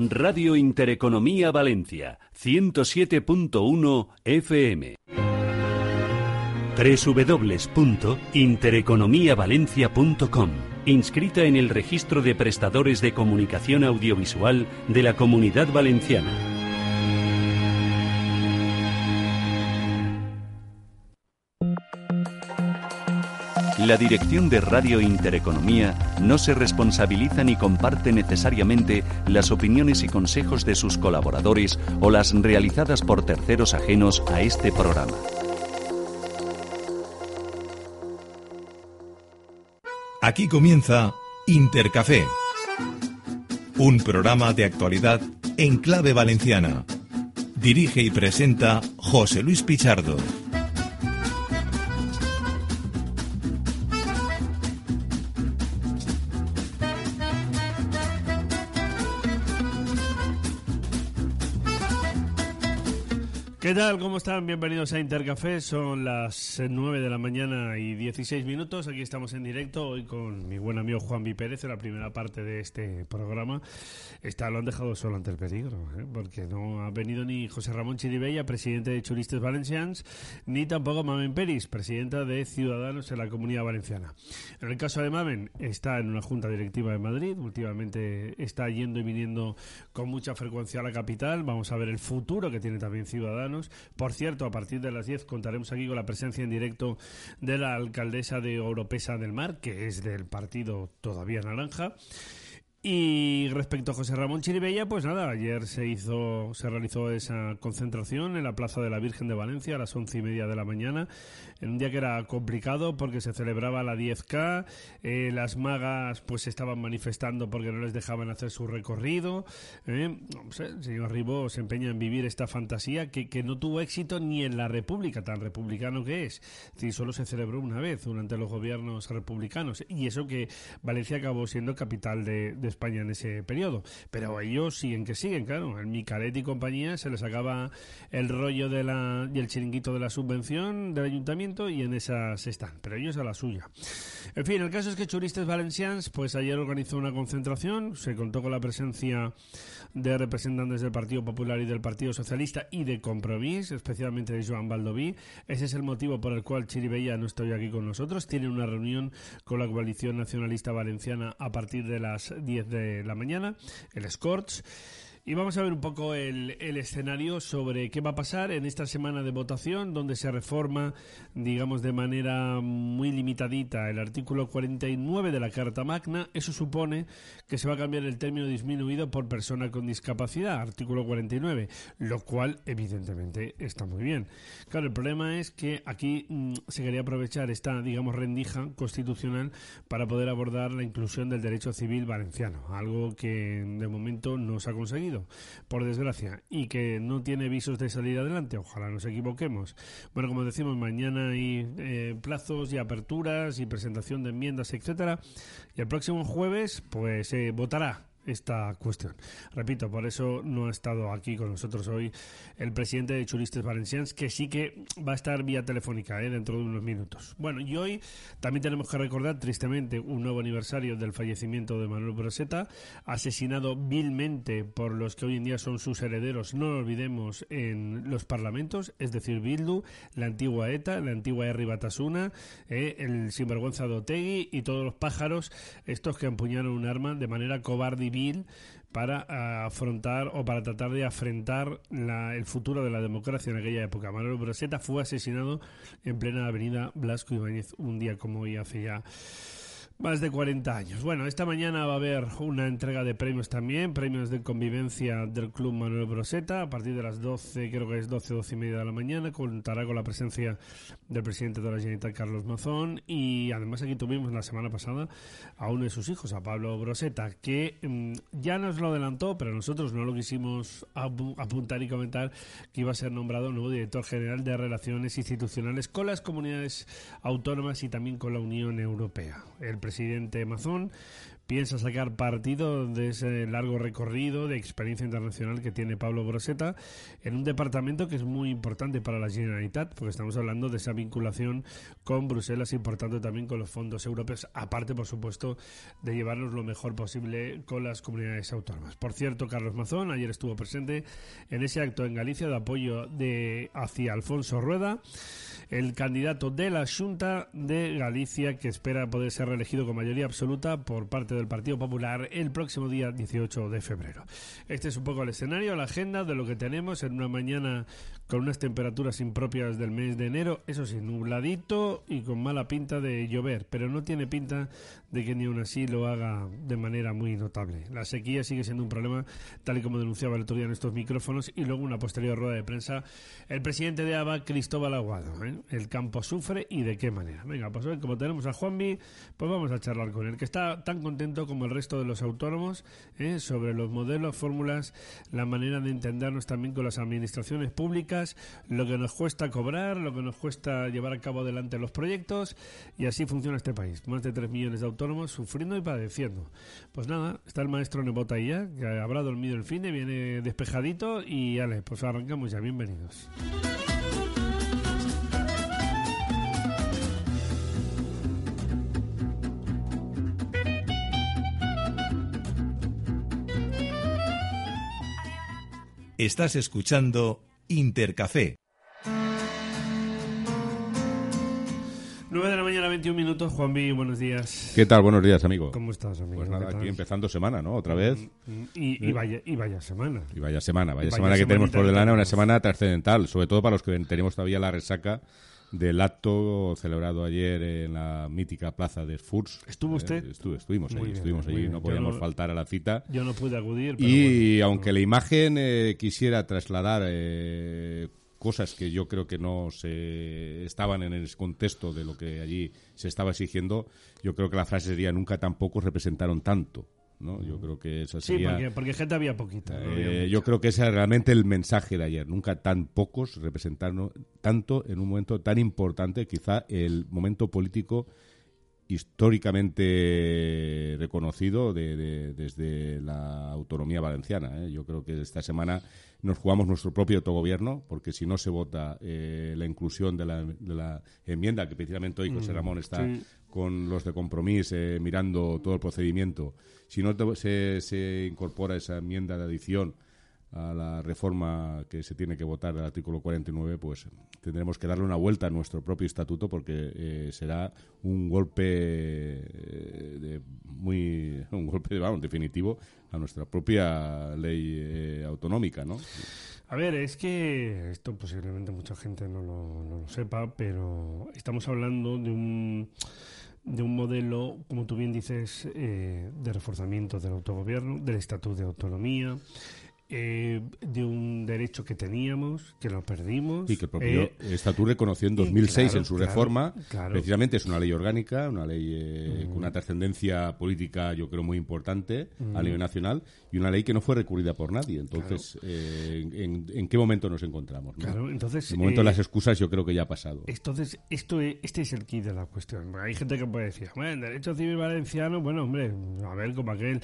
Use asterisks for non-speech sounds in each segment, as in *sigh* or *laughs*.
Radio Intereconomía Valencia, 107.1 FM www.intereconomiavalencia.com Inscrita en el registro de prestadores de comunicación audiovisual de la Comunidad Valenciana. La dirección de Radio Intereconomía no se responsabiliza ni comparte necesariamente las opiniones y consejos de sus colaboradores o las realizadas por terceros ajenos a este programa. Aquí comienza Intercafé, un programa de actualidad en clave valenciana. Dirige y presenta José Luis Pichardo. ¿Qué tal? ¿Cómo están? Bienvenidos a Intercafé. Son las 9 de la mañana y 16 minutos. Aquí estamos en directo hoy con mi buen amigo Juan V. Pérez en la primera parte de este programa. Está, lo han dejado solo ante el peligro, ¿eh? porque no ha venido ni José Ramón Chiribella, presidente de Churistes Valencians, ni tampoco Mamen Peris, presidenta de Ciudadanos en la Comunidad Valenciana. En el caso de Mamen, está en una junta directiva de Madrid. Últimamente está yendo y viniendo con mucha frecuencia a la capital. Vamos a ver el futuro que tiene también Ciudadanos por cierto, a partir de las 10 contaremos aquí con la presencia en directo de la alcaldesa de Oropesa del Mar, que es del partido todavía naranja. Y respecto a José Ramón Chiribella, pues nada, ayer se hizo, se realizó esa concentración en la Plaza de la Virgen de Valencia a las once y media de la mañana, en un día que era complicado porque se celebraba la 10K, eh, las magas pues estaban manifestando porque no les dejaban hacer su recorrido, eh, no sé, el señor Ribó se empeña en vivir esta fantasía que, que, no tuvo éxito ni en la República, tan republicano que es, solo se celebró una vez durante los gobiernos republicanos, y eso que Valencia acabó siendo capital de, de España en ese periodo. Pero ellos siguen que siguen, claro. En Micaret y compañía se les acaba el rollo de la, y el chiringuito de la subvención del ayuntamiento y en esas están. Pero ellos a la suya. En fin, el caso es que Churistes Valencians, pues ayer organizó una concentración, se contó con la presencia de representantes del Partido Popular y del Partido Socialista y de Compromís, especialmente de Joan Baldoví. Ese es el motivo por el cual Chiribella no está hoy aquí con nosotros. Tiene una reunión con la coalición nacionalista valenciana a partir de las 10 de la mañana, el Scorch. Y vamos a ver un poco el, escenario sobre qué va a pasar en esta semana de votación, donde se reforma, digamos, de manera muy limitadita el artículo 49 de la Carta Magna. Eso supone que se va a cambiar el término disminuido por persona con discapacidad, artículo 49, lo cual evidentemente está muy bien. Claro, el problema es que aquí mmm, se quería aprovechar esta, digamos, rendija constitucional para poder abordar la inclusión del derecho civil valenciano, algo que de momento no se ha conseguido por desgracia, y que no tiene visos de salir adelante. Ojalá nos equivoquemos. Bueno, como decimos, mañana hay eh, plazos y aperturas y presentación de enmiendas, etcétera. Y el próximo jueves, pues se votará esta cuestión. Repito, por eso no ha estado aquí con nosotros hoy el presidente de Churistes Valencians, que sí que va a estar vía telefónica ¿eh? dentro de unos minutos. Bueno, y hoy también tenemos que recordar tristemente un nuevo aniversario del fallecimiento de Manuel Broseta, asesinado vilmente por los que hoy en día son sus herederos, no lo olvidemos, en los parlamentos, es decir, Bildu, la antigua ETA, la antigua R. Batasuna, eh, el sinvergüenza de Otegui y todos los pájaros, estos que empuñaron un arma de manera cobarde para afrontar o para tratar de afrontar la, el futuro de la democracia en aquella época. Manuel Broseta fue asesinado en plena avenida Blasco Ibáñez un día como hoy hace ya más de 40 años. Bueno, esta mañana va a haber una entrega de premios también, premios de convivencia del Club Manuel Broseta, a partir de las 12, creo que es 12, 12 y media de la mañana, contará con la presencia del presidente de la Generalitat, Carlos Mazón, y además aquí tuvimos la semana pasada a uno de sus hijos, a Pablo Broseta, que mmm, ya nos lo adelantó, pero nosotros no lo quisimos apuntar y comentar, que iba a ser nombrado nuevo director general de Relaciones Institucionales con las comunidades autónomas y también con la Unión Europea. El presidente Mazón piensa sacar partido de ese largo recorrido de experiencia internacional que tiene Pablo Broseta en un departamento que es muy importante para la Generalitat, porque estamos hablando de esa vinculación con Bruselas y por tanto también con los fondos europeos, aparte por supuesto de llevarnos lo mejor posible con las comunidades autónomas. Por cierto, Carlos Mazón ayer estuvo presente en ese acto en Galicia de apoyo de hacia Alfonso Rueda el candidato de la Junta de Galicia que espera poder ser reelegido con mayoría absoluta por parte del Partido Popular el próximo día 18 de febrero. Este es un poco el escenario, la agenda de lo que tenemos en una mañana con unas temperaturas impropias del mes de enero, eso sí, nubladito y con mala pinta de llover, pero no tiene pinta de que ni aún así lo haga de manera muy notable. La sequía sigue siendo un problema, tal y como denunciaba el otro día en estos micrófonos, y luego una posterior rueda de prensa, el presidente de ABA, Cristóbal Aguado. ¿eh? El campo sufre y de qué manera. Venga, pues hoy como tenemos a Juanvi, pues vamos a charlar con él, que está tan contento como el resto de los autónomos ¿eh? sobre los modelos, fórmulas, la manera de entendernos también con las administraciones públicas, lo que nos cuesta cobrar, lo que nos cuesta llevar a cabo adelante los proyectos y así funciona este país. Más de 3 millones de autónomos sufriendo y padeciendo. Pues nada, está el maestro Nebota ahí ya, que habrá dormido el fin de, viene despejadito y ale, pues arrancamos ya, bienvenidos. Estás escuchando Intercafé. 9 de la mañana, 21 minutos. Juan B, buenos días. ¿Qué tal? Buenos días, amigo. ¿Cómo estás, amigo? Pues nada, aquí empezando semana, ¿no? Otra vez. Mm, y, y, vaya, y vaya semana. Y vaya semana, vaya, semana que tenemos por delante, una semana trascendental, sobre todo para los que tenemos todavía la resaca del acto celebrado ayer en la mítica plaza de Furs. ¿Estuvo usted? Eh, estuvimos ahí, estuvimos allí, no podíamos faltar a la cita. Yo no pude acudir. y aunque la imagen eh, quisiera trasladar eh, cosas que yo creo que no se estaban en el contexto de lo que allí se estaba exigiendo, yo creo que la frase sería nunca tampoco representaron tanto. ¿No? Yo creo que esa sería... Sí, porque, porque gente había poquita. Eh, yo creo que ese es realmente el mensaje de ayer. Nunca tan pocos representaron tanto en un momento tan importante, quizá el momento político históricamente reconocido desde la autonomía valenciana. ¿eh? Yo creo que esta semana nos jugamos nuestro propio autogobierno, porque si no se vota eh, la inclusión de la, enmienda, que precisamente hoy José mm, Ramón está con los de compromiso mirando todo el procedimiento, si no se, se incorpora esa enmienda de adición a la reforma que se tiene que votar del artículo 49, pues tendremos que darle una vuelta a nuestro propio estatuto porque eh, será un golpe eh, de muy *laughs* un golpe vamos, definitivo a nuestra propia ley eh, autonómica, ¿no? A ver, es que esto posiblemente mucha gente no lo, no lo sepa, pero estamos hablando de un de un modelo, como tú bien dices, eh, de reforzamiento del autogobierno, del estatuto de autonomía, eh, de un derecho que teníamos, que lo perdimos. Y que el propio eh, Estatuto reconoció en 2006 en su reforma. Precisamente es una ley orgánica, una ley eh, con una trascendencia política, yo creo, muy importante a nivel nacional y una ley que no fue recurrida por nadie. Entonces, en, qué momento nos encontramos? Claro, entonces. El momento de las excusas yo creo que ya ha pasado. Entonces, esto este es el kit de la cuestión. Hay gente que puede decir, bueno, el derecho civil valenciano, bueno, hombre, a ver, como aquel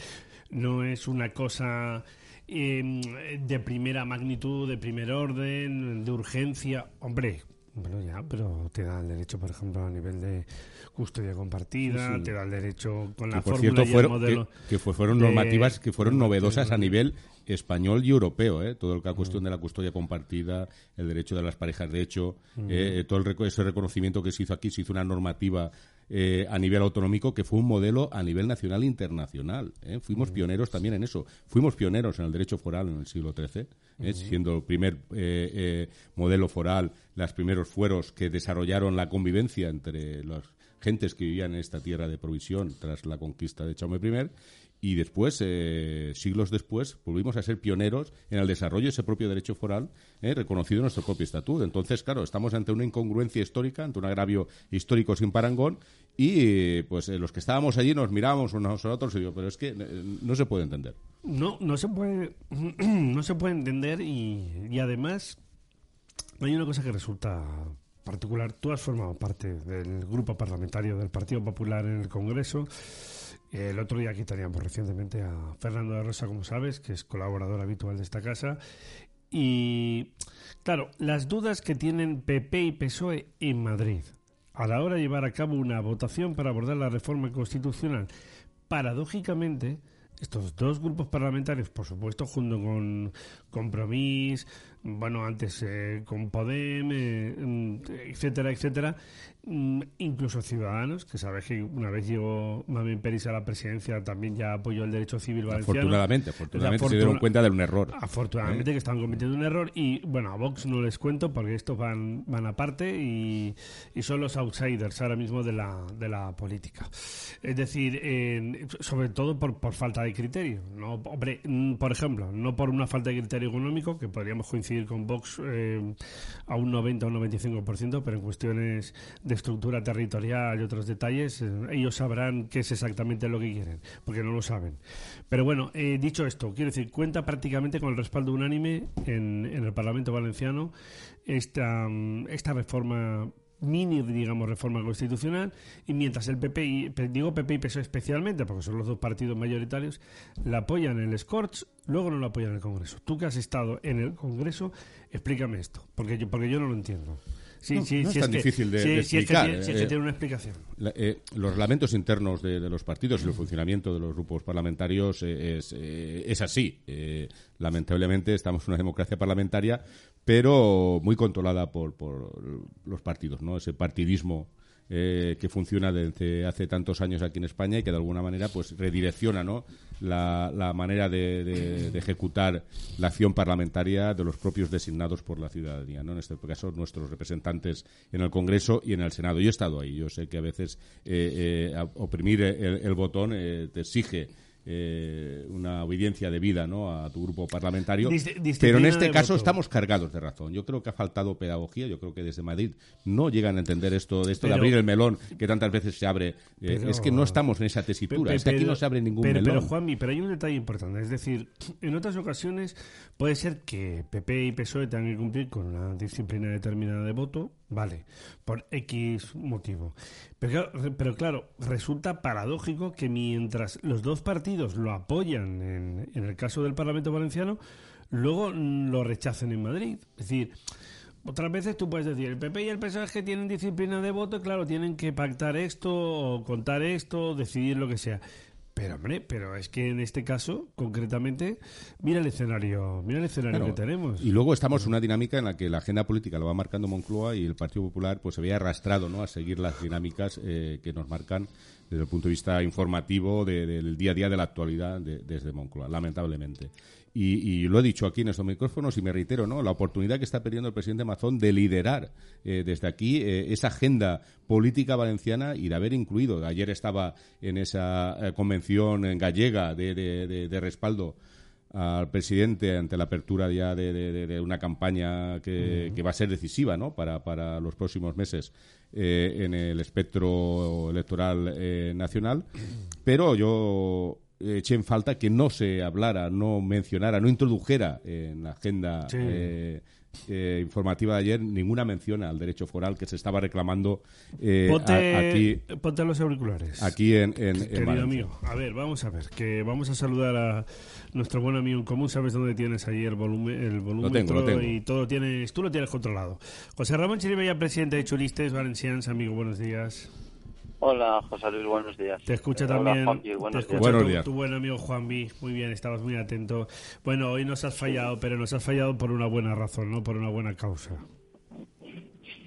no es una cosa Em, de primera magnitud, de primer orden, de urgencia. Hombre, bueno, ya, pero te da el derecho, por ejemplo, a nivel de custodia compartida, te da el derecho con la que, por cierto, fueron, que, fueron normativas que fueron novedosas a nivel español y europeo, ¿eh? todo la cuestión de la custodia compartida, el derecho de las parejas de hecho, eh, todo el, ese reconocimiento que se hizo aquí, se hizo una normativa eh, a nivel autonómico que fue un modelo a nivel nacional e internacional. ¿eh? Fuimos pioneros también en eso. Fuimos pioneros en el derecho foral en el siglo XIII, ¿eh? siendo el primer modelo foral, los primeros fueros que desarrollaron la convivencia entre las gentes que vivían en esta tierra de provisión tras la conquista de Chaume I y después, eh, siglos después, volvimos a ser pioneros en el desarrollo de ese propio derecho foral eh, reconocido en nuestro propio estatuto. Entonces, claro, estamos ante una incongruencia histórica, ante un agravio histórico sin parangón y pues eh, los que estábamos allí nos mirábamos unos a otros y digo, pero es que no se puede entender. No, no se puede, *clears throat* no se puede entender y, y además hay una cosa que resulta particular. Tú has formado parte del grupo parlamentario del Partido Popular en el Congreso El otro día aquí teníamos recientemente a Fernando de Rosa, como sabes, que es colaborador habitual de esta casa. Y claro, las dudas que tienen PP y PSOE en Madrid a la hora de llevar a cabo una votación para abordar la reforma constitucional, paradójicamente, estos dos grupos parlamentarios, por supuesto, junto con Compromís, bueno, antes eh, con Podem, eh, mm, etcétera, etcétera, mm, incluso Ciudadanos, que sabes que una vez llegó Mami Peris a la presidencia también ya apoyó el derecho civil valenciano. Afortunadamente, afortunadamente se dieron cuenta de un error. Afortunadamente ¿Eh? que estaban cometiendo un error y, bueno, a Vox no les cuento porque estos van, van aparte y, y son los outsiders ahora mismo de la, de la política. Es decir, sobre todo por, por falta de criterio. No, hombre, mm, por ejemplo, no por una falta de criterio económico, que podríamos coincidir con Vox eh, a un 90 o un 95%, pero en cuestiones de estructura territorial y otros detalles, eh, ellos sabrán qué es exactamente lo que quieren, porque no lo saben. Pero bueno, eh, dicho esto, quiero decir, cuenta prácticamente con el respaldo unánime en, en el Parlamento Valenciano esta, esta reforma mini, digamos, reforma constitucional, y mientras el PP, y, digo PP y PSOE especialmente, porque son los dos partidos mayoritarios, la apoyan en el Scorch, luego no la apoyan en el Congreso. Tú que has estado en el Congreso, explícame esto, porque yo, porque yo no lo entiendo. Sí, sí, no es tan difícil de, explicar. Si es que, tiene una explicación. Eh, los reglamentos internos de, los partidos y el funcionamiento de los grupos parlamentarios eh, es, eh, es, así. lamentablemente estamos en una democracia parlamentaria, pero muy controlada por, por los partidos, ¿no? Ese partidismo eh, que funciona desde hace tantos años aquí en España y que de alguna manera pues redirecciona ¿no? la, manera de, ejecutar la acción parlamentaria de los propios designados por la ciudadanía, ¿no? en este caso nuestros representantes en el Congreso y en el Senado. Yo he estado ahí, yo sé que a veces eh, eh, oprimir el, botón te exige eh, una obediencia debida ¿no? a tu grupo parlamentario. pero en este caso estamos cargados de razón. Yo creo que ha faltado pedagogía. Yo creo que desde Madrid no llegan a entender esto de esto de abrir el melón que tantas veces se abre. Eh, es que no estamos en esa tesitura. es que aquí no se abre ningún melón. Pero Juanmi, pero hay un detalle importante. Es decir, en otras ocasiones puede ser que PP y PSOE tengan que cumplir con una disciplina determinada de voto Vale, por X motivo. Pero, pero, claro, resulta paradójico que mientras los dos partidos lo apoyan en, en el caso del Parlamento Valenciano, luego lo rechacen en Madrid. Es decir, otras veces tú puedes decir, el PP y el PSOE que tienen disciplina de voto, claro, tienen que pactar esto, o contar esto, decidir lo que sea. Pero hombre, pero es que en este caso, concretamente, mira el escenario, mira el escenario que tenemos. Y luego estamos en una dinámica en la que la agenda política lo va marcando Moncloa y el Partido Popular pues se ve arrastrado ¿no? a seguir las dinámicas eh, que nos marcan desde el punto de vista informativo del día a día de la actualidad desde Moncloa, lamentablemente. Y, lo he dicho aquí en estos micrófonos y me reitero, ¿no? La oportunidad que está perdiendo el presidente Mazón de liderar eh, desde aquí eh, esa agenda política valenciana y de haber incluido. Ayer estaba en esa eh, convención gallega de, respaldo al presidente ante la apertura ya de, una campaña que, que, va a ser decisiva ¿no? para, para los próximos meses en el espectro electoral nacional. Pero yo eché en falta que no se hablara, no mencionara, no introdujera en la agenda eh, eh, informativa de ayer ninguna mención al derecho foral que se estaba reclamando eh, aquí. Ponte los auriculares. Aquí en, en, Querido amigo, a ver, vamos a ver, que vamos a saludar a nuestro buen amigo en común. ¿Sabes dónde tienes ahí el volumen? El volumen y todo tienes, tú lo tienes controlado. José Ramón Chiribella, presidente de Chulistes Valencians, amigo, buenos días. Hola, José Luis, buenos días. Te escucha también buenos, Tu, buen amigo Juan B. Muy bien, estabas muy atento. Bueno, hoy nos has fallado, pero nos has fallado por una buena razón, ¿no? Por una buena causa.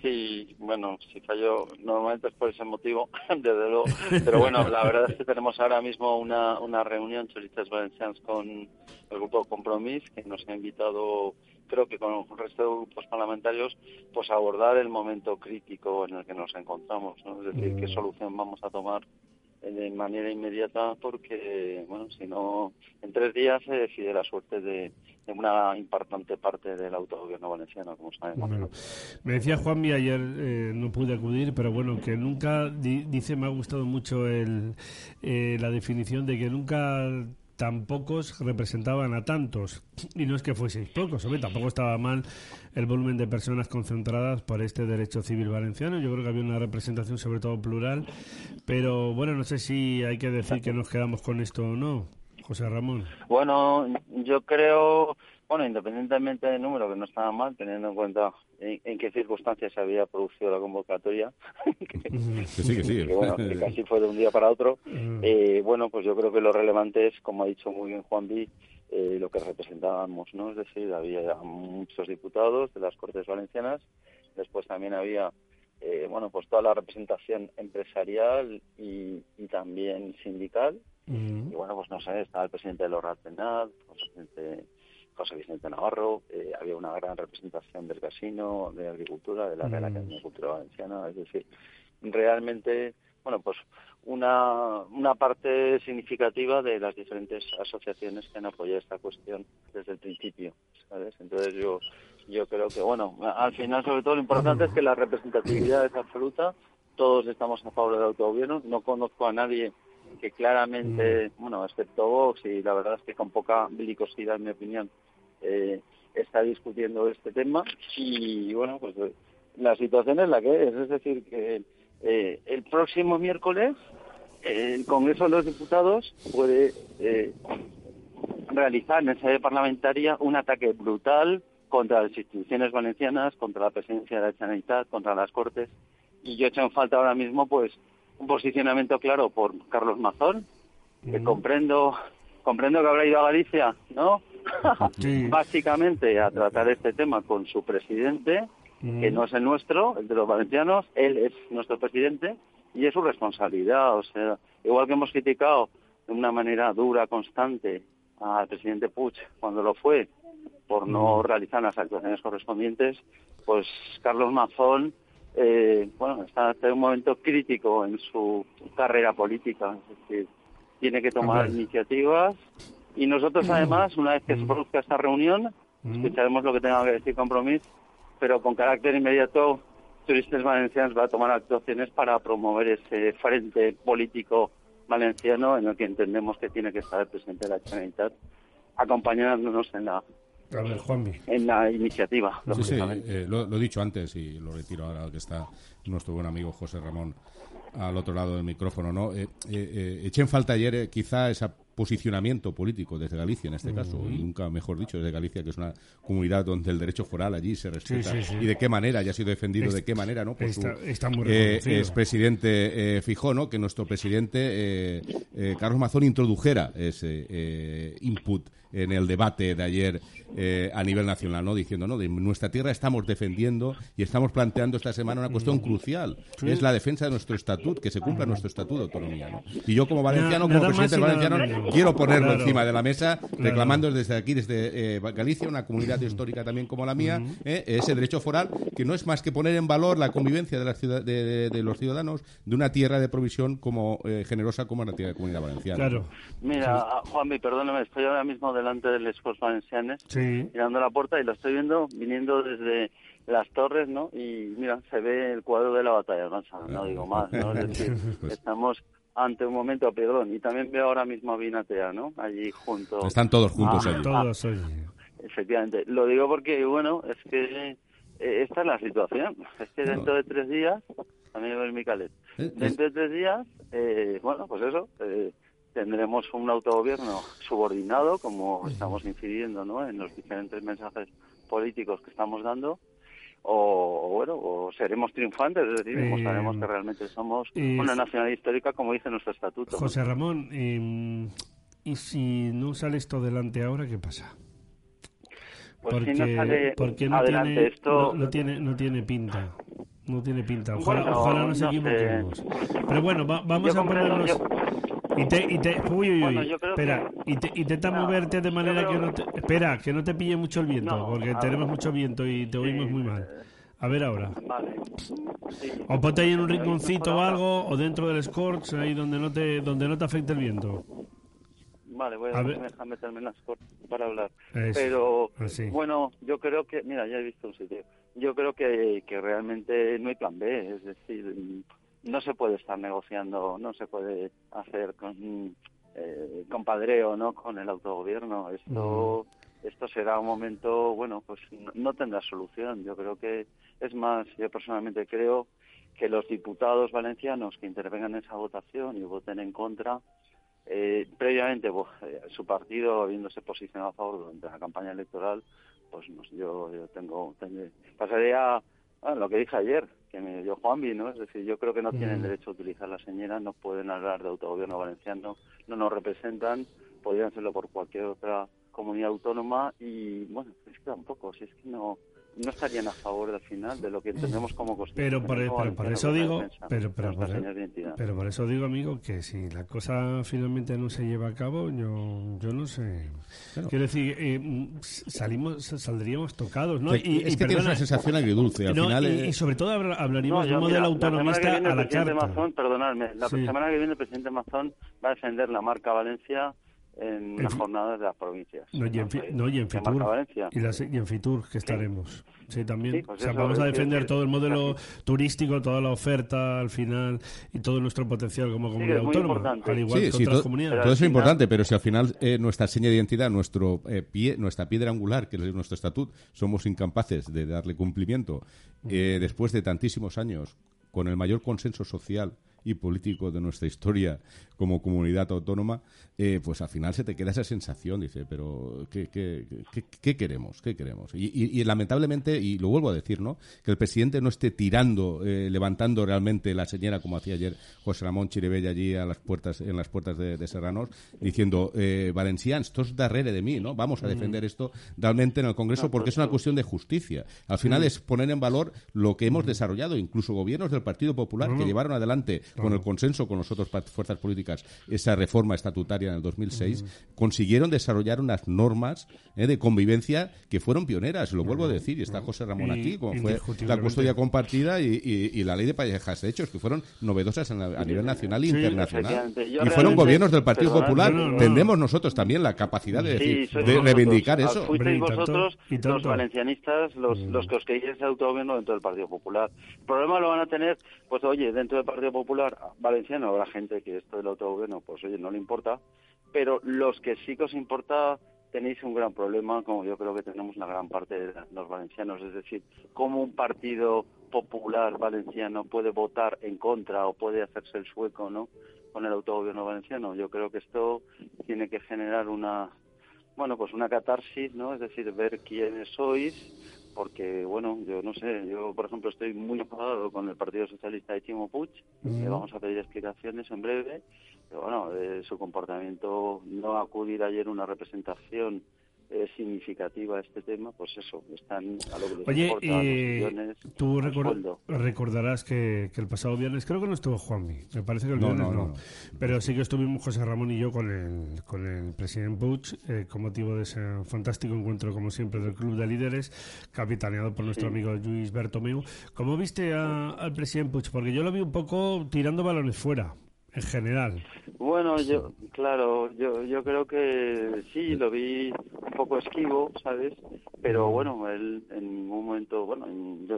Sí, bueno, si falló, normalmente es por ese motivo, *laughs* desde luego. Pero bueno, la verdad es que tenemos ahora mismo una, una reunión, Cholistas Valencians, con el grupo Compromís, que nos ha invitado creo que con el resto de grupos parlamentarios, pues abordar el momento crítico en el que nos encontramos, ¿no? Es decir, qué mm. solución vamos a tomar de manera inmediata porque, bueno, si no, en tres días se decide la suerte de, una importante parte del autogobierno valenciano, como sabemos. me decía Juanmi ayer, eh, no pude acudir, pero bueno, que nunca, dice, me ha gustado mucho el, eh, la definición de que nunca tan pocos representaban a tantos. Y no es que fueseis pocos, hombre, tampoco estaba mal el volumen de personas concentradas por este derecho civil valenciano. Yo creo que había una representación sobre todo plural, pero bueno, no sé si hay que decir que nos quedamos con esto o no. José Ramón. Bueno, yo creo bueno, independientemente del número, que no estaba mal, teniendo en cuenta en, qué circunstancias se había producido la convocatoria, *laughs* que, sí, que sí. Que, casi fue de un día para otro, eh, bueno, pues yo creo que lo relevante es, como ha dicho muy bien Juan B., eh, lo que representábamos, ¿no? Es decir, había muchos diputados de las Cortes Valencianas, después también había, eh, bueno, pues toda la representación empresarial y, también sindical, y bueno, pues no sé, estaba el presidente de los Penal, el presidente José Vicente Navarro, eh, había una gran representación del casino, de agricultura, de la Real mm. Academia de Cultura Valenciana, es decir, realmente, bueno, pues una, una parte significativa de las diferentes asociaciones que han apoyado esta cuestión desde el principio, ¿sabes? Entonces yo, yo creo que, bueno, al final sobre todo lo importante es que la representatividad es absoluta, todos estamos a favor del autogobierno, no conozco a nadie que claramente, mm. bueno, excepto Vox y la verdad es que con poca belicosidad, en mi opinión, eh, está discutiendo este tema y bueno, pues eh, la situación es la que es, es decir, que eh, el próximo miércoles el Congreso de los Diputados puede realizar en sede parlamentaria un ataque brutal contra las instituciones valencianas, contra la presidencia de la Generalitat, contra las Cortes. Y yo echo en falta ahora mismo pues un posicionamiento claro por Carlos Mazón, que comprendo comprendo que habrá ido a Galicia, ¿no? *laughs* Básicamente a tratar este tema con su presidente, que no es el nuestro, el de los valencianos, él es nuestro presidente y es su responsabilidad. O sea, igual que hemos criticado de una manera dura, constante, al presidente Puig cuando lo fue por no realizar las actuaciones correspondientes, pues Carlos Mazón eh, bueno, está en un momento crítico en su carrera política, es decir, tiene que tomar iniciativas y nosotros, además, una vez que se produzca esta reunión, escucharemos lo que tenga que decir Compromís, pero con carácter inmediato, Turistas Valencianos va a tomar actuaciones para promover ese frente político valenciano en el que entendemos que tiene que estar de la Generalitat acompañándonos en la en la iniciativa. Sí, sí, eh, lo, he dicho antes y lo retiro ahora que está nuestro buen amigo José Ramón al otro lado del micrófono, ¿no? Eh, eh, eché en falta ayer quizá esa posicionamiento político desde Galicia en este caso, y nunca mejor dicho desde Galicia, que es una comunidad donde el derecho foral allí se respeta y de qué manera ya ha sido defendido, de qué manera, ¿no? Por está, su eh, expresidente eh, Fijó, ¿no? Que nuestro presidente eh, Carlos Mazón introdujera ese input en el debate de ayer a nivel nacional, ¿no? Diciendo, ¿no? De nuestra tierra estamos defendiendo y estamos planteando esta semana una cuestión crucial, es la defensa de nuestro estatuto, que se cumpla nuestro estatuto de autonomía, ¿no? Y yo como valenciano, como presidente valenciano, quiero ponerlo encima de la mesa, reclamando desde aquí, desde eh, Galicia, una comunidad histórica también como la mía, eh, ese derecho foral, que no es más que poner en valor la convivencia de, la ciudad, de, los ciudadanos de una tierra de provisión como eh, generosa como la tierra de comunidad valenciana. Claro. Mira, Juanmi, perdóname, estoy ahora mismo delante del Expos Valencianes, mirando la puerta y lo estoy viendo viniendo desde las torres, ¿no? Y mira, se ve el cuadro de la batalla, no, digo más, ¿no? Es decir, *laughs* estamos ante un momento, perdón, y también veo ahora mismo a Vinatea, ¿no? Allí junto. Están todos juntos allí. Todos Efectivamente. Lo digo porque, bueno, es que eh, esta es la situación. Es que dentro de tres días, amigo del Micalet, eh, dentro de tres días, eh, bueno, pues eso, tendremos un autogobierno subordinado, como estamos incidiendo, ¿no? En los diferentes mensajes políticos que estamos dando o, bueno, o seremos triunfantes, es decir, mostraremos que realmente somos una nacionalidad histórica como dice nuestro estatuto. José Ramón, em, ¿y si no sale esto adelante ahora, qué pasa? Pues porque, si no sale porque no tiene, esto... no, tiene, no tiene pinta. No tiene pinta. Ojalá, ojalá nos equivoquemos. Pero bueno, vamos a ponernos... Y te, y te, uy, uy, uy. espera, y te, intenta moverte de manera que no te, espera, que no te pille mucho el viento, porque tenemos mucho viento y te oímos muy mal. A ver ahora. Vale. O ponte ahí en un rinconcito o algo, o dentro del Scorch, ahí donde no te, donde no te afecte el viento. Vale, voy a, a meterme en la Scorch para hablar. Pero, bueno, yo creo que, mira, ya he visto un sitio. Yo creo que, que realmente no hay plan B, es decir, no se puede estar negociando, no se puede hacer con eh, compadreo, ¿no? Con el autogobierno. Esto, esto será un momento, bueno, pues no, tendrá solución. Yo creo que es más, yo personalmente creo que los diputados valencianos que intervengan en esa votación y voten en contra, eh, previamente pues, eh, su partido habiéndose posicionado a favor durante la campaña electoral, pues no, yo, yo tengo, pasaría a lo que dije ayer, que me dio Juanvi, ¿no? Es decir, yo creo que no tienen derecho a utilizar la señora, no pueden hablar de autogobierno valenciano, no nos representan, podrían hacerlo por cualquier otra comunidad autónoma y, bueno, es que tampoco, si es que no, no estarían a favor del final de lo que entendemos como Pero por, eso digo, pero, pero, por, eso digo, amigo, que si la cosa finalmente no se lleva a cabo, yo, yo no sé. Quiero decir, eh, salimos, saldríamos tocados, ¿no? Y, es que tienes una sensación agridulce. Al final, y, sobre todo hablaríamos de un modelo autonomista a la carta. Mazón, perdonadme, la semana que viene el presidente Mazón va a defender la marca Valencia en las jornadas de las provincias. No, y en, no, y en Fitur. Y, en Fitur, que estaremos. Sí, también. Pues vamos a defender todo el modelo turístico, toda la oferta al final y todo nuestro potencial como comunidad autónoma. Al igual que otras comunidades. Todo eso es importante, pero si al final eh, nuestra seña de identidad, nuestro eh, pie, nuestra piedra angular, que es nuestro estatuto, somos incapaces de darle cumplimiento eh, después de tantísimos años con el mayor consenso social y político de nuestra historia como comunidad autónoma, eh, pues al final se te queda esa sensación, dice, pero ¿qué, qué, qué, queremos? ¿Qué queremos? Y, lamentablemente, y lo vuelvo a decir, ¿no? Que el presidente no esté tirando, eh, levantando realmente la señora, como hacía ayer José Ramón Chiribella allí a las puertas, en las puertas de, Serranos, diciendo, eh, Valencians, esto es darrere de mí, ¿no? Vamos a defender esto realmente en el Congreso porque es una cuestión de justicia. Al final es poner en valor lo que hemos desarrollado, incluso gobiernos del Partido Popular que llevaron adelante con el consenso con las otras fuerzas políticas esa reforma estatutaria en el 2006, consiguieron desarrollar unas normas eh, de convivencia que fueron pioneras, lo vuelvo a decir, y está José Ramón aquí, como fue la custodia compartida y, la ley de parejas de hechos, que fueron novedosas a nivel nacional e internacional. Y fueron gobiernos del Partido Popular. Tendremos nosotros también la capacidad de, decir, de reivindicar eso. Fuisteis vosotros, los valencianistas, los, los que os queríais el autogobierno dentro del Partido Popular. El problema lo van a tener, pues oye, dentro del Partido Popular valenciano habrá gente que esto del autogobierno, pues oye, no le importa, pero los que sí que os importa tenéis un gran problema, como yo creo que tenemos la gran parte de los valencianos, es decir, cómo un partido popular valenciano puede votar en contra o puede hacerse el sueco, ¿no? Con el autogobierno valenciano. Yo creo que esto tiene que generar una, bueno, pues una catarsis, ¿no? Es decir, ver quiénes sois, porque, bueno, yo no sé, yo, por ejemplo, estoy muy enfadado con el Partido Socialista de Timo Puig, le vamos a pedir explicaciones en breve, pero bueno, de su comportamiento no acudir ayer a una representación es significativa este tema, pues eso, están a lo que Oye, eh, tú recordarás que, el pasado viernes, creo que no estuvo Juanmi, me parece que el viernes no, pero sí que estuvimos José Ramón y yo con el, con el presidente Buch eh, con motivo de ese fantástico encuentro, como siempre, del Club de Líderes, capitaneado por nuestro amigo Luis Bertomeu. ¿Cómo viste al presidente Buch? Porque yo lo vi un poco tirando balones fuera en general. Bueno, yo, claro, yo, yo creo que sí, lo vi un poco esquivo, ¿sabes? Pero bueno, él en un momento, bueno,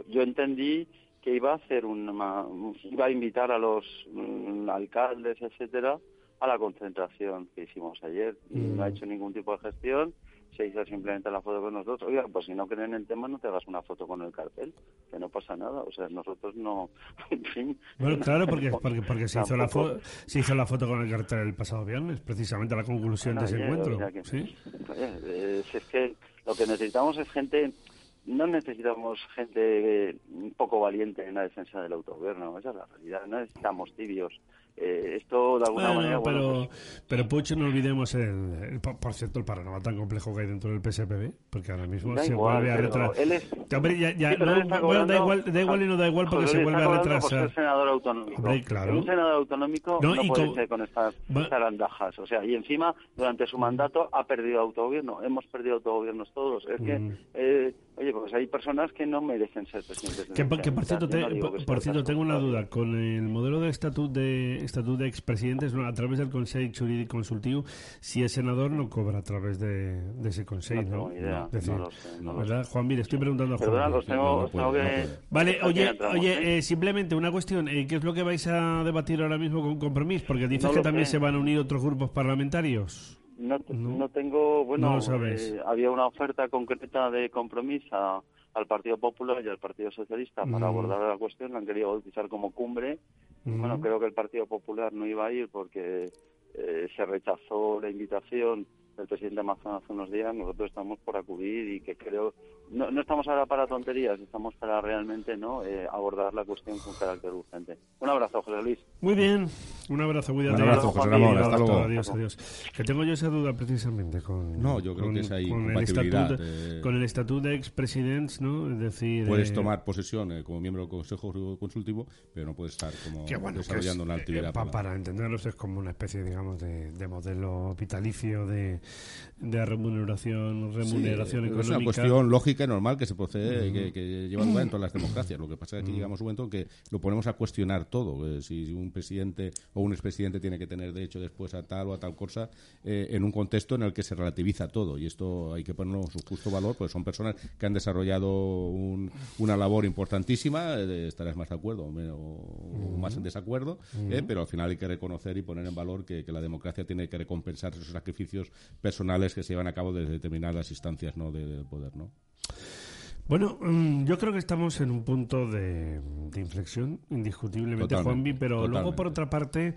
yo, entendí que iba a hacer una, iba a invitar a los mm, alcaldes, etcétera, a la concentración que hicimos ayer. No ha mm. hecho ningún tipo de gestión se hizo simplemente la foto con nosotros. Oiga, pues si no creen el tema, no te hagas una foto con el cartel, que no pasa nada. O sea, nosotros no. *laughs* en fin. Bueno, claro, porque, *laughs* porque, porque se, hizo la se hizo la foto con el cartel el pasado viernes, precisamente la conclusión de ese encuentro. ¿Sí? *laughs* es que lo que necesitamos es gente no necesitamos gente un poco valiente en la defensa del autogobierno, esa es la realidad. No necesitamos tibios, eh, esto de alguna manera... Pero, pues pero Puig, no olvidemos, el, por, cierto, el panorama tan complejo que hay dentro del PSPB, porque ahora mismo se vuelve a retrasar. bueno, da igual, da igual y no da igual porque se vuelve a retrasar. Es senador autonómico. claro. Un senador autonómico no, puede ser con estas zarandajas. O sea, y encima, durante su mandato ha perdido autogobierno. Hemos perdido autogobiernos todos. Es que... Mm. Eh, Oye, pues hay personas que no merecen ser presidentes. Que, por cierto, por cierto tengo una duda. Con el modelo de estatus de estatut d'expresidentes no, a través del Consell Jurídic Consultiu, si es senador no cobra a través de, de ese Consell, No ¿no? tengo idea, decir, no lo sé, no lo ¿verdad? Juan, le estoy preguntando a Juan. Perdona, los tengo, no los tengo puede, no que... puede. Vale, oye, entramos, oye, ¿eh? eh, simplemente una cuestión, eh, ¿qué es lo que vais a debatir ahora mismo con Compromís? Porque dices No que también sé. se van a unir otros grupos parlamentarios. No, No. no tengo, bueno, No lo sabes. eh, había una oferta concreta de compromiso al Partido Popular y al Partido Socialista para abordar la cuestión, la han querido bautizar como cumbre. Bueno, creo que el Partido Popular no iba a ir porque eh, se rechazó la invitación del presidente Amazon hace unos días. Nosotros estamos por acudir y que creo, no, no estamos ahora para tonterías, estamos para realmente no Eh, abordar la cuestión con carácter urgente. Un abrazo, José Luis. Muy bien, un abrazo, cuídate. Un abrazo, José Ramón, hasta luego. Adiós, adiós. Que tengo yo esa duda precisamente con. No, yo creo con- que es ahí con el compatibilidad, estatuto, eh. con el estatuto de expresidents, ¿no? Es decir. Puedes eh, tomar posesión eh, como miembro del Consejo Consultivo, pero no puedes estar como que bueno, que desarrollando es, una eh, actividad. pa- para entenderlos es como una especie, digamos, de, de modelo vitalicio de, de remuneración, remuneración Sí, económica. Es una cuestión lógica y normal que se procede que, que lleva lugar en todas las *clears throat* democracias. Lo que pasa es que llegamos a un momento en que lo ponemos a cuestionar todo. Eh, si un presidente o un expresidente tiene que tener derecho después a tal o a tal cosa, eh, en un contexto en el que se relativiza todo. Y esto hay que ponerlo en su justo valor, pues son personas que han desarrollado un- una labor importantísima. eh, estarás más de acuerdo o, me- o- más en desacuerdo, eh, pero al final hay que reconocer y poner en valor que, que la democracia tiene que recompensar esos sacrificios personales que se llevan a cabo desde determinadas instancias ¿no? de, de poder. ¿no? Bueno, mm, yo creo que estamos en un punto de, de inflexión, indiscutiblemente, Juanvi, pero luego, por otra parte,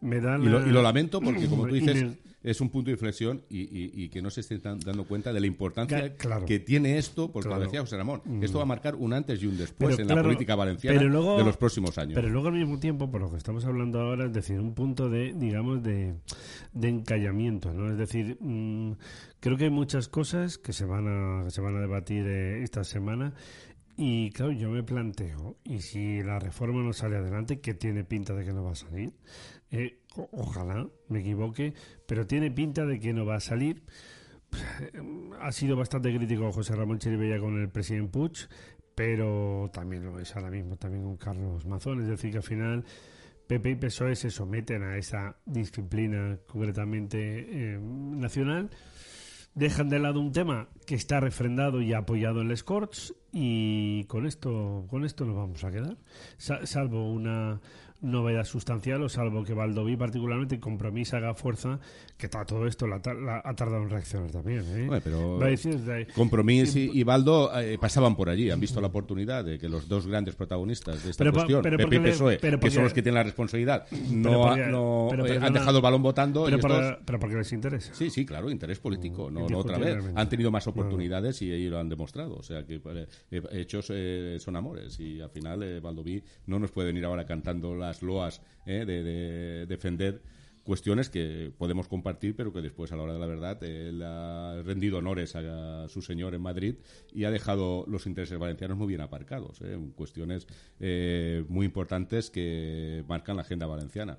me dan. Y lo, y lo lamento porque, como *clears throat* tú dices, es un punto de inflexión y, y- y que no se estén tan- dando cuenta de la importancia claro. que tiene esto, porque Claro. lo decía José Ramón, esto va a marcar un antes y un después Pero en la política valenciana pero luego- de los próximos años. Pero luego al mismo tiempo, por lo que estamos hablando ahora, es decir, un punto de, digamos, de, de encallamiento, ¿no? Es decir, mm, creo que hay muchas cosas que se van a, que se van a debatir eh, esta semana y claro, yo me planteo, y si la reforma no sale adelante, que tiene pinta de que no va a salir, eh, ojalá me equivoque, pero tiene pinta de que no va a salir. Ha sido bastante crítico José Ramón Chiribella con el presidente Puig, pero también lo es ahora mismo también con Carlos Mazón. Es decir, que al final PP y PSOE se someten a esa disciplina concretamente eh, nacional, dejan de lado un tema que está refrendado y apoyado en les Corts y con esto con esto nos vamos a quedar, Sa- salvo una novedad sustancial o salvo que Valdoví particularmente Compromís haga fuerza que todo esto la, la- ha tardado en reaccionar también ¿eh? Bueno, pero de- Compromís y, y Baldo eh, pasaban por allí, han visto la oportunidad de que los dos grandes protagonistas de esta Pero cuestión, pero PP y porque le- PSOE, pero que porque- son los que tienen la responsabilidad, Pero no, porque- no, pero eh, han dejado el balón votando pero, y estos- pero porque les interesa Sí, sí, claro, interés político, no, no otra vez. Han tenido más oportunidades y ellos lo han demostrado. O sea, que eh, eh, hechos eh, son amores. Y al final, Valdoví no nos puede venir ahora cantando las loas eh, de, de defender cuestiones que podemos compartir, pero que después, a la hora de la verdad, él ha rendido honores a, su señor en Madrid y ha dejado los intereses valencianos muy bien aparcados. eh, cuestiones eh, muy importantes que marcan la agenda valenciana.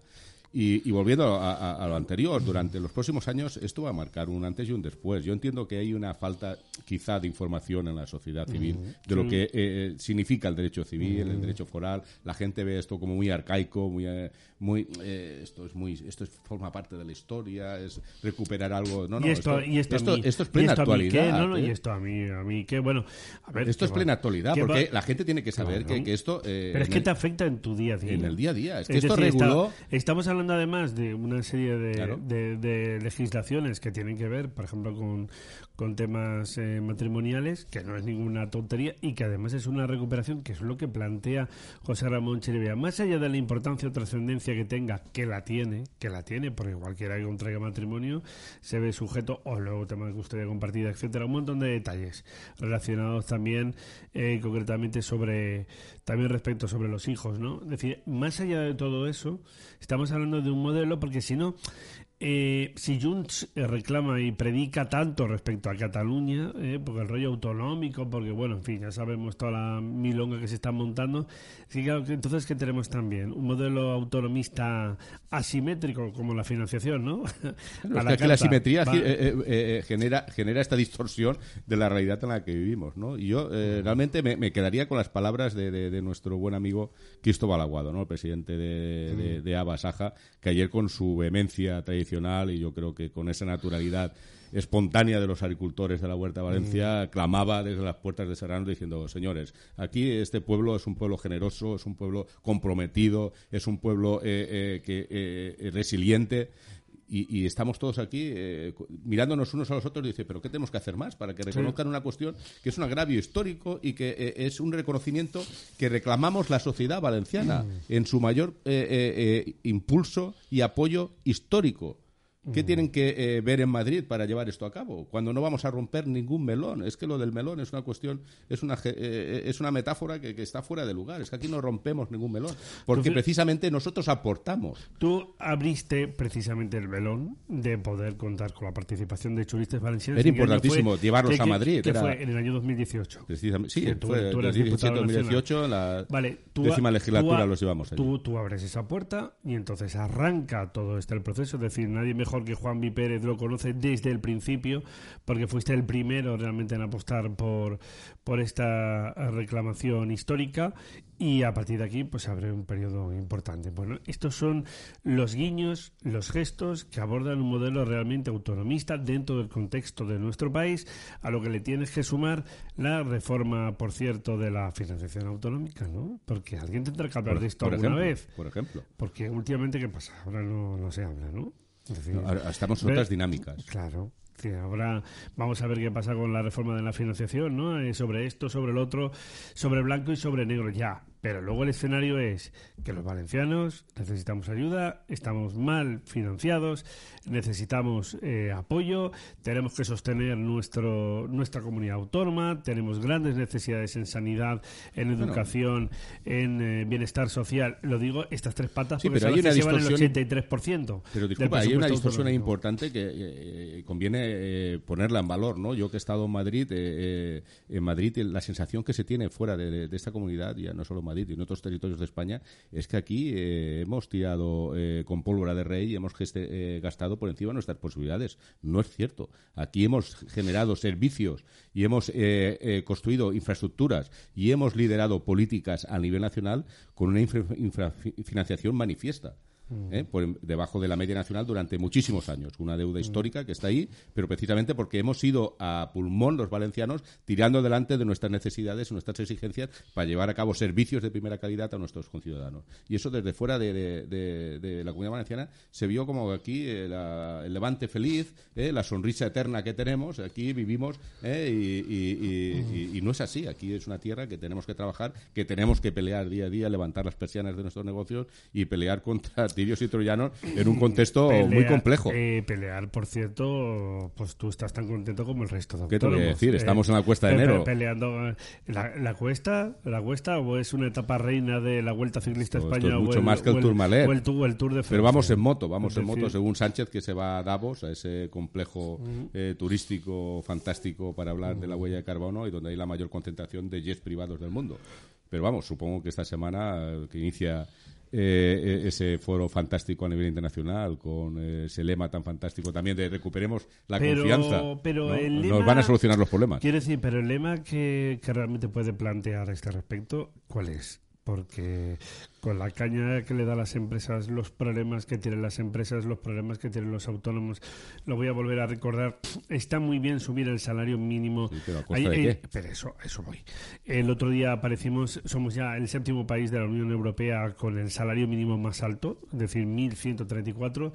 Y, y volviendo a, a- a lo anterior, durante los próximos años esto va a marcar un antes y un después. Yo entiendo que hay una falta quizá de información en la sociedad civil de lo que eh, significa el derecho civil, el derecho foral. La gente ve esto como muy arcaico, muy, eh, muy eh, esto es muy esto es- forma parte de la historia, es recuperar algo. No, no, y esto, y esto, a esto, mí- esto es y plena esto qué, actualidad. no, no, y ¿eh? esto a mí, a mí qué, bueno, a ver, Esto es va- plena actualidad, que va- porque la gente tiene que saber Claro. que, que esto... eh, Pero es que el- te afecta en tu día a día. en el día a día. Es que Es esto decir, está- reguló... estamos hablando además de una serie de, Claro. de- de legislaciones que tienen que ver, por ejemplo, con, con temas eh, matrimoniales, que no es ninguna tontería y que además es una recuperación, que es lo que plantea José Ramón Chirivea. Más allá de la importancia o trascendencia que tenga, que la tiene, que la tiene, porque cualquiera que contraiga matrimonio se ve sujeto, o luego tema de custodia compartida, etcétera, un montón de detalles relacionados también eh, concretamente sobre también respecto sobre los hijos, ¿no? Es decir, más allá de todo eso, estamos hablando de un modelo porque si no eh, si Junts eh, reclama y predica tanto respecto a Cataluña, eh, porque el rollo autonómico, porque bueno, en fin, ya sabemos toda la milonga que se está montando, sí, claro, entonces ¿qué tenemos también? Un modelo autonomista asimétrico como la financiación, ¿no? *laughs* la que la asimetría genera, genera esta distorsión de la realidad en la que vivimos, ¿no? Y yo realmente me, quedaría con las palabras de, nuestro buen amigo Cristóbal Aguado, ¿no? El presidente de, de, Abasaja, que ayer con su vehemencia tradicional y yo creo que con esa naturalidad espontánea de los agricultores de la Huerta de Valencia mm. clamaba desde las puertas de Serrano diciendo, señores, aquí este pueblo es un pueblo generoso, es un pueblo comprometido, es un pueblo eh, eh, que, eh, resiliente y, estamos todos aquí eh, mirándonos unos a los otros y dice, pero ¿qué tenemos que hacer más para que reconozcan una cuestión que es un agravio histórico y que eh, es un reconocimiento que reclamamos la sociedad valenciana mm. en su mayor eh, impulso y apoyo histórico? ¿Qué tienen que eh, ver en Madrid para llevar esto a cabo? Cuando no vamos a romper ningún melón. Es que lo del melón es una cuestión, es una, eh, eh, es una metáfora que, está fuera de lugar. Es que aquí no rompemos ningún melón. Porque precisamente nosotros aportamos. Tú abriste precisamente el melón de poder contar con la participación de churistas valencianos. Era importantísimo llevarlos a Madrid. Que fue en el año 2018. Precisamente, sí, fue en 2018, la décima legislatura los llevamos allí. Tú, tú abres esa puerta y entonces arranca todo este el proceso. Es decir, nadie mejor que Juan. Pérez lo conoce desde el principio, porque fuiste el primero realmente en apostar por, por esta reclamación histórica y a partir de aquí pues abre un periodo importante. Bueno, estos son los guiños, los gestos que abordan un modelo realmente autonomista dentro del contexto de nuestro país, a lo que le tienes que sumar la reforma, por cierto, de la financiación autonómica, ¿no? Porque alguien tendrá que hablar de esto alguna vez. Por ejemplo. Porque últimamente, ¿qué pasa? Ahora no, no se habla, ¿no? Estamos en otras dinámicas. Claro. ahora vamos a ver qué pasa con la reforma de la financiación, ¿no? Eh, sobre esto, sobre el otro, sobre blanco y sobre negro, ya. Pero luego el escenario es que los valencianos necesitamos ayuda, estamos mal financiados, necesitamos eh, apoyo, tenemos que sostener nuestro, nuestra comunidad autónoma, tenemos grandes necesidades en sanidad, en educación, en eh, bienestar social. Lo digo, estas tres patas porque pero hay una llevan el 83%. Pero disculpa, hay una distorsión importante que eh, conviene ponerla en valor. ¿no? Yo que he estado en Madrid, en Madrid la sensación que se tiene fuera de, de esta comunidad, ya no solo Madrid, y en otros territorios de España, es que aquí eh, hemos tirado eh, con pólvora de rey y hemos eh, gastado por encima nuestras posibilidades. No es cierto. Aquí hemos generado servicios y hemos construido infraestructuras y hemos liderado políticas a nivel nacional con una financiación manifiesta. ¿Eh? por debajo de la media nacional durante muchísimos años. Una deuda histórica que está ahí, pero precisamente porque hemos ido a pulmón los valencianos tirando delante de nuestras necesidades nuestras exigencias para llevar a cabo servicios de primera calidad a nuestros conciudadanos. Y eso desde fuera de, la comunidad valenciana se vio como aquí eh, el levante feliz, eh, la sonrisa eterna que tenemos, aquí vivimos y, y no es así. Aquí es una tierra que tenemos que trabajar, que tenemos que pelear día a día, levantar las persianas de nuestros negocios y pelear contra tirios y troyanos en un contexto muy complejo. Eh, pelear, por cierto, pues tú estás tan contento como el resto de ¿Qué te voy a decir? Estamos en la cuesta de enero. Peleando. Eh, ¿La, cuesta? ¿La cuesta o es una etapa reina de la Vuelta Ciclista Española? es mucho más que el, Tourmalet. O el, Tour de Francia. Pero vamos en moto, vamos en moto, según Sánchez, que se va a Davos, a ese complejo eh, turístico fantástico para hablar de la huella de carbono y donde hay la mayor concentración de jets privados del mundo. Pero vamos, supongo que esta semana que inicia eh, e-, ese foro fantástico a nivel internacional, con ese lema tan fantástico también de recuperemos la confianza. Pero Nos van a solucionar los problemas. Quiero decir, pero el lema que, que realmente puede plantear a este respecto, ¿cuál es? Porque con la caña que le da a las empresas, los problemas que tienen las empresas, los problemas que tienen los autónomos. Lo voy a volver a recordar. Está muy bien subir el salario mínimo. pero, eh, pero eso, eso voy. El otro día aparecimos, somos ya el séptimo país de la Unión Europea con el salario mínimo más alto, es decir, 1.134.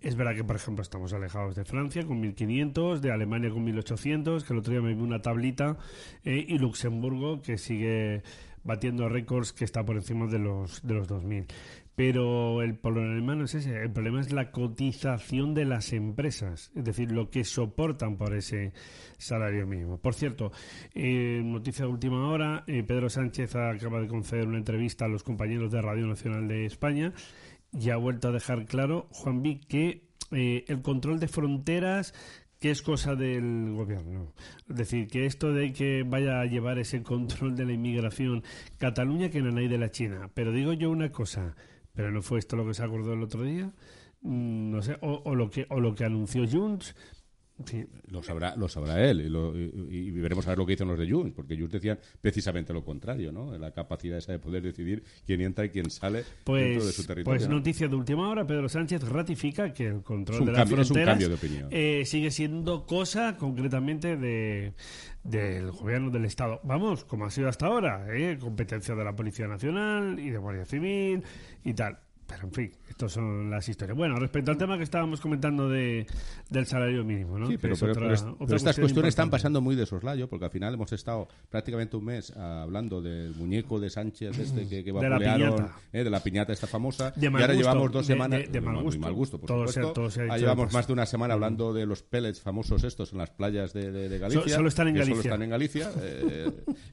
Es verdad que, por ejemplo, estamos alejados de Francia con 1.500, de Alemania con 1.800, que el otro día me vi una tablita, eh, y Luxemburgo, que sigue batiendo récords que está por encima de los, de los 2.000. Pero el problema no es ese, el problema es la cotización de las empresas, es decir, lo que soportan por ese salario mínimo. Por cierto, eh, noticia de última hora, eh, Pedro Sánchez acaba de conceder una entrevista a los compañeros de Radio Nacional de España y ha vuelto a dejar claro, Juan Vic, que eh, el control de fronteras que es cosa del gobierno. Es decir, que esto de que vaya a llevar ese control de la inmigración Cataluña que no hay de la China. Pero digo yo una cosa, pero no fue esto lo que se acordó el otro día, mm, no sé, o, o lo que o lo que anunció Junts, Sí. Lo sabrá, lo sabrá él y, lo, y, y, veremos a ver lo que dicen los de Junts, porque Junts decían precisamente lo contrario, ¿no? La capacidad esa de poder decidir quién entra y quién sale pues, dentro de su territorio. Pues noticia de última hora, Pedro Sánchez ratifica que el control de las cambio, fronteras de opinión. eh, sigue siendo cosa concretamente de del gobierno del Estado. Vamos, como ha sido hasta ahora, ¿eh? competencia de la Policía Nacional y de Guardia Civil y tal. Pero en fin, estas son las historias. Bueno, respecto al tema que estábamos comentando de, del salario mínimo, ¿no? Sí, pero, es pero- otra- pero es- otra pero estas cuestiones están pasando muy de soslayo, porque al final hemos estado prácticamente un mes ah, hablando del muñeco de Sánchez, este que, que De la vapulearon, piñata. eh, de la piñata esta famosa, De y ahora gusto, llevamos dos semanas... de- de mal muy gusto. mal gusto, por Todo se- supuesto. todo se ha Ah, dicho llevamos más de una semana hablando de los pellets famosos estos en las playas de, Galicia. solo están en Galicia. Solo están en Galicia. eh,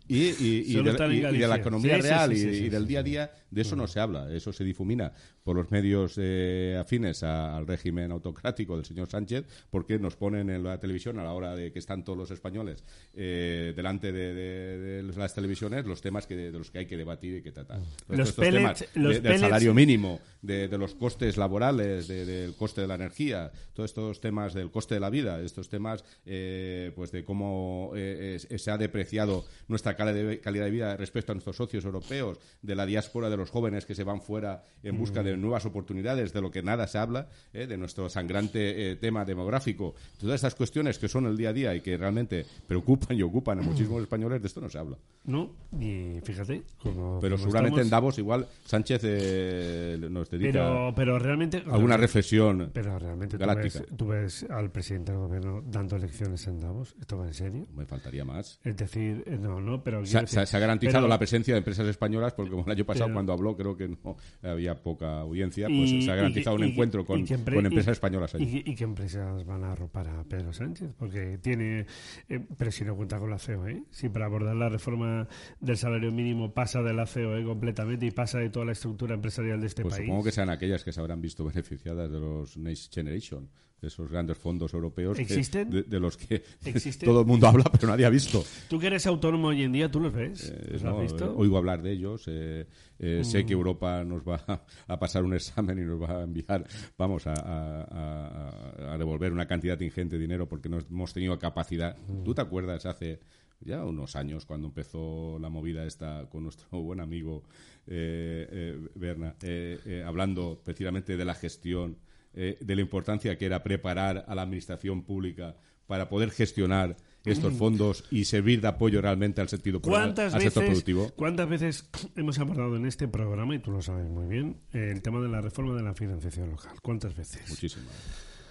y, y- de, y- la economía Sí, real sí, y, sí, sí, y del día a día, de eso no se habla. Eso se difumina por los medios eh, afines a- al régimen autocrático del señor Sánchez, porque nos ponen en la televisión a la hora de que están todos los españoles eh, delante de, de- de las televisiones los temas que, de los que hay que debatir y que tratar. Entonces, Los estos pellets- temas los de- del salario mínimo, de, los costes laborales, de- del coste de la energía, todos estos temas del coste de la vida, estos temas eh, pues de cómo eh, es- se ha depreciado nuestra calidad de vida respecto a nuestros socios europeos, de la diáspora de los jóvenes que se van fuera en busca de nuevas oportunidades, de lo que nada se habla, eh, de nuestro sangrante eh, tema demográfico, todas estas cuestiones que son el día a día y que realmente preocupan y ocupan a muchísimos españoles, de esto no se habla. ¿No? Y fíjate, como, Pero como seguramente estamos- en Davos igual Sánchez eh, nos dedica Pero, pero realmente. alguna reflexión. Pero realmente tú galáctica. ves, tú ves al presidente del gobierno dando elecciones en Davos. ¿Esto va en serio? Me faltaría más. Es decir, eh, no, no, pero. Se, decir- se ha garantizado pero- la presencia de empresas españolas porque como el año pasado Pero- cuando habló creo que no había poca audiencia, y- pues se ha y- garantizado y- un y- encuentro con, y qué empre- con empresas y- españolas allí. ¿Y, y qué empresas van a arropar a Pedro Sánchez? Porque tiene. eh, pero si no cuenta con la COE. Si para abordar la reforma del salario mínimo pasa de la COE completamente y pasa de toda la estructura empresarial de este Pues país. supongo que sean aquellas que se habrán visto beneficiadas de los Next Generation, esos grandes fondos europeos que- ¿Existen? de, de los que ¿Existen? *laughs* todo el mundo habla pero nadie ha visto. Tú que eres autónomo hoy en día, ¿tú los ves? Eh, ¿Los no, has visto? eh, oigo hablar de ellos. eh, eh, Sé Mm. que Europa nos va a, pasar un examen y nos va a enviar, vamos, a, a- a- a devolver una cantidad ingente de dinero porque no hemos tenido capacidad. Mm. ¿Tú te acuerdas hace ya unos años cuando empezó la movida esta con nuestro *laughs* buen amigo eh, eh, Berna, eh, hablando precisamente de la gestión, eh, de la importancia que era preparar a la administración pública para poder gestionar estos fondos y servir de apoyo realmente al sentido ¿Cuántas al sector veces, productivo. ¿Cuántas veces *clears throat* hemos abordado en este programa, y tú lo sabes muy bien, el tema de la reforma de la financiación local? ¿Cuántas veces? Muchísimas.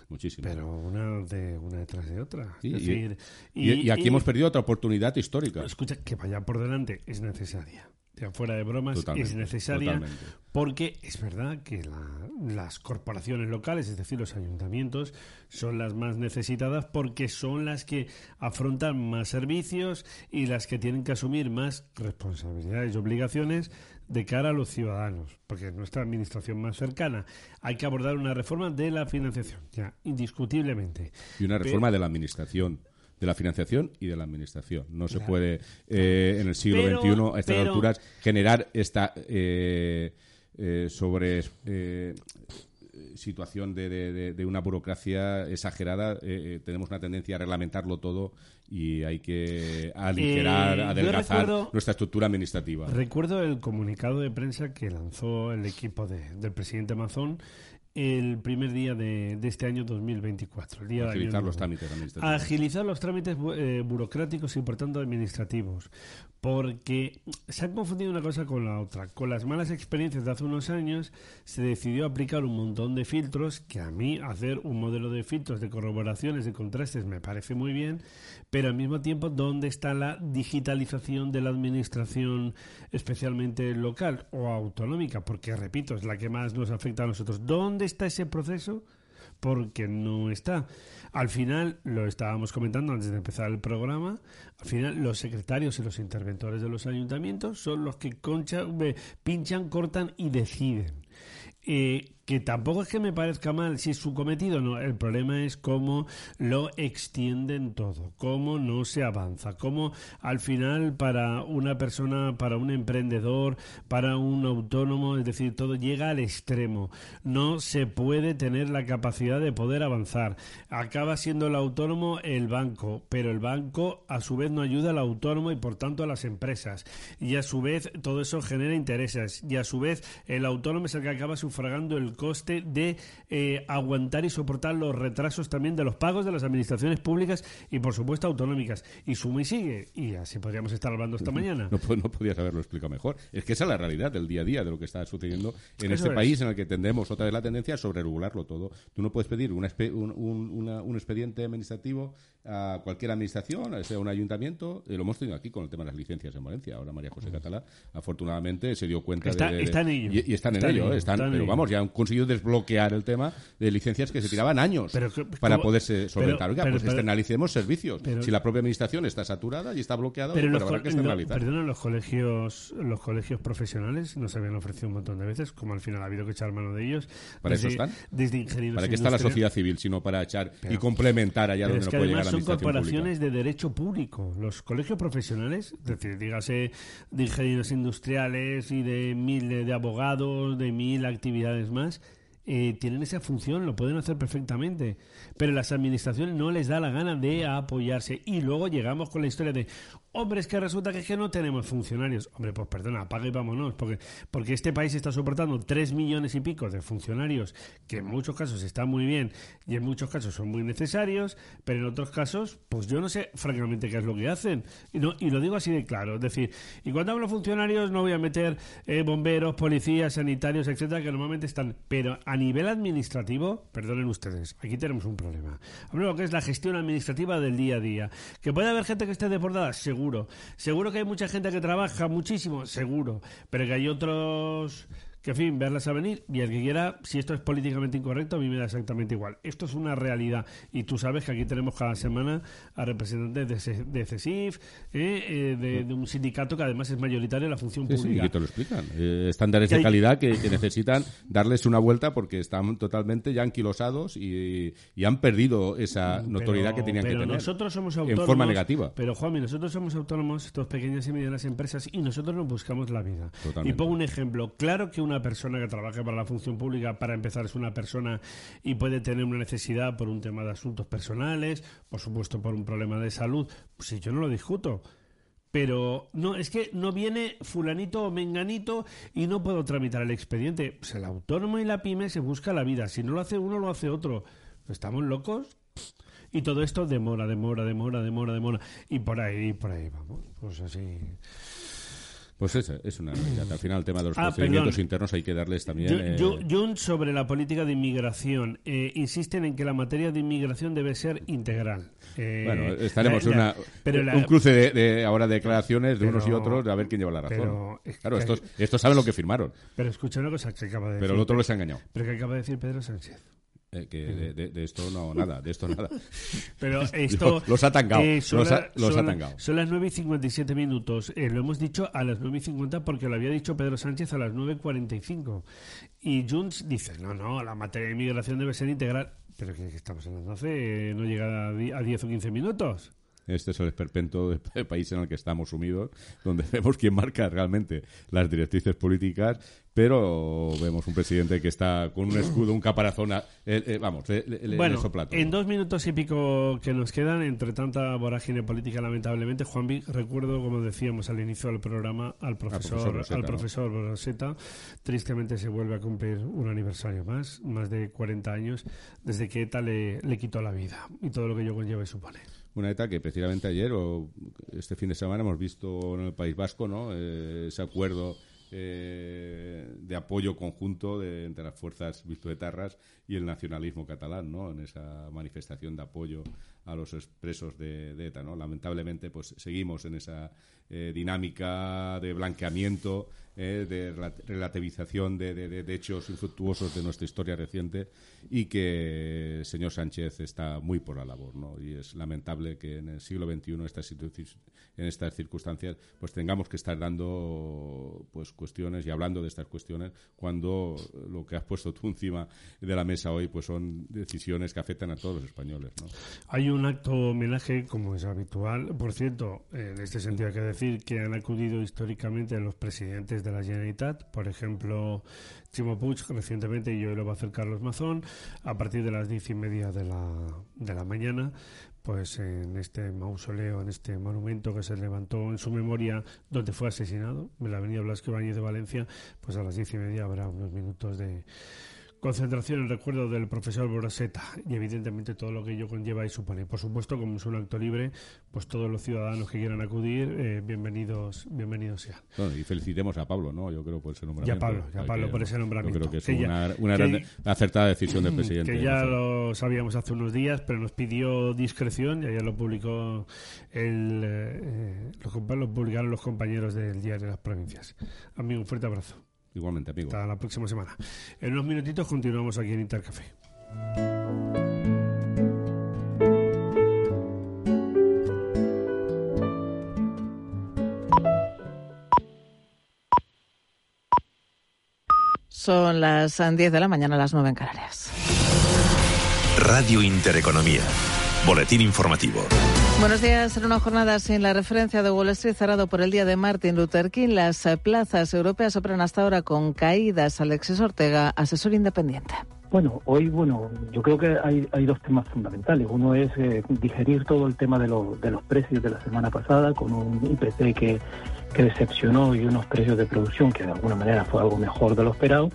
Muchísimas. Pero una, de, una detrás de otra. Sí, Es y- decir, y, y aquí hemos perdido otra oportunidad histórica. Escucha, que vaya por delante es necesaria. Ya fuera de bromas, Totalmente, es necesaria totalmente. porque es verdad que la- las corporaciones locales, es decir, los ayuntamientos, son las más necesitadas porque son las que afrontan más servicios y las que tienen que asumir más responsabilidades y obligaciones de cara a los ciudadanos, porque es nuestra administración más cercana. Hay que abordar una reforma de la financiación, ya, indiscutiblemente. Y una reforma de la administración. De la financiación y de la administración. No se puede, eh, en el siglo Pero- XXI, a estas pero- alturas, generar esta eh, eh, sobre eh, situación de, de- una burocracia exagerada. Eh, eh, tenemos una tendencia a reglamentarlo todo y hay que aligerar, Eh, adelgazar recuerdo- nuestra estructura administrativa. Recuerdo el comunicado de prensa que lanzó el equipo de- del presidente Mazón el primer día de, de este año 2024, el día de Agilizar los trámites administrativos. Agilizar los trámites eh, burocráticos y por tanto administrativos. Porque se ha confundido una cosa con la otra. Con las malas experiencias de hace unos años se decidió aplicar un montón de filtros, que a mí hacer un modelo de filtros, de corroboraciones, de contrastes me parece muy bien, pero al mismo tiempo, ¿dónde está la digitalización de la administración, especialmente local o autonómica? Porque, repito, es la que más nos afecta a nosotros. ¿Dónde está ese proceso? porque no está. Al final, lo estábamos comentando antes de empezar el programa, al final los secretarios y los interventores de los ayuntamientos son los que concha, ve, pinchan, cortan y deciden. Eh, que tampoco es que me parezca mal si es su cometido, no. El problema es cómo lo extienden todo, cómo no se avanza, cómo al final para una persona, para un emprendedor, para un autónomo, es decir, todo llega al extremo. No se puede tener la capacidad de poder avanzar. Acaba siendo el autónomo el banco, pero el banco a su vez no ayuda al autónomo y por tanto a las empresas. Y a su vez todo eso genera intereses. Y a su vez el autónomo es el que acaba sufragando el coste de eh, aguantar y soportar los retrasos también de los pagos de las administraciones públicas y, por supuesto, autonómicas. Y suma y sigue. Y así podríamos estar hablando esta mañana. No, no podías haberlo explicado mejor. Es que esa es la realidad del día a día de lo que está sucediendo en este país en el que tendemos otra vez la tendencia a sobreregularlo todo. Tú no puedes pedir un, un, expediente administrativo a cualquier administración, sea un ayuntamiento. Eh, lo hemos tenido aquí con el tema de las licencias en Valencia. Ahora María José Catalá, afortunadamente, se dio cuenta de, Están en ello. Y, están en ello, están, pero vamos, ya han desbloquear el tema de licencias que se tiraban años para poderse solventar. Oiga, pues externalicemos servicios. si la propia administración está saturada y está bloqueada, pero pues habrá que externalizar. perdona, los colegios, los colegios profesionales nos habían ofrecido un montón de veces, como al final ha habido que echar mano de ellos. ¿Para eso están? Desde ¿Para qué está la sociedad civil, sino para echar y complementar allá donde no puede llegar la son corporaciones de derecho público. Los colegios profesionales, es decir, dígase de ingenieros industriales y de mil de abogados, de mil actividades más, eh, tienen esa función, lo pueden hacer perfectamente, pero las administraciones no les da la gana de apoyarse. Y luego llegamos con la historia de, Hombre, es que resulta que, es que no tenemos funcionarios. Hombre, pues perdona, apaga y vámonos, porque, porque este país está soportando tres millones y pico de funcionarios, que en muchos casos están muy bien y en muchos casos son muy necesarios, pero en otros casos, pues yo no sé francamente qué es lo que hacen. Y, no, y lo digo así de claro. Es decir, y cuando hablo funcionarios no voy a meter eh, bomberos, policías, sanitarios, etcétera, que normalmente están. Pero a nivel administrativo, perdonen ustedes, aquí tenemos un problema. Hablo de lo que es la gestión administrativa del día a día. ¿Que puede haber gente que esté desbordada? Seguro. Seguro que hay mucha gente que trabaja muchísimo, seguro. Pero que hay otros que, en fin, verlas a venir y el que quiera, si esto es políticamente incorrecto, a mí me da exactamente igual. Esto es una realidad y tú sabes que aquí tenemos cada semana a representantes de, de CESIF, eh, eh, de, un sindicato que además es mayoritario en la función pública. Sí, que te lo explican. Eh, estándares de calidad que, necesitan darles una vuelta porque están totalmente ya anquilosados y, han perdido esa notoriedad que tenían que tener. nosotros somos autónomos. En forma negativa. Pero, Juanmi, nosotros somos autónomos, estos pequeñas y medianas empresas, y nosotros nos buscamos la vida. Y pongo un ejemplo. Claro que una persona que trabaje para la función pública, para empezar, es una persona y puede tener una necesidad por un tema de asuntos personales, por supuesto por un problema de salud, pues si yo no lo discuto. Pero no, es que no viene fulanito o menganito y no puedo tramitar el expediente. Pues el autónomo y la pyme se busca la vida. Si no lo hace uno, lo hace otro. ¿Estamos locos? Y todo esto demora, demora, demora, demora, demora. Y por ahí, por ahí vamos. Pues así. Pues es, es una realidad. Al final, el tema de los ah, procedimientos internos hay que darles también. Eh... Jun, sobre la política de inmigración. Eh, insisten en que la materia de inmigración debe ser integral. Eh, bueno, estaremos en un cruce de, ahora de declaraciones de unos y otros a ver quién lleva la razón. claro, estos, estos saben lo que firmaron. Pero escucha una cosa que acaba de decir. Pero el otro les ha engañado. Pero que acaba de decir Pedro Sánchez. Eh, que de, esto no, nada, de esto nada. *laughs* Pero *laughs* esto... los ha tangado, eh, son, los ha, los son, las 9 y 57 minutos. Eh, lo hemos dicho a las 9 y 50 porque lo había dicho Pedro Sánchez a las 9 y 45. Y Junts dice, no, no, la materia de inmigración debe ser integral. Pero que, estamos hablando hace, no llega a 10 o 15 minutos. Este es el esperpento *laughs* del país en el que estamos sumidos, donde *laughs* vemos quién marca realmente las directrices políticas, pero vemos un presidente que está con un escudo, un caparazón, eh, eh, vamos, le, bueno, en dos minutos y pico que nos quedan, entre tanta vorágine política, lamentablemente, Juan Vic, recuerdo, como decíamos al inicio del programa, al profesor, al profesor, Rosetta, tristemente se vuelve a cumplir un aniversario más, más de 40 años, desde que ETA le, le quitó la vida y todo lo que ello conlleva y supone una ETA que precisamente ayer o este fin de semana hemos visto en el País Vasco ¿no? Eh, ese acuerdo eh, de apoyo conjunto de, entre las fuerzas vistoetarras y el nacionalismo catalán, ¿no? En esa manifestación de apoyo a los presos de, ETA. ¿no? Lamentablemente, pues seguimos en esa eh, dinámica de blanqueamiento, eh, de relativización de, hechos infructuosos de nuestra historia reciente y que el señor Sánchez está muy por la labor. ¿no? Y es lamentable que en el siglo XXI, en estas circunstancias, pues tengamos que estar dando pues cuestiones y hablando de estas cuestiones cuando lo que has puesto tú encima de la mesa hoy pues son decisiones que afectan a todos los españoles. ¿no? Hay un acto homenaje, como es habitual. Por cierto, en este sentido hay que decir que han acudido históricamente los presidentes de la Generalitat, por ejemplo, Chimo Puig recientemente y hoy lo va a hacer Carlos Mazón, a partir de las diez y media de la, de la mañana pues en este mausoleo, en este monumento que se levantó en su memoria donde fue asesinado, en la avenida Blasco Ibáñez de Valencia, pues a las diez y media habrá unos minutos de Concentración en recuerdo del profesor Boroseta y evidentemente todo lo que ello conlleva y supone. Por supuesto, como es un acto libre, pues todos los ciudadanos que quieran acudir, eh, bienvenidos, bienvenidos sean. y felicitemos a Pablo, ¿no? Yo creo por ese nombramiento. Y a Pablo, ya Pablo por ese nombramiento. Yo creo que es una, gran, acertada decisión del *clears throat* presidente. Que ya lo sabíamos hace unos días, pero nos pidió discreción y ayer lo publicó el, eh, lo publicaron los compañeros del diario de las provincias. Amigo, un fuerte abrazo. Igualmente, amigo. Hasta la próxima semana. En unos minutitos continuamos aquí en Intercafé. Son las 10 de la mañana, las 9 en Canarias. Radio Intereconomía. Boletín informativo. Buenos días. En una jornada sin la referencia de Wall Street cerrado por el día de Martin Luther King, las plazas europeas operan hasta ahora con caídas. Alexis Ortega, asesor independiente. Bueno, hoy, bueno, yo creo que hay, dos temas fundamentales. Uno es eh, digerir todo el tema de, de los precios de la semana pasada con un IPC que, que decepcionó y unos precios de producción que de alguna manera fue algo mejor de lo esperado.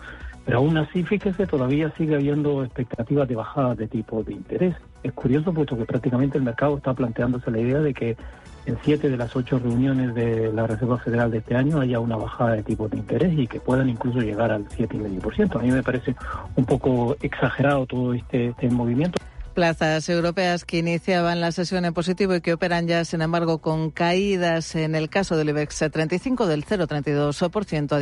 Pero aún así, fíjese, todavía sigue habiendo expectativas de bajada de tipo de interés es curioso puesto que prácticamente el mercado está planteándose la idea de que en siete de las ocho reuniones de la Reserva Federal de este año haya una bajada de tipos de interés y que puedan incluso llegar al 7,5%. A mí me parece un poco exagerado todo este, este movimiento. Plazas europeas que iniciaban la sesión en positivo y que operan ya, sin embargo, con caídas en el caso del IBEX 35 del 0,32% a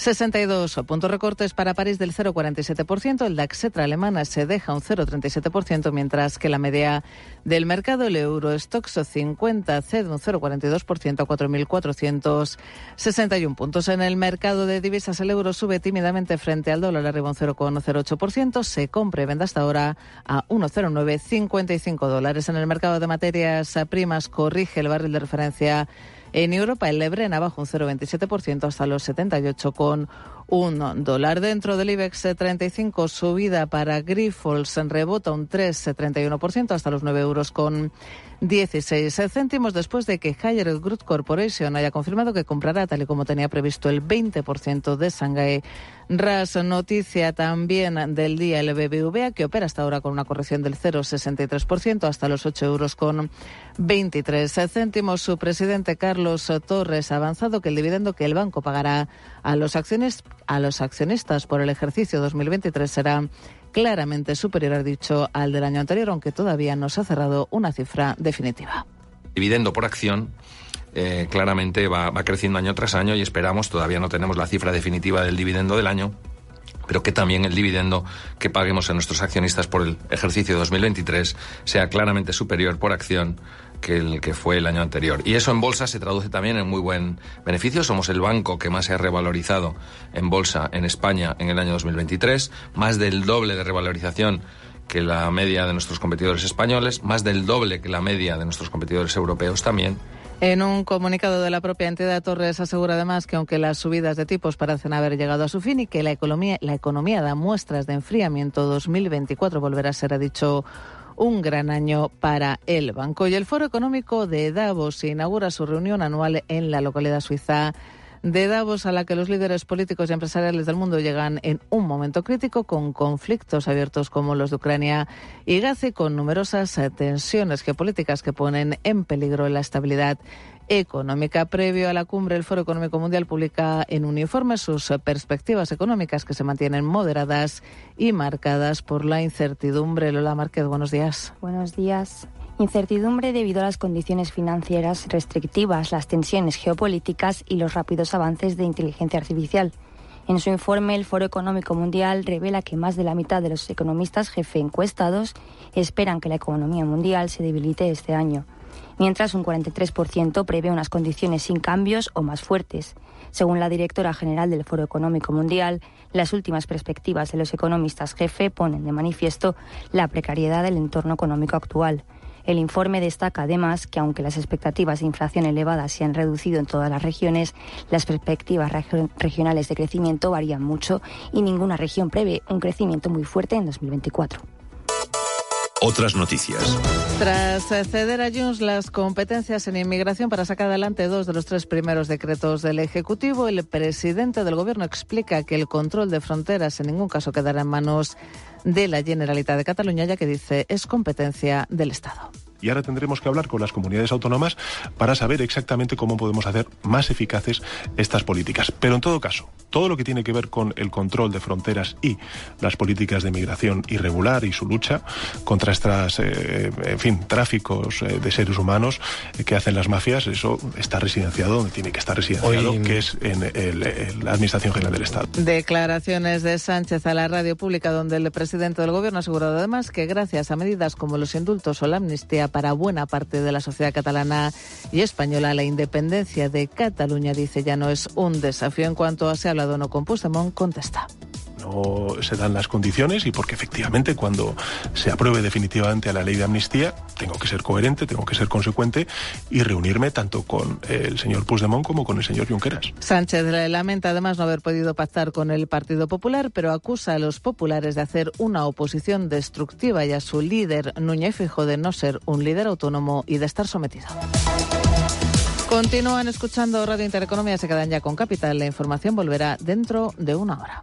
10.062 puntos recortes para París del 0,47%. El DAX Etra alemana se deja un 0,37%, mientras que la media del mercado, el euro Stoxo 50 cede un 0,42% a 4.461 puntos. En el mercado de divisas, el euro sube tímidamente frente al dólar, arriba un 0,08%. Se compra y vende hasta ahora a 1,0955 dólares. En el mercado de materias primas corrige el barril de referencia en Europa. El Lebren abajo un 0,27% hasta los 78 con un dólar. Dentro del IBEX 35, subida para Grifols rebota un 3,31% hasta los 9 euros con 16 céntimos después de que Higher Group Corporation haya confirmado que comprará, tal y como tenía previsto, el 20% de Shanghai RAS. Noticia también del día el BBVA, que opera hasta ahora con una corrección del 0,63% hasta los 8 euros con 23 céntimos. Su presidente Carlos Torres ha avanzado que el dividendo que el banco pagará a los, acciones, a los accionistas por el ejercicio 2023 será claramente superior, ha dicho, al del año anterior, aunque todavía no se ha cerrado una cifra definitiva. Dividendo por acción eh, claramente va, va creciendo año tras año y esperamos, todavía no tenemos la cifra definitiva del dividendo del año, pero que también el dividendo que paguemos a nuestros accionistas por el ejercicio 2023 sea claramente superior por acción que el que fue el año anterior. Y eso en bolsa se traduce también en muy buen beneficio. Somos el banco que más se ha revalorizado en bolsa en España en el año 2023, más del doble de revalorización que la media de nuestros competidores españoles, más del doble que la media de nuestros competidores europeos también. En un comunicado de la propia entidad, Torres asegura además que aunque las subidas de tipos parecen haber llegado a su fin y que la economía, la economía da muestras de enfriamiento, 2024 volverá a ser, ha dicho, un gran año para el banco. Y el Foro Económico de Davos inaugura su reunión anual en la localidad suiza de Davos a la que los líderes políticos y empresariales del mundo llegan en un momento crítico con conflictos abiertos como los de Ucrania y Gaza y con numerosas tensiones geopolíticas que ponen en peligro la estabilidad económica. Previo a la cumbre, el Foro Económico Mundial publica en un informe sus perspectivas económicas que se mantienen moderadas y marcadas por la incertidumbre. Lola Márquez, buenos días. Buenos días. Incertidumbre debido a las condiciones financieras restrictivas, las tensiones geopolíticas y los rápidos avances de inteligencia artificial. En su informe, el Foro Económico Mundial revela que más de la mitad de los economistas jefe encuestados esperan que la economía mundial se debilite este año mientras un 43% prevé unas condiciones sin cambios o más fuertes. Según la directora general del Foro Económico Mundial, las últimas perspectivas de los economistas jefe ponen de manifiesto la precariedad del entorno económico actual. El informe destaca además que aunque las expectativas de inflación elevadas se han reducido en todas las regiones, las perspectivas regionales de crecimiento varían mucho y ninguna región prevé un crecimiento muy fuerte en 2024. Otras noticias. Tras ceder a Junts las competencias en inmigración para sacar adelante dos de los tres primeros decretos del Ejecutivo, el presidente del Gobierno explica que el control de fronteras en ningún caso quedará en manos de la Generalitat de Cataluña, ya que dice es competencia del Estado y ahora tendremos que hablar con las comunidades autónomas para saber exactamente cómo podemos hacer más eficaces estas políticas. Pero en todo caso, todo lo que tiene que ver con el control de fronteras y las políticas de migración irregular y su lucha contra estos, eh, en fin, tráficos eh, de seres humanos que hacen las mafias, eso está residenciado donde tiene que estar residenciado, que es en la Administración General del Estado. Declaraciones de Sánchez a la radio pública, donde el presidente del Gobierno ha asegurado además que gracias a medidas como los indultos o la amnistía para buena parte de la sociedad catalana y española. La independencia de Cataluña, dice, ya no es un desafío. En cuanto a se ha hablado no con Puigdemont, contesta no se dan las condiciones y porque efectivamente cuando se apruebe definitivamente la ley de amnistía tengo que ser coherente, tengo que ser consecuente y reunirme tanto con el señor Puigdemont como con el señor Junqueras. Sánchez lamenta además no haber podido pactar con el Partido Popular, pero acusa a los populares de hacer una oposición destructiva y a su líder Núñez Fijo de no ser un líder autónomo y de estar sometido. Continúan escuchando Radio Intereconomía, se quedan ya con Capital. La información volverá dentro de una hora.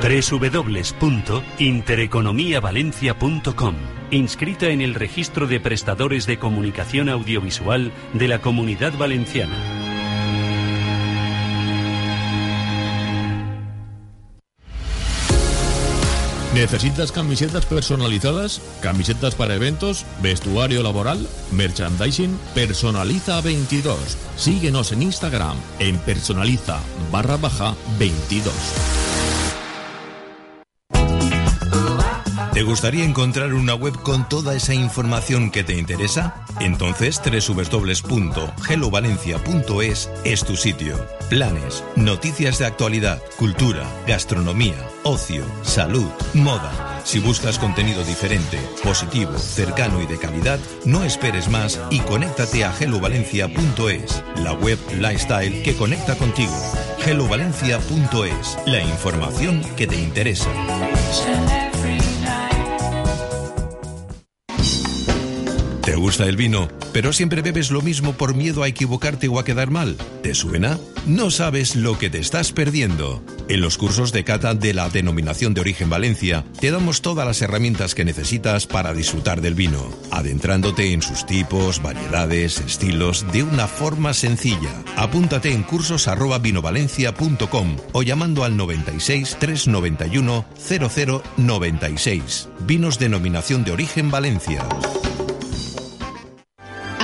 www.intereconomiavalencia.com Inscrita en el registro de prestadores de comunicación audiovisual de la Comunidad Valenciana. ¿Necesitas camisetas personalizadas? ¿Camisetas para eventos? ¿Vestuario laboral? ¿Merchandising? Personaliza 22. Síguenos en Instagram en personaliza barra baja 22. ¿Te gustaría encontrar una web con toda esa información que te interesa? Entonces www.gelovalencia.es es tu sitio. Planes, noticias de actualidad, cultura, gastronomía, ocio, salud, moda. Si buscas contenido diferente, positivo, cercano y de calidad, no esperes más y conéctate a gelovalencia.es, la web lifestyle que conecta contigo. gelovalencia.es, la información que te interesa. ¿Te gusta el vino, pero siempre bebes lo mismo por miedo a equivocarte o a quedar mal? ¿Te suena? No sabes lo que te estás perdiendo. En los cursos de cata de la Denominación de Origen Valencia, te damos todas las herramientas que necesitas para disfrutar del vino, adentrándote en sus tipos, variedades, estilos, de una forma sencilla. Apúntate en cursos vinovalencia.com o llamando al 96 391 0096. Vinos Denominación de Origen Valencia.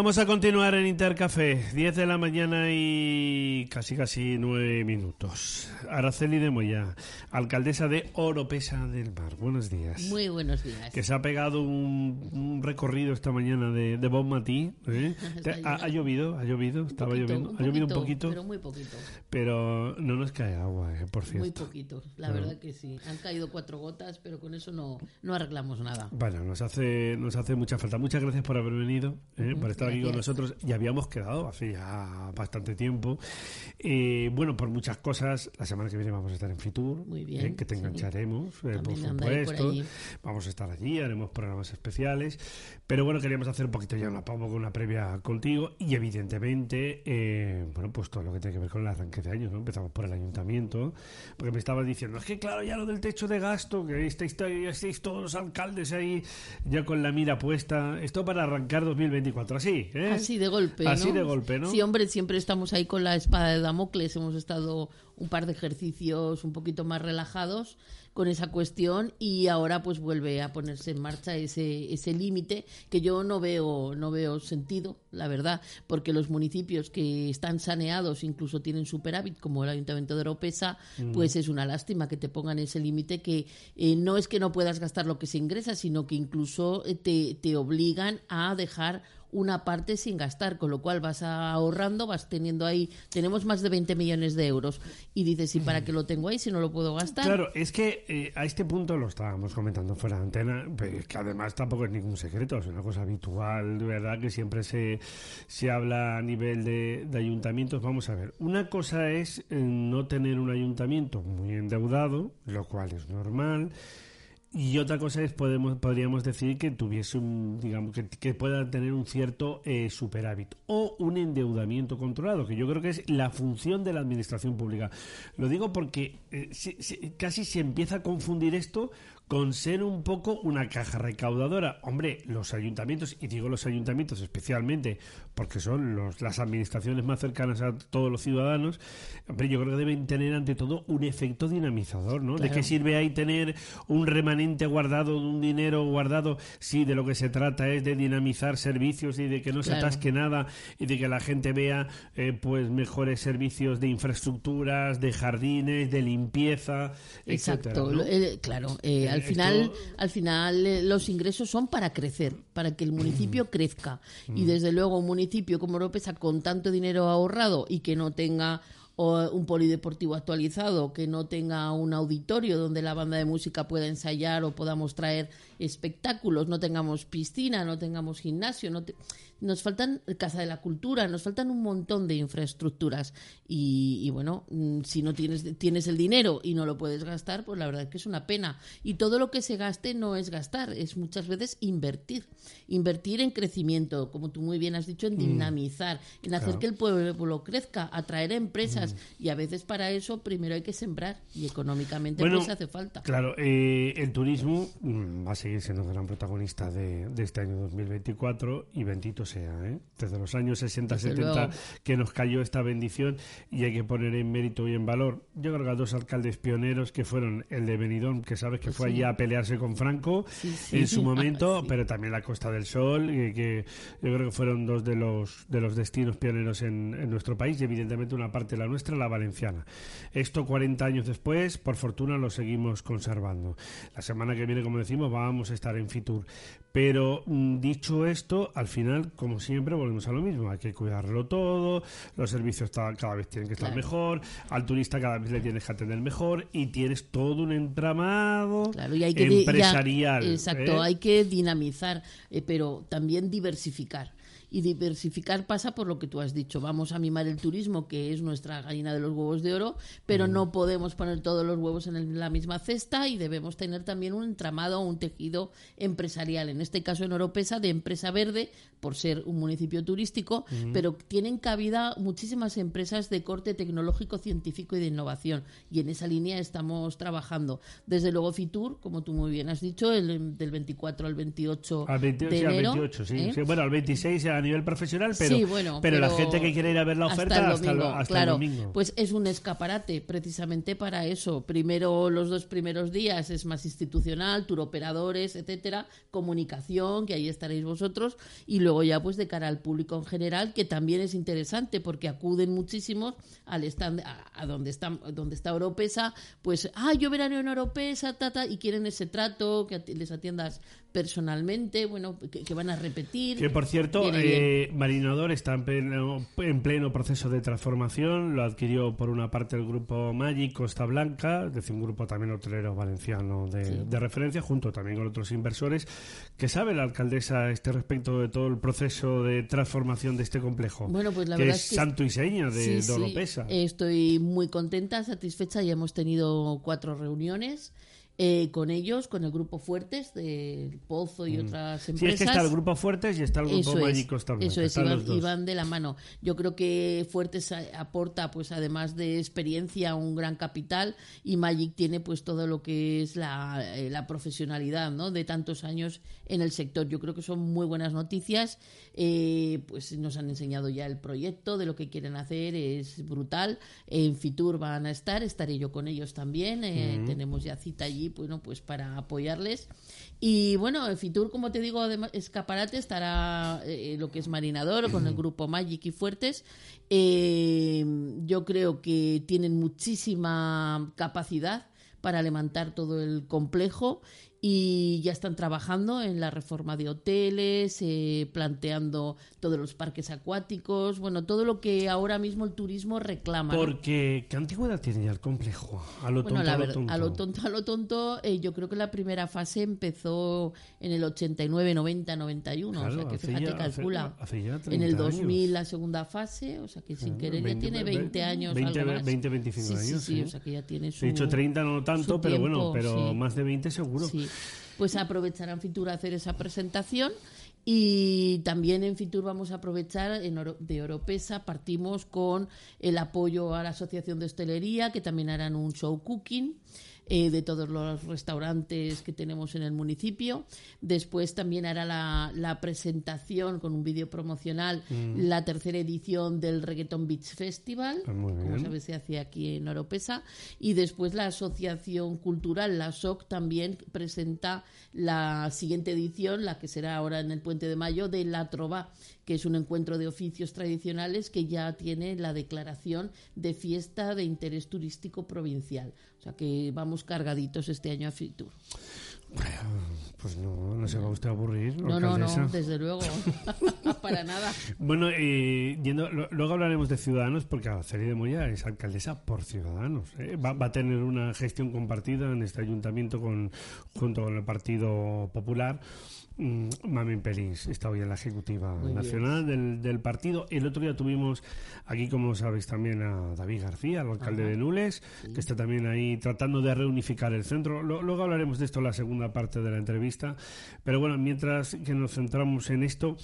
vamos a continuar en Intercafé. 10 de la mañana y casi casi 9 minutos. Araceli de Moya, alcaldesa de Oropesa del Mar. Buenos días. Muy buenos días. Que se ha pegado un, un recorrido esta mañana de, de Bon Matí. ¿eh? *laughs* Ha, ha llovido, ha llovido, estaba poquito, lloviendo. ha llovido un poquito, pero muy poquito. Pero no nos cae agua, eh, por cierto. Muy poquito, la No. verdad que sí. Han caído cuatro gotas, pero con eso no, no arreglamos nada. Bueno, nos hace, nos hace mucha falta. Muchas gracias por haber venido, ¿eh? Por estar aquí con nosotros. Ya habíamos quedado hace ya bastante tiempo. Eh, bueno, por muchas cosas, la semana que viene vamos a estar en Fitur, Muy bien, ¿eh? que te sí. engancharemos, eh, por por supuesto. allí. Vamos a estar allí, haremos programas especiales. Pero bueno, queríamos hacer un poquito ya una, un poco una previa contigo y evidentemente, eh, bueno, pues todo lo que tiene que ver con el arranque de año, ¿no? Empezamos por el ayuntamiento, porque me estabas diciendo, es que claro, ya lo del techo de gasto, que estáis, estáis todos los alcaldes ahí ya con la mira puesta, esto para arrancar 2024, así, ¿eh? Así de golpe, Así ¿no? de golpe, ¿no? Sí, hombre, siempre estamos ahí con la espada de Damocles. Hemos estado un par de ejercicios un poquito más relajados con esa cuestión y ahora pues vuelve a ponerse en marcha ese, ese límite que yo no veo, no veo sentido, la verdad, porque los municipios que están saneados incluso tienen superávit, como el Ayuntamiento de Oropesa, Mm. pues es una lástima que te pongan ese límite que eh, no es que no puedas gastar lo que se ingresa, sino que incluso eh, te, te obligan a dejar una parte sin gastar, con lo cual vas ahorrando, vas teniendo ahí, tenemos más de 20 millones de euros y dices, ¿y para qué lo tengo ahí si no lo puedo gastar? Claro, es que eh, a este punto lo estábamos comentando fuera de antena, que además tampoco es ningún secreto, es una cosa habitual, de verdad, que siempre se, se habla a nivel de, de ayuntamientos. Vamos a ver, una cosa es eh, no tener un ayuntamiento muy endeudado, lo cual es normal. Y otra cosa es, podemos, podríamos decir que tuviese un, digamos, que, pueda tener un cierto eh, superávit o un endeudamiento controlado, que yo creo que es la función de la administración pública. Lo digo porque eh, casi se empieza a confundir esto con ser un poco una caja recaudadora. Hombre, los ayuntamientos, y digo los ayuntamientos especialmente porque son los, las administraciones más cercanas a todos los ciudadanos, hombre, yo creo que deben tener ante todo un efecto dinamizador, ¿no? ¿De qué sirve ahí tener un remanente guardado, un dinero guardado, si de lo que se trata es de dinamizar servicios y de que no se atasque nada y de que la gente vea eh, pues mejores servicios de infraestructuras, de jardines, de limpieza, etcétera, Exacto, eh, claro. eh, al final, al final eh, los ingresos son para crecer, para que el municipio crezca. Y Mm. desde luego un municipio como Oropesa con tanto dinero ahorrado y que no tenga o, un polideportivo actualizado, que no tenga un auditorio donde la banda de música pueda ensayar o podamos traer espectáculos, no tengamos piscina, no tengamos gimnasio, no te- nos faltan casa de la cultura, nos faltan un montón de infraestructuras y, y bueno, mm, si no tienes tienes el dinero y no lo puedes gastar, pues la verdad es que es una pena. Y todo lo que se gaste no es gastar, es muchas veces invertir, invertir en crecimiento, como tú muy bien has dicho, en Mm. dinamizar, en hacer Claro. Mm. que el pueblo crezca, atraer empresas y a veces para eso primero hay que sembrar y económicamente Bueno, pues hace falta. Claro, eh, el turismo mm, va a seguir siendo gran protagonista de, de este año 2024 y bendito sea, ¿eh? Desde los años 60, Desde 70 luego. que nos cayó esta bendición y hay que poner en mérito y en valor. Yo creo que a dos alcaldes pioneros que fueron el de Benidorm, que sabes que fue Sí. allí a pelearse con Franco Sí, sí. en su momento, *laughs* pero también la Costa del Sol, que, que yo creo que fueron dos de los de los destinos pioneros en, en nuestro país y evidentemente una parte de la nuestra, la valenciana. Esto 40 años después, por fortuna, lo seguimos conservando. La semana que viene, como decimos, vamos a estar en Fitur. Pero mm, dicho esto, al final, como siempre, volvemos a lo mismo. Hay que cuidarlo todo, los servicios cada vez tienen que estar mejor, al turista cada vez le tienes que atender mejor y tienes todo un entramado empresarial. exacto, ¿eh? hay que dinamizar, eh, pero también diversificar y diversificar pasa por lo que tú has dicho. Vamos a mimar el turismo, que es nuestra gallina de los huevos de oro, pero no podemos poner todos los huevos en la misma cesta y debemos tener también un entramado, un tejido empresarial. En este caso en Oropesa, de empresa verde, por ser un municipio turístico, pero tienen cabida muchísimas empresas de corte tecnológico, científico y de innovación. Y en esa línea estamos trabajando. Desde luego Fitur, como tú muy bien has dicho, el, del 24 al 28 al 28, de enero. Al 28, ¿eh? sí. Bueno, al 26 a nivel profesional, pero, Sí, bueno, pero, la gente que quiere ir a ver la oferta hasta el domingo. Hasta, claro, el domingo. Pues es un escaparate precisamente para eso. Primero, los dos primeros días es más institucional, turoperadores, etcétera, comunicación, que ahí estaréis vosotros, y luego ya pues de cara al público en general, que también es interesante porque acuden muchísimos al stand, a, a donde está donde está Oropesa, pues, ah, yo verano en Oropesa, tata, y quieren ese trato, que les atiendas personalmente, bueno, que, que van a repetir. Que por cierto, eh, Marinador está en pleno, en pleno proceso de transformación. Lo adquirió por una parte el grupo Magic Costa Blanca, es decir, un grupo también hotelero valenciano de, Sí. de referencia, junto también con otros inversores. ¿Qué sabe la alcaldesa a este respecto de todo el proceso de transformación de este complejo? Bueno, pues la que verdad es es que santo y seña de, Sí. Estoy muy contenta, satisfecha. Ya hemos tenido cuatro reuniones eh, con ellos, con el grupo Fuertes del Pozo y Mm. otras Sí, empresas. es que está el grupo Fuertes y está el grupo Eso Magic es. Eso es, y van, y van de la mano. Yo creo que Fuertes aporta, pues además de experiencia, un gran capital y Magic tiene pues todo lo que es la, eh, la profesionalidad ¿no? de tantos años en el sector. Yo creo que son muy buenas noticias. Eh, pues nos han enseñado ya el proyecto de lo que quieren hacer, es brutal. En Fitur van a estar, estaré yo con ellos también. eh, Ujú. Tenemos ya cita allí, bueno, pues para apoyarles. Y bueno, en Fitur, como te digo, además, escaparate estará eh, lo que es Marinador con el grupo Magic y Fuertes. Eh, yo creo que tienen muchísima capacidad para levantar todo el complejo y ya están trabajando en la reforma de hoteles, eh, planteando todos los parques acuáticos, bueno, todo lo que ahora mismo el turismo reclama. Porque, ¿qué antigüedad tiene ya el complejo? A lo Bueno, tonto, la a lo verdad, tonto. a lo tonto, a lo tonto, eh, yo creo que la primera fase empezó en el 89, 90, 91. o sea Claro, que hace fíjate, ya- hace- calcula. hace ya en el 30 2000 años. la segunda fase, o sea que sin Claro, querer 20, ya tiene 20 años. 20, algo más. 20, 25 Sí, sí, años. sí, ¿eh? o sea que ya tiene su. He dicho 30, no tanto, pero bueno, tiempo, pero sí. más de 20 seguro. Sí. Pues aprovecharán Fitur a hacer esa presentación y también en Fitur vamos a aprovechar en Oro- de Oropesa partimos con el apoyo a la Asociación de Hostelería que también harán un show cooking eh, de todos los restaurantes que tenemos en el municipio. Después también hará la, la presentación con un vídeo promocional Mm. la tercera edición del Reggaeton Beach Festival, Ah, como sabes se hace aquí en Oropesa y después la Asociación Cultural, la SOC, también presenta la siguiente edición, la que será ahora en el Puente de Mayo, de La Trova, que es un encuentro de oficios tradicionales que ya tiene la declaración de fiesta de interés turístico provincial. O sea que vamos cargaditos este año a Fitur. Pues no, no se va usted a aburrir. No, no, no, desde luego. *laughs* Para nada. Bueno, eh, yendo, lo- luego hablaremos de Ciudadanos, porque Celia de Moya es alcaldesa por Ciudadanos. ¿eh? Va, va a tener una gestión compartida en este ayuntamiento con, junto con el Partido Popular. Mm, Mamen Pelís está hoy en la Ejecutiva Muy. Nacional del, del partido. El otro día tuvimos aquí, como sabéis, también a David García, el alcalde Ajá. de Nules, que está también ahí tratando de reunificar el centro. Lo- luego hablaremos de esto en la segunda parte de la entrevista. Pero bueno, mientras que nos centramos en esto,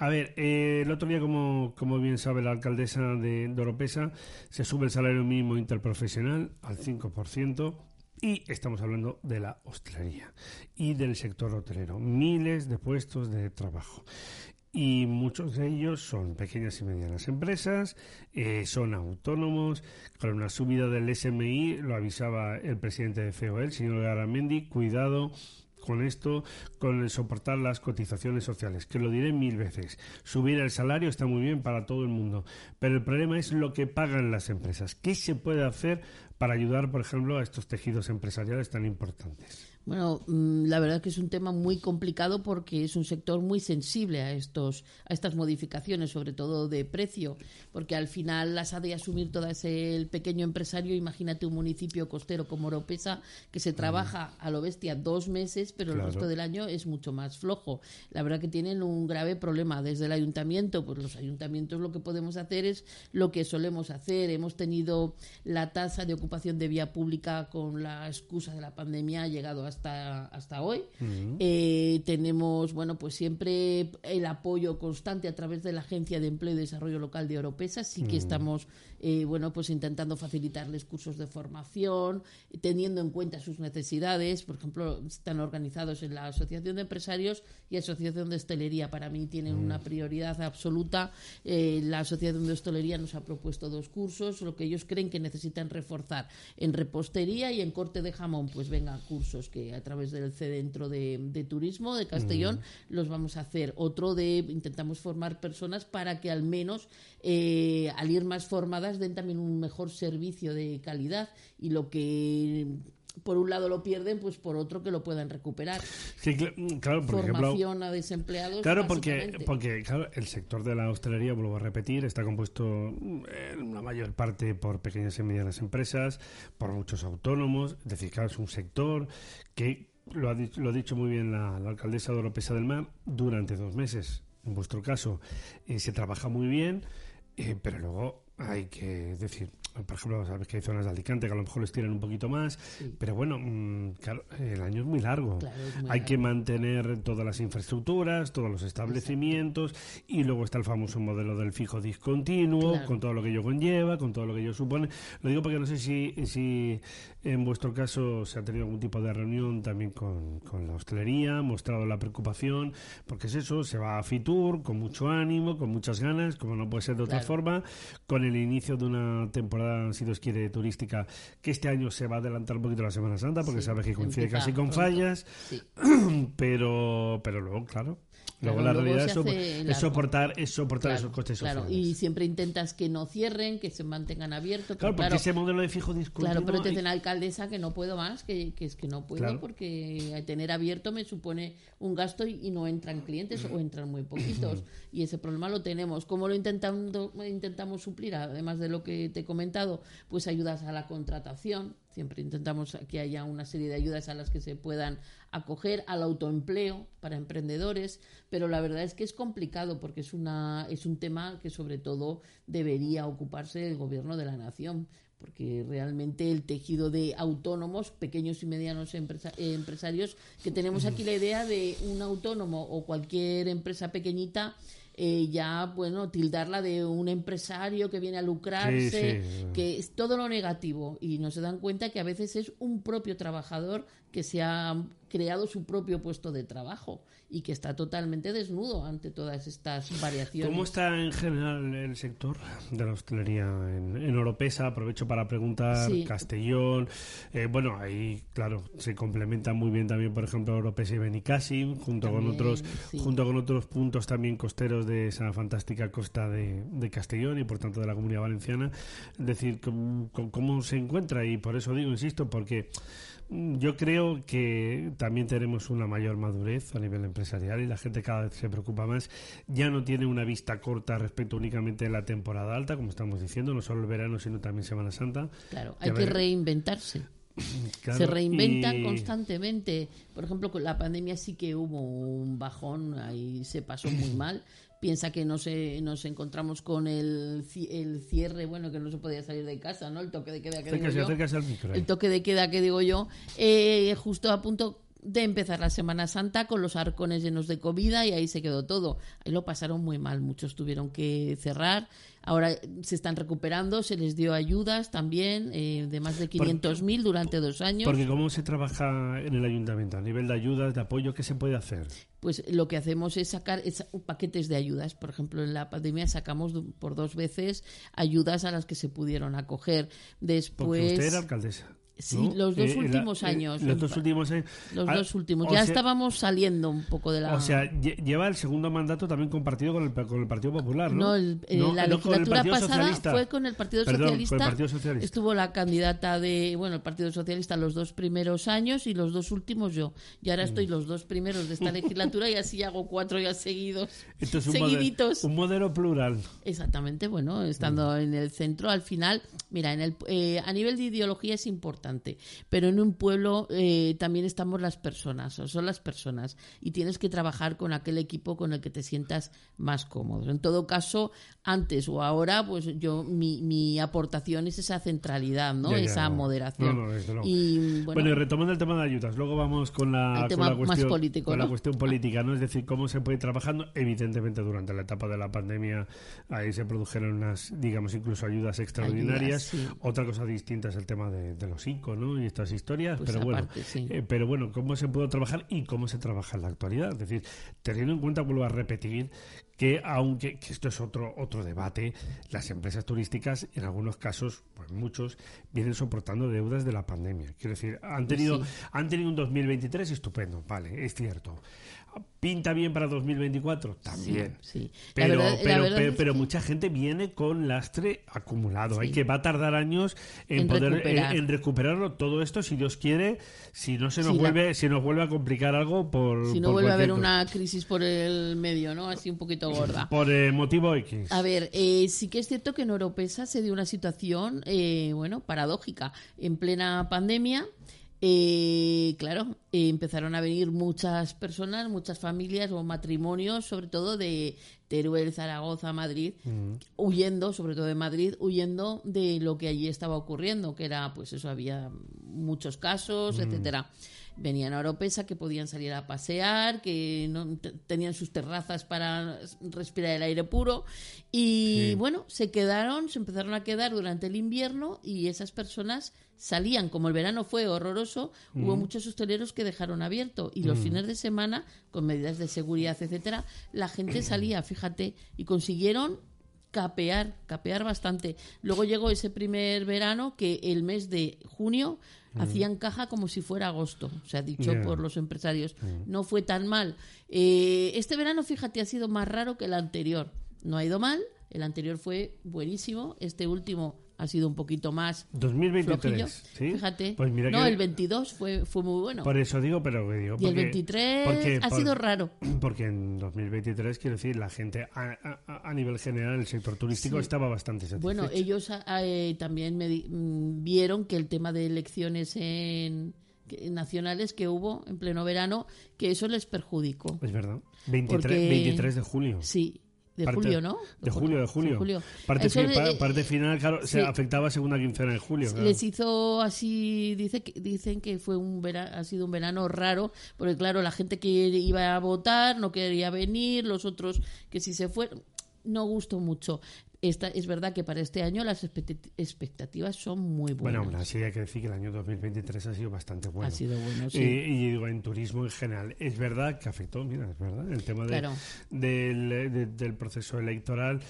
a ver, eh, el otro día, como, como bien sabe la alcaldesa de, de Oropesa, se sube el salario mínimo interprofesional al 5%. Y estamos hablando de la hostelería y del sector hotelero. Miles de puestos de trabajo. Y muchos de ellos son pequeñas y medianas empresas, eh, son autónomos. Con una subida del SMI, lo avisaba el presidente de FEOE, el señor Garamendi, cuidado con esto, con el soportar las cotizaciones sociales, que lo diré mil veces. Subir el salario está muy bien para todo el mundo, pero el problema es lo que pagan las empresas. ¿Qué se puede hacer para ayudar, por ejemplo, a estos tejidos empresariales tan importantes? Bueno, mm, la verdad que es un tema muy complicado porque es un sector muy sensible a estos a estas modificaciones, sobre todo de precio, porque al final las ha de asumir todas el pequeño empresario. Imagínate un municipio costero como Oropesa que se trabaja a lo bestia dos meses, pero el resto del año es mucho más flojo. La verdad que tienen un grave problema desde el ayuntamiento. Pues los ayuntamientos lo que podemos hacer es lo que solemos hacer. Hemos tenido la tasa de ocupación de vía pública con la excusa de la pandemia ha llegado a hasta, hasta hoy. Eh, tenemos, bueno, pues siempre el apoyo constante a través de la Agencia de Empleo y Desarrollo Local de Oropesa. Sí que estamos, eh, bueno, pues intentando facilitarles cursos de formación, teniendo en cuenta sus necesidades. Por ejemplo, están organizados en la Asociación de Empresarios y Asociación de Hostelería. Para mí tienen una prioridad absoluta. Eh, la Asociación de Hostelería nos ha propuesto dos cursos, lo que ellos creen que necesitan reforzar en repostería y en corte de jamón. Pues venga, cursos que a través del Centro de, de Turismo de Castellón los vamos a hacer. Otro de intentamos formar personas para que al menos eh, al ir más formadas den también un mejor servicio de calidad y lo que por un lado lo pierden, pues por otro que lo puedan recuperar. claro, por Formación a desempleados. Claro, porque, porque claro, el sector de la hostelería, vuelvo a repetir, está compuesto en la mayor parte por pequeñas y medianas empresas, por muchos autónomos. Es decir, claro, es un sector que, lo ha, dicho, lo ha dicho muy bien la, alcaldesa de Oropesa del Mar, durante dos meses, en vuestro caso, eh, se trabaja muy bien, eh, pero luego hay que decir, por ejemplo, sabes que hay zonas de Alicante que a lo mejor les tiran un poquito más, pero bueno, mm, claro, el año es muy largo. hay que mantener todas las infraestructuras, todos los establecimientos y luego está el famoso modelo del fijo discontinuo, con todo lo que ello conlleva, con todo lo que ello supone. Lo digo porque no sé si, si en vuestro caso se ha tenido algún tipo de reunión también con, con la hostelería, mostrado la preocupación, porque es eso, se va a Fitur con mucho ánimo, con muchas ganas, como no puede ser de otra forma, con el inicio de una temporada si Dios quiere, turística, que este año se va a adelantar un poquito la Semana Santa, porque sabe que coincide casi con fallas, *clears throat* pero, pero luego, claro, Luego la realidad es, soportar, es soportar esos costes claro, y siempre intentas que no cierren, que se mantengan abiertos. Claro, porque ese modelo de fijo discontinuo... Claro, pero te dicen, alcaldesa, que no puedo más, que, que es que no puedo porque tener abierto me supone un gasto y, no entran clientes o entran muy poquitos. *clears throat* y ese problema lo tenemos. ¿Cómo lo intentando, intentamos suplir? Además de lo que te he comentado, pues ayudas a la contratación, Siempre intentamos que haya una serie de ayudas a las que se puedan acoger al autoempleo para emprendedores, pero la verdad es que es complicado porque es una es un tema que sobre todo debería ocuparse el gobierno de la nación, porque realmente el tejido de autónomos, pequeños y medianos empresarios, que tenemos aquí la idea de un autónomo o cualquier empresa pequeñita eh, ya, bueno, tildarla de un empresario que viene a lucrarse, que es todo lo negativo. Y no se dan cuenta que a veces es un propio trabajador que se ha creado su propio puesto de trabajo y que está totalmente desnudo ante todas estas variaciones. ¿Cómo está en general el sector de la hostelería en, en Oropesa? Aprovecho para preguntar, Castellón, eh, bueno, ahí, claro, se complementa muy bien también, por ejemplo, Oropesa y Benicassim, junto con otros junto con otros puntos también costeros de esa fantástica costa de, Castellón y por tanto de la Comunidad Valenciana. Es decir, cómo se encuentra? Y por eso digo, insisto, porque yo creo que también tenemos una mayor madurez a nivel empresarial y la gente cada vez se preocupa más. Ya no tiene una vista corta respecto únicamente a la temporada alta, como estamos diciendo, no solo el verano, sino también Semana Santa. Claro, hay que reinventarse. *clears throat* se reinventan constantemente. Por ejemplo, con la pandemia sí que hubo un bajón, ahí se pasó muy *clears throat* mal, piensa que nos, nos encontramos con el, el cierre, bueno, que no se podía salir de casa, ¿no? El toque de queda que digo yo. el toque de queda que digo yo, eh, justo a punto de empezar la Semana Santa con los arcones llenos de comida y ahí se quedó todo. Ahí lo pasaron muy mal, muchos tuvieron que cerrar Ahora se están recuperando, se les dio ayudas también eh, de más de 500.000 durante dos años. Porque ¿cómo se trabaja en el ayuntamiento? A nivel de ayudas, de apoyo, ¿qué se puede hacer? Pues lo que hacemos es sacar paquetes de ayudas. Por ejemplo, en la pandemia sacamos por dos veces ayudas a las que se pudieron acoger. Después... Porque usted era alcaldesa. Sí, los dos últimos años. los dos últimos años. Los dos últimos. Ya estábamos saliendo un poco de la. O sea, lleva el segundo mandato también compartido con el, con el Partido Popular, ¿no? No, la legislatura pasada fue con el Partido, Socialista. Estuvo la candidata de, bueno, el Partido Socialista los dos primeros años y los dos últimos yo. Y ahora estoy los dos primeros de esta *laughs* legislatura y así hago cuatro ya seguidos. Esto es un seguiditos. Modelo, un modelo plural. Exactamente, bueno, estando en el centro, al final, mira, en el, eh, a nivel de ideología es importante, pero en un pueblo eh, también estamos las personas, o son las personas, y tienes que trabajar con aquel equipo con el que te sientas más cómodo. En todo caso, antes o ahora, pues yo mi, mi aportación es esa centralidad, ¿no? esa moderación. y, bueno, y retomando el tema de ayudas, luego vamos con la, cuestión, político, la cuestión política, ¿no? Es decir, cómo se puede ir trabajando. Evidentemente, durante la etapa de la pandemia, ahí se produjeron unas, digamos, incluso ayudas extraordinarias. Otra cosa distinta es el tema de, los ICO, ¿no? Y estas historias. Pues pero bueno, eh, pero bueno, cómo se puede trabajar y cómo se trabaja en la actualidad. Es decir, teniendo en cuenta, vuelvo a repetir, que aunque que esto es otro otro debate, las empresas turísticas en algunos casos, pues muchos vienen soportando deudas de la pandemia. Quiero decir, han tenido han tenido un 2023 estupendo, vale, es cierto. ¿Pinta bien para 2024? También. Sí, Pero, pero, mucha gente viene con lastre acumulado. Hay que va a tardar años en, poder En, recuperarlo todo esto, si Dios quiere, si no se nos vuelve, si nos vuelve a complicar algo por. Si no vuelve a haber una crisis por el medio, ¿no? Así un poquito gorda. *laughs* Por el motivo X. A ver, eh, sí que es cierto que en Oropesa se dio una situación, eh, bueno, paradójica. En plena pandemia. Eh, claro, eh, empezaron a venir muchas personas, muchas familias o matrimonios, sobre todo de Teruel, Zaragoza, Madrid, huyendo, sobre todo de Madrid, huyendo de lo que allí estaba ocurriendo, que era, pues eso, había muchos casos, mm. etcétera venían a Oropesa, que podían salir a pasear, que no, tenían sus terrazas para respirar el aire puro. Y bueno, se quedaron, se empezaron a quedar durante el invierno y esas personas salían. Como el verano fue horroroso, hubo muchos hosteleros que dejaron abierto y los fines de semana, con medidas de seguridad, etcétera, la gente *clears throat* salía, fíjate, y consiguieron capear, capear bastante. Luego llegó ese primer verano que el mes de junio hacían caja como si fuera agosto, se ha dicho por los empresarios. No fue tan mal. Eh, este verano, fíjate, ha sido más raro que el anterior. No ha ido mal, el anterior fue buenísimo, este último ha sido un poquito más 2023 ¿sí? fíjate pues no el 22 fue fue muy bueno por eso digo pero digo y el 23 ha sido raro *clears throat* porque en 2023 quiero decir la gente a, nivel general el sector turístico estaba bastante satisfecho bueno ellos eh, también me mm, vieron que el tema de elecciones en nacionales que hubo en pleno verano, que eso les perjudicó. Es verdad. 23, 23 de julio. Sí, de julio, ¿no? De julio, de julio. Parte, parte, final, claro, se afectaba segunda quincena de julio. Les hizo así, dice dicen que fue un verano, ha sido un verano raro, porque claro, la gente que iba a votar no quería venir, los otros que si se fueron, no gustó mucho. Esta, es verdad que para este año las expectativas son muy buenas. Bueno, así hay que decir que el año 2023 ha sido bastante bueno. Ha sido bueno, sí. Y, digo, en turismo en general. Es verdad que afectó, mira, es verdad, el tema del, del proceso electoral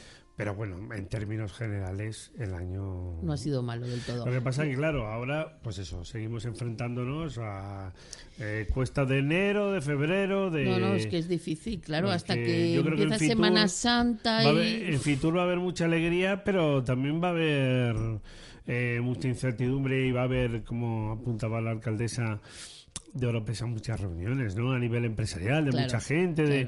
pero bueno, en términos generales, el año... No ha sido malo del todo. Lo que pasa es que, claro, ahora, pues eso, seguimos enfrentándonos a eh, cuesta de enero, de febrero, de... No, no, es que es difícil, claro, hasta que empieza Semana Santa y... en Fitur va a haber mucha alegría, pero también va a haber eh, mucha incertidumbre y va a haber, como apuntaba la alcaldesa de Europa son muchas reuniones, ¿no? A nivel empresarial, de mucha gente, de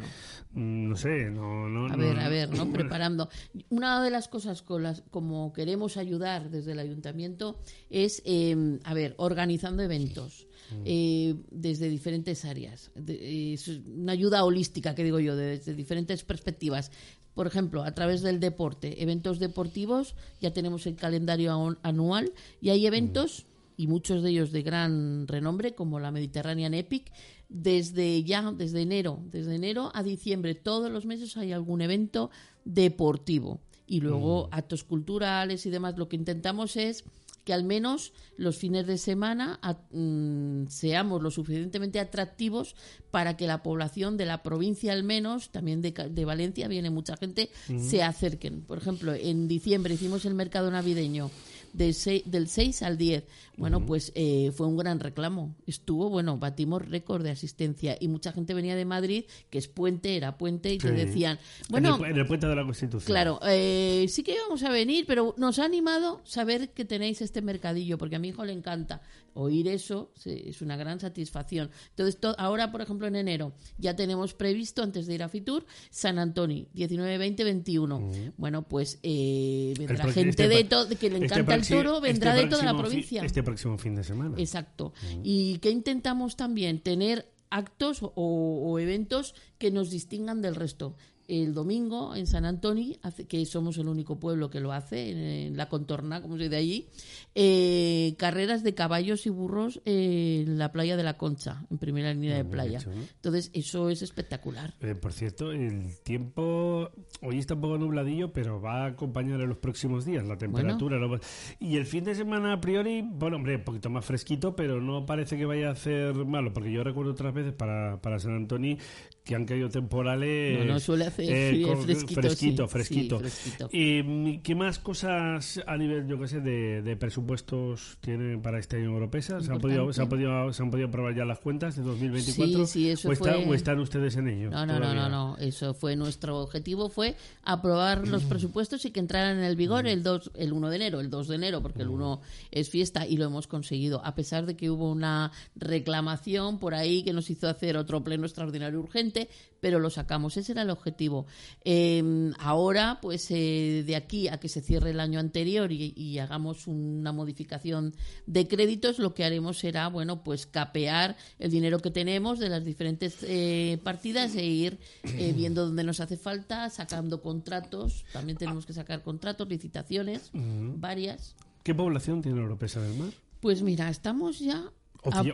mm, no sé, no, no A ver, a ver, ¿no? *laughs* Preparando. Una de las cosas con las como queremos ayudar desde el ayuntamiento es, em, a ver, organizando eventos. Mm. Eh, desde diferentes áreas. es una ayuda holística, que digo yo, desde diferentes perspectivas. Por ejemplo, a través del deporte, eventos deportivos, ya tenemos el calendario anual y hay eventos y muchos de ellos de gran renombre, como la Mediterranean Epic, desde ya, desde enero, desde enero a diciembre, todos los meses hay algún evento deportivo. Y luego mm. actos culturales y demás. Lo que intentamos es que al menos los fines de semana mm, seamos lo suficientemente atractivos para que la población de la provincia al menos, también de, de Valencia, viene mucha gente, mm. se acerquen. Por ejemplo, en diciembre hicimos el mercado navideño del 6, del 6 al 10. Bueno, pues eh, fue un gran reclamo. Estuvo, bueno, batimos récord de asistencia y mucha gente venía de Madrid, que es puente, era puente, y te Sí. decían, bueno, en el, en el puente de la Constitución. Claro, eh, sí que vamos a venir, pero nos ha animado saber que tenéis este mercadillo, porque a mi hijo le encanta oír eso, es una gran satisfacción. Entonces, to- ahora, por ejemplo, en enero ya tenemos previsto, antes de ir a Fitur, San Antonio, 19, 20, 21. Bueno, pues eh, vendrá El gente este de pro- to- que le este encanta el toro, vendrá este de toda la provincia. este próximo fin de semana. Exacto. ¿Y qué intentamos también? Tener actos o, o eventos que nos distingan del resto. El domingo en San Antonio, hace- que somos el único pueblo que lo hace, en, la contorna, como se dice allí, eh, carreras de caballos y burros en la playa de la Concha, en primera línea de bien playa. Entonces, eso es espectacular. Eh, por cierto, el tiempo hoy está un poco nubladillo, pero va a acompañar en los próximos días la temperatura. ¿no? Y el fin de semana, a priori, bueno, hombre, un poquito más fresquito, pero no parece que vaya a hacer malo, porque yo recuerdo otras veces para, para San Antonio que han caído temporales. No, no, suele hacer frío, con- fresquito, fresquito, sí, fresquito. sí, fresquito. ¿Y qué más cosas a nivel, yo qué sé, de, de presupuestos tienen para este año Europesa? ¿Se han, podido, se, han podido, ¿Se han podido aprobar ya las cuentas de 2024? Sí, sí, eso ¿O, está- fue- o están ustedes en ello? No, no, no, no, no. Eso fue nuestro objetivo, fue aprobar los presupuestos y que entraran en el vigor el 2, el 1 de enero, el 2 de enero, porque el 1 es fiesta y lo hemos conseguido, a pesar de que hubo una reclamación por ahí que nos hizo hacer otro pleno extraordinario urgente, pero lo sacamos. Ese era el objetivo. Eh, ahora, pues eh, de aquí a que se cierre el año anterior y, y hagamos una modificación de créditos, lo que haremos será, bueno, pues capear el dinero que tenemos de las diferentes eh, partidas e ir eh, *clears throat* viendo dónde nos hace falta, sacando contratos. También tenemos que sacar contratos, licitaciones, varias. ¿Qué población tiene Europesa del Mar? Pues mira, estamos ya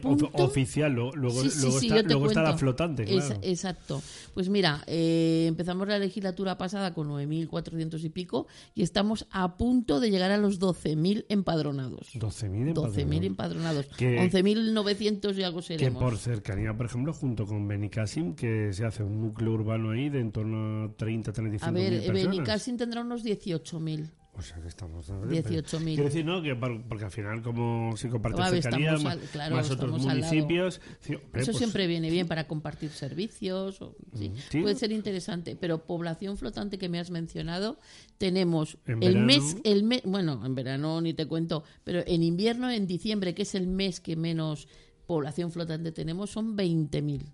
punto... of- oficial, luego, Sí, sí, luego sí, está, luego la flotante, Es- exacto. Pues mira, eh, empezamos la legislatura pasada con 9.400 y pico y estamos a punto de llegar a los 12.000 empadronados. 12.000 12.000 empadronados. Que- 11.900 y algo Que seremos. por cercanía, por ejemplo, junto con Benicassim, que se hace un núcleo urbano ahí de en torno a 30, 35 A ver. Benicassim tendrá unos 18.000. O sea que estamos... 18.000. Quiero decir, ¿no? Que por- porque al final, como si cercanía, estamos más, al- claro, más otros municipios... sí, Eso pues, siempre viene bien para compartir servicios. o- sí, Sí. Puede ser interesante. Pero población flotante que me has mencionado, tenemos En el verano. mes, el mes, bueno, en verano ni te cuento, pero en invierno, en diciembre, que es el mes que menos población flotante tenemos, son 20.000.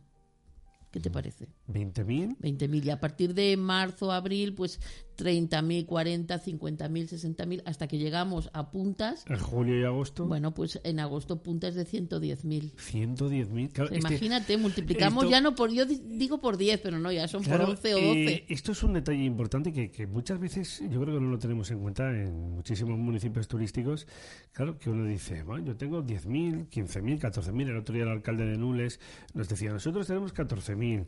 ¿Qué te parece? ¿20.000? 20.000. Y a partir de marzo, abril, pues 30.000, 40, 50.000, 60.000, hasta que llegamos a puntas. En julio y agosto, Bueno, pues en agosto puntas de 110.000. 110.000. Claro, O sea, es que- imagínate, multiplicamos esto- ya no por, yo di- digo por 10, pero no, ya son Claro, por 11 o eh, 12. esto es un detalle importante que, que muchas veces yo creo que no lo tenemos en cuenta en muchísimos municipios turísticos. Claro, que uno dice, bueno, yo tengo 10.000, 15.000, 14.000. El otro día el alcalde de Nules nos decía, nosotros tenemos 14.000,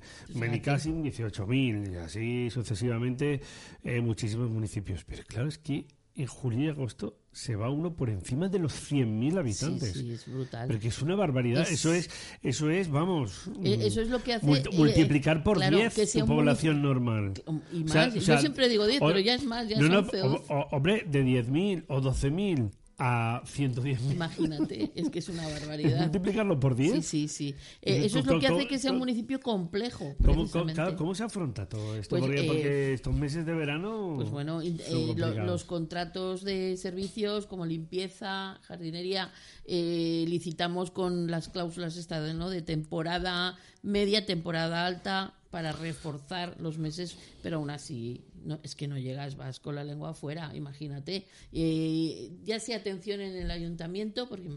Benicassim 18.000 y así sucesivamente eh, muchísimos municipios. Pero claro, es que en julio y agosto se va uno por encima de los 100.000 habitantes. Sí, sí, es brutal. Pero que es una barbaridad. Es- Eso es, eso es, vamos. Eh, eso es lo que hace, multi- eh, multiplicar por claro, 10 que sea tu un población normal. Y O sea- más, o yo sea, siempre digo 10, o- pero ya es más, ya no, es no, 11 o o- 12. o- hombre, de 10.000 o 12.000 a 110.000. Imagínate, es que es una barbaridad. multiplicarlo por 10. Sí, sí, sí. Eh, Eh, eso es lo que hace que sea un municipio complejo. ¿Cómo, cómo- precisamente. claro, cómo se afronta todo esto? Pues, porque, eh, porque estos meses de verano. Pues bueno, eh, lo- complicados. los contratos de servicios como limpieza, jardinería, eh, licitamos con las cláusulas estas ¿no? de temporada media, temporada alta para reforzar los meses, pero aún así no, es que no llegas, vas con la lengua afuera, imagínate. Eh, ya sea atención en el ayuntamiento, porque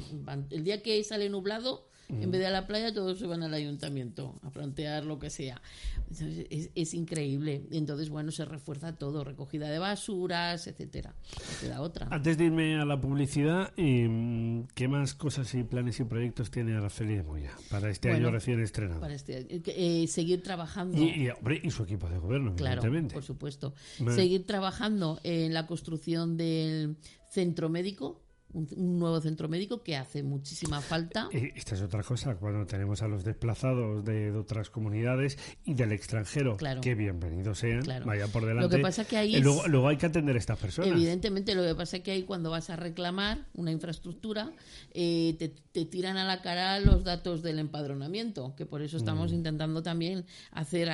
el día que sale nublado, en vez de a la playa, todos se van al ayuntamiento a plantear lo que sea. Entonces, es, es increíble. Entonces, bueno, se refuerza todo, recogida de basuras, etcétera. Queda otra. Antes de irme a la publicidad, eh, ¿qué más cosas y planes y proyectos tiene Araceli de Moya para este Bueno, año recién estrenado? Para este, eh, seguir trabajando. Y, y, hombre, y su equipo de gobierno, Claro, evidentemente. por supuesto. Seguir trabajando en la construcción del centro médico un, un nuevo centro médico que hace muchísima falta. Eh, Esta es otra cosa, cuando tenemos a los desplazados de, de otras comunidades y del extranjero, Claro. que bienvenidos sean, Claro. vaya por delante. Lo que pasa que ahí Eh, luego, luego hay que atender a estas personas. Evidentemente, lo que pasa es que ahí cuando vas a reclamar una infraestructura, eh, te, te tiran a la cara los datos del empadronamiento, que por eso estamos Mm. intentando también hacer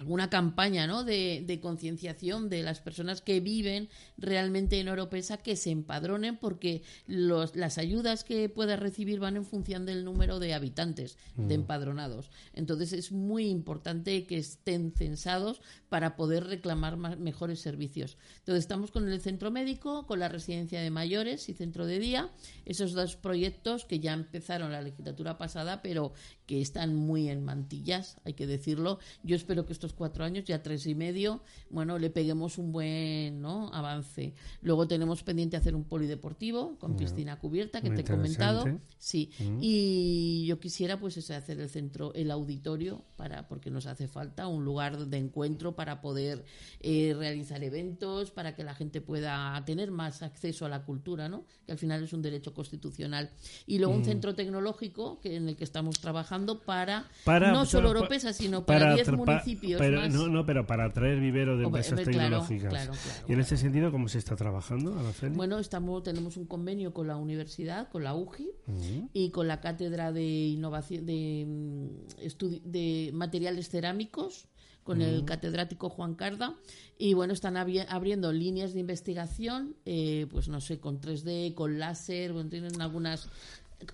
alguna campaña ¿no? de, de concienciación de las personas que viven realmente en Oropesa que se empadronen porque los, las ayudas que pueda recibir van en función del número de habitantes de Mm. empadronados. Entonces es muy importante que estén censados para poder reclamar más, mejores servicios. Entonces estamos con el centro médico, con la residencia de mayores y centro de día, esos dos proyectos que ya empezaron la legislatura pasada, pero que están muy en mantillas, hay que decirlo. Yo espero que estos cuatro años, ya tres y medio, bueno, le peguemos un buen ¿no? avance. Luego tenemos pendiente hacer un polideportivo con piscina cubierta, que te he comentado. Sí, Mm. y yo quisiera pues hacer el centro, el auditorio, para porque nos hace falta un lugar de encuentro para poder eh, realizar eventos, para que la gente pueda tener más acceso a la cultura, ¿no? Que al final es un derecho constitucional. Y luego un Mm. centro tecnológico que en el que estamos trabajando para, Para- no solo pa- Oropesa, sino para 10 tra- pa- municipios pero- más. No, no, pero para atraer vivero de empresas claro, tecnológicas. claro, claro, y en ese sentido, ¿cómo se está trabajando, Araceli? Bueno, estamos, tenemos un convenio con la universidad, con la UGI, Ujú. y con la cátedra de innovación de, mm, de materiales cerámicos con el catedrático Juan Carda. Y bueno están abri- abriendo líneas de investigación eh, pues no sé con 3D con láser bueno, tienen algunas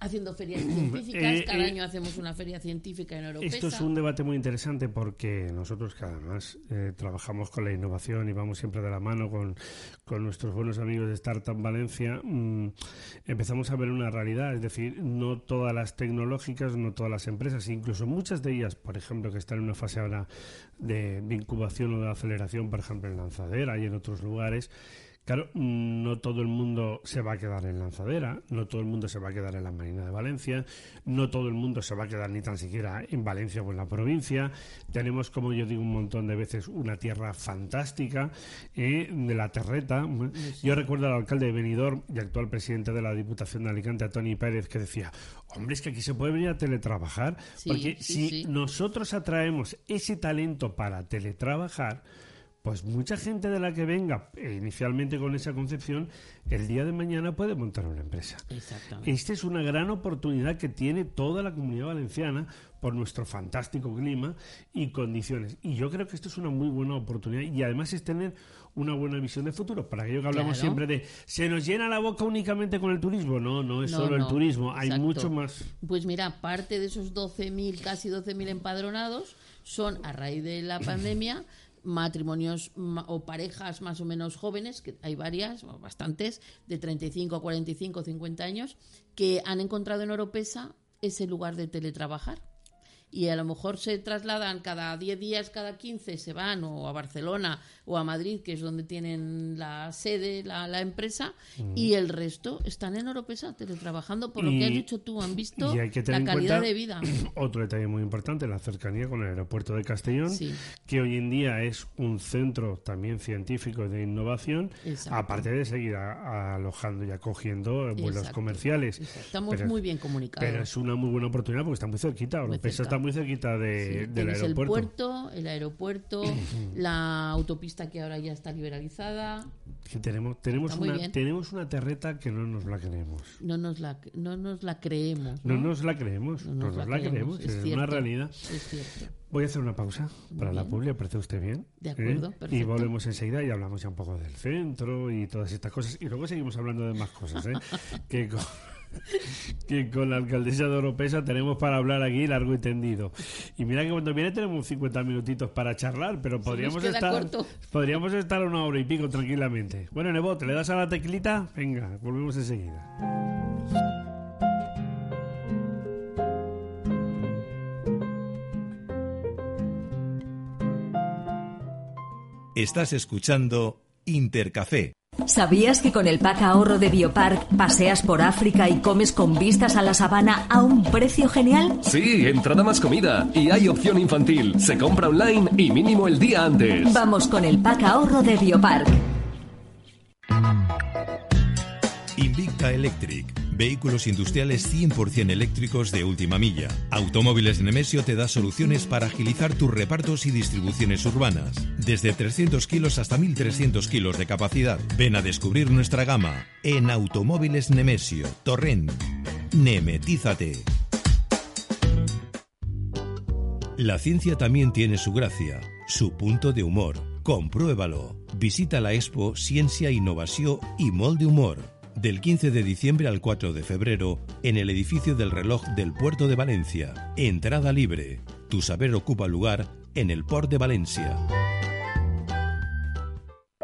haciendo ferias científicas Eh, cada eh, año hacemos una feria científica en Oropesa. Esto es un debate muy interesante porque nosotros que además eh, trabajamos con la innovación y vamos siempre de la mano con, con nuestros buenos amigos de Startup Valencia, mm, empezamos a ver una realidad, es decir, no todas las tecnológicas, no todas las empresas, incluso muchas de ellas, por ejemplo, que están en una fase ahora de, de incubación o de aceleración, por ejemplo, en Lanzadera y en otros lugares, Claro, no todo el mundo se va a quedar en Lanzadera, no todo el mundo se va a quedar en la Marina de Valencia, no todo el mundo se va a quedar ni tan siquiera en Valencia o en la provincia. Tenemos, como yo digo un montón de veces, una tierra fantástica eh, de la terreta. Yo recuerdo al alcalde de Benidorm y actual presidente de la Diputación de Alicante, Tony Pérez, que decía, hombre, es que aquí se puede venir a teletrabajar, Sí, porque si nosotros atraemos ese talento para teletrabajar, pues mucha gente de la que venga eh, inicialmente con esa concepción, el día de mañana puede montar una empresa. Exactamente. Esta es una gran oportunidad que tiene toda la comunidad valenciana por nuestro fantástico clima y condiciones. Y yo creo que esto es una muy buena oportunidad y además es tener una buena visión de futuro. Para aquello que hablamos Claro. siempre de, ¿se nos llena la boca únicamente con el turismo? No, no es No, solo el turismo, hay mucho más. Pues mira, parte de esos 12.000, casi 12.000 empadronados son a raíz de la *clears throat* pandemia matrimonios ma- o parejas más o menos jóvenes, que hay varias, bastantes, de 35 a 45, 50 años, que han encontrado en Oropesa ese lugar de teletrabajar. Y a lo mejor se trasladan cada 10 días, cada 15, se van o a Barcelona o a Madrid, que es donde tienen la sede, la, la empresa, Mm. y el resto están en Oropesa teletrabajando, por lo Y- que has dicho tú, han visto la calidad cuenta de vida. *clears throat* Otro detalle muy importante, la cercanía con el aeropuerto de Castellón, Sí. que hoy en día es un centro también científico de innovación, Exacto. aparte de seguir a- a alojando y acogiendo vuelos Exacto, comerciales. Estamos Pero- muy bien comunicados. Pero es una muy buena oportunidad porque está muy cerquita. Oropesa está muy cerquita de, Sí, del aeropuerto. el puerto, el aeropuerto, *clears throat* la autopista que ahora ya está liberalizada. Que tenemos tenemos Está muy una, tenemos una terreta que no nos la creemos. No nos la, no nos la creemos. No, No, nos la creemos, no nos, la, creemos, es, cierto, una realidad. Es cierto. Voy a hacer una pausa para la Bien. publi, ¿le parece usted bien? De acuerdo, ¿Eh? Y perfecto. volvemos enseguida y hablamos ya un poco del centro y todas estas cosas. Y luego seguimos hablando de más cosas, ¿eh? *laughs* que, con, *laughs* que con la alcaldesa de Oropesa tenemos para hablar aquí largo y tendido. Y mira que cuando viene tenemos 50 minutitos para charlar, pero podríamos estar corto. podríamos estar una hora y pico tranquilamente. Bueno, Nebo, ¿te le das a la teclita? Venga, volvemos enseguida. Estás escuchando Intercafé. ¿Sabías que con el pack ahorro de Biopark paseas por África y comes con vistas a la sabana a un precio genial? Sí, entrada más comida. Y hay opción infantil. Se compra online y mínimo el día antes. Vamos con el pack ahorro de Biopark. Invicta Electric. Vehículos industriales 100% eléctricos de última milla. Automóviles Nemesio te da soluciones para agilizar tus repartos y distribuciones urbanas. Desde 300 kilos hasta 1300 kilos de capacidad. Ven a descubrir nuestra gama en Automóviles Nemesio. Torrent. Nemetízate. La ciencia también tiene su gracia, su punto de humor. Compruébalo. Visita la expo Ciencia, Innovación y Molde Humor del 15 de diciembre al 4 de febrero en el edificio del reloj del puerto de Valencia. Entrada libre. Tu saber ocupa lugar en el port de Valencia.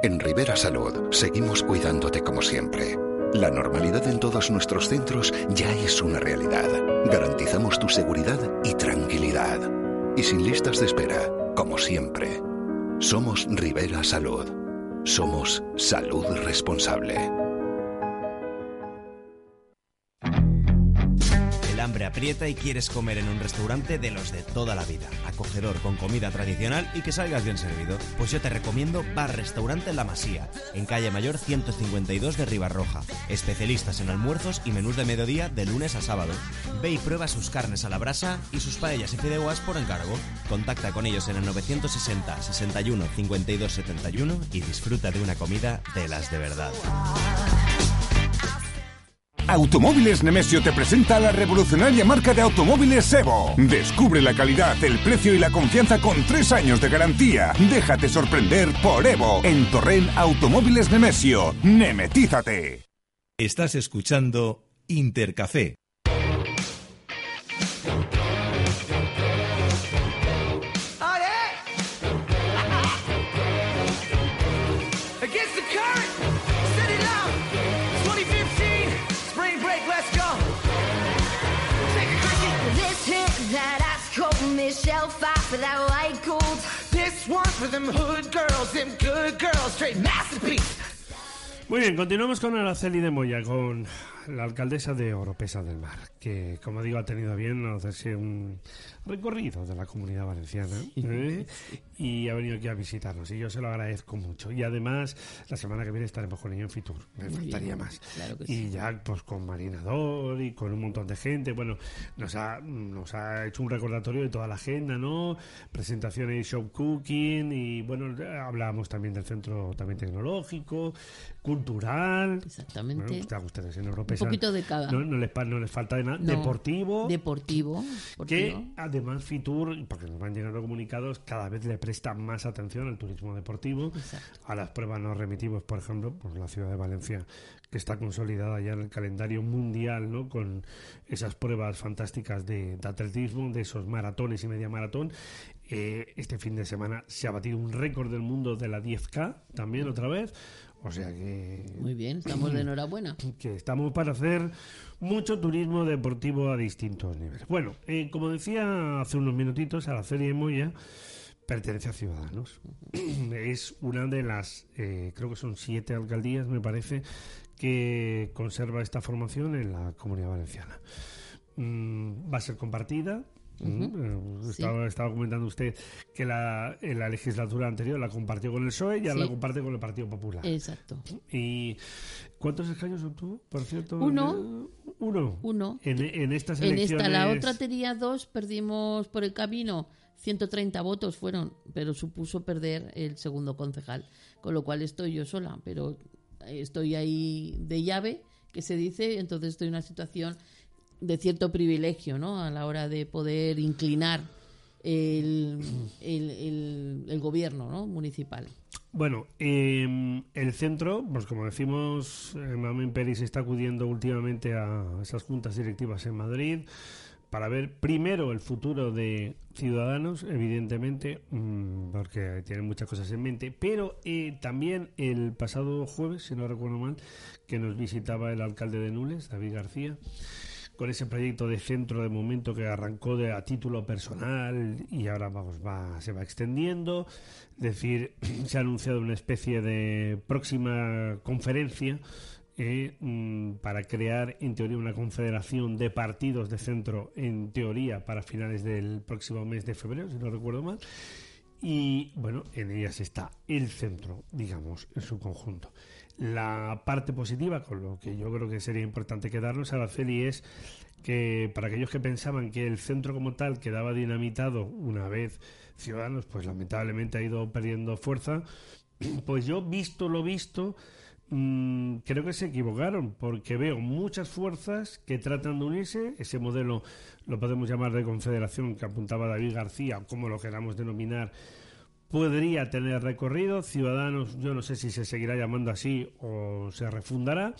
En Rivera Salud seguimos cuidándote como siempre. La normalidad en todos nuestros centros ya es una realidad. Garantizamos tu seguridad y tranquilidad. Y sin listas de espera, como siempre. Somos Rivera Salud. Somos salud responsable. Aprieta y quieres comer en un restaurante de los de toda la vida, acogedor con comida tradicional y que salgas bien servido, pues yo te recomiendo Bar Restaurante La Masía, en calle Mayor 152 de Ribarroja, especialistas en almuerzos y menús de mediodía de lunes a sábado. Ve y prueba sus carnes a la brasa y sus paellas y fideos por encargo. Contacta con ellos en el 960 61 52 71 y disfruta de una comida de las de verdad. Automóviles Nemesio te presenta la revolucionaria marca de automóviles Evo. Descubre la calidad, el precio y la confianza con tres años de garantía. Déjate sorprender por Evo en Torrent Automóviles Nemesio. Nemetízate. Estás escuchando Intercafé Muy bien, continuamos con Araceli de Moya, con la alcaldesa de Oropesa del Mar, que, como digo, ha tenido bien hacerse un recorrido de la comunidad valenciana ¿eh? y ha venido aquí a visitarnos y yo se lo agradezco mucho. Y además, la semana que viene estaremos con ella en Fitur, me faltaría más. y ya pues con Marinador y con un montón de gente. Bueno, nos ha, nos ha hecho un recordatorio de toda la agenda, ¿no? Presentaciones y show cooking y bueno, hablábamos también del centro también tecnológico, cultural. Exactamente. ustedes en Europa. Un poquito de cada. No, les, no les falta de nada. deportivo. Deportivo. Que además Fitur, porque nos van llegando comunicados, cada vez le presta más atención al turismo deportivo, a las pruebas no remitimos, por ejemplo, por la ciudad de Valencia, que está consolidada ya en el calendario mundial, ¿no? Con esas pruebas fantásticas de, atletismo, de esos maratones y media maratón. Eh, este fin de semana se ha batido un récord del mundo de la 10K, también otra vez. O sea que... Muy bien, estamos de enhorabuena. *clears throat* Que estamos para hacer mucho turismo deportivo a distintos niveles. Bueno, eh, como decía hace unos minutitos, a la serie Moya pertenece a Ciudadanos. *clears throat* es una de las, eh, creo que son siete alcaldías, me parece, que conserva esta formación en la comunidad valenciana. Mm, va a ser compartida, eh, estaba, comentando usted que la, en la legislatura anterior la compartió con el PSOE y ahora la comparte con el Partido Popular. Exacto. ¿Y cuántos escaños obtuvo, por cierto? Uno. Uno. Uno. En, estas elecciones. En esta, la otra tenía dos, perdimos por el camino. 130 votos fueron, pero supuso perder el segundo concejal, con lo cual estoy yo sola, pero estoy ahí de llave, que se dice, entonces estoy en una situación de cierto privilegio, ¿no? A la hora de poder inclinar el, el, gobierno ¿no? municipal. Bueno, em, el centro, pues como decimos, eh, Mamen Pérez está acudiendo últimamente a esas juntas directivas en Madrid para ver primero el futuro de Ciudadanos, evidentemente, mm, porque tienen muchas cosas en mente, pero eh, también el pasado jueves, si no recuerdo mal, que nos visitaba el alcalde de Nules, David García, con ese proyecto de centro de momento que arrancó de, a título personal y ahora vamos, va, se va extendiendo. Es decir, *clears throat* se ha anunciado una especie de próxima conferencia eh, mm, para crear, en teoría, una confederación de partidos de centro, en teoría, para finales del próximo mes de febrero, si no recuerdo mal. Y bueno, en ellas está el centro, digamos, en su conjunto. La parte positiva, con lo que yo creo que sería importante quedarnos, Araceli, es que para aquellos que pensaban que el centro como tal quedaba dinamitado una vez Ciudadanos, pues lamentablemente ha ido perdiendo fuerza, *clears throat* pues yo, visto lo visto, mm, creo que se equivocaron, porque veo muchas fuerzas que tratan de unirse, ese modelo lo podemos llamar de confederación que apuntaba David García, como lo queramos denominar, podría tener recorrido. Ciudadanos, yo no sé si se seguirá llamando así o se refundará.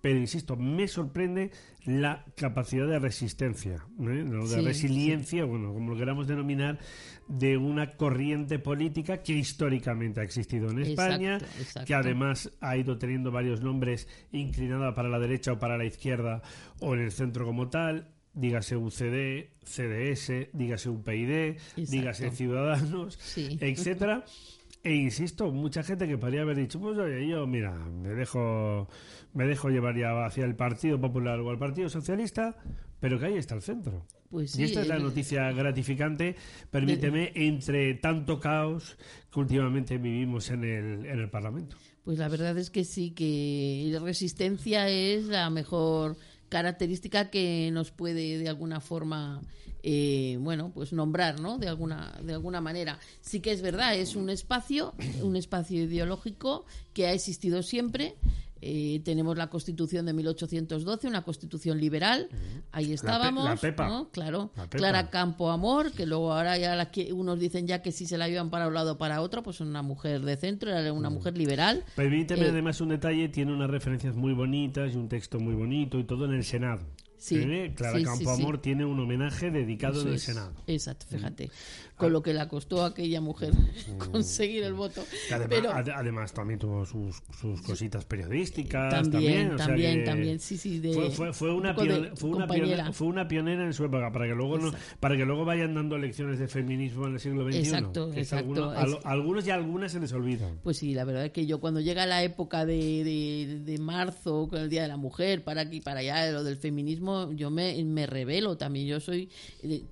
Pero insisto, me sorprende la capacidad de resistencia, ¿eh? de Sí, resiliencia, bueno, como lo queramos denominar, de una corriente política que históricamente ha existido en España, Exacto, exacto. que además ha ido teniendo varios nombres inclinada para la derecha o para la izquierda o en el centro como tal. Dígase UCD, CDS, dígase UPyD, dígase Ciudadanos, Sí. *laughs* etcétera. E insisto, mucha gente que podría haber dicho, pues oye, yo, mira, me dejo, me dejo llevar ya hacia el Partido Popular o al Partido Socialista, pero que ahí está el centro. Pues y esta es la el- noticia gratificante, permíteme, entre tanto caos que últimamente vivimos en el, en el Parlamento. Pues la verdad es que sí, que la resistencia es la mejor característica que nos puede de alguna forma eh, bueno pues nombrar no de alguna de alguna manera. Sí que es verdad es un espacio un espacio ideológico que ha existido siempre Eh, tenemos la Constitución de 1812, una Constitución liberal. Ahí estábamos. la Pepa. ¿no? Claro. La Pepa. Clara Campo Amor, que luego ahora ya la que unos dicen ya que si se la llevan para un lado o para otro, pues una mujer de centro, era una mujer liberal. Permíteme Eh, además un detalle, tiene unas referencias muy bonitas y un texto muy bonito y todo en el Senado. Sí, ¿Eh? Clara sí, Campoamor sí. tiene un homenaje dedicado Eso en el es. Senado. Exacto, fíjate. Con lo que le costó a aquella mujer *laughs* conseguir el voto. Además, Pero ade- además también tuvo sus, sus cositas periodísticas. También, También, o sea también, sí, sí, de- fue, fue- fue una un poco de pione- fue, una compañera. pionera, fue una pionera en su época, para que luego no, para que luego vayan dando lecciones de feminismo en el siglo XXI. Exacto, que exacto, algunos y algunas se les olvidan. Pues sí, la verdad es que yo cuando llega la época de, de, de marzo, con el Día de la Mujer, para aquí, para allá, de lo del feminismo, yo me, me revelo también. Yo soy,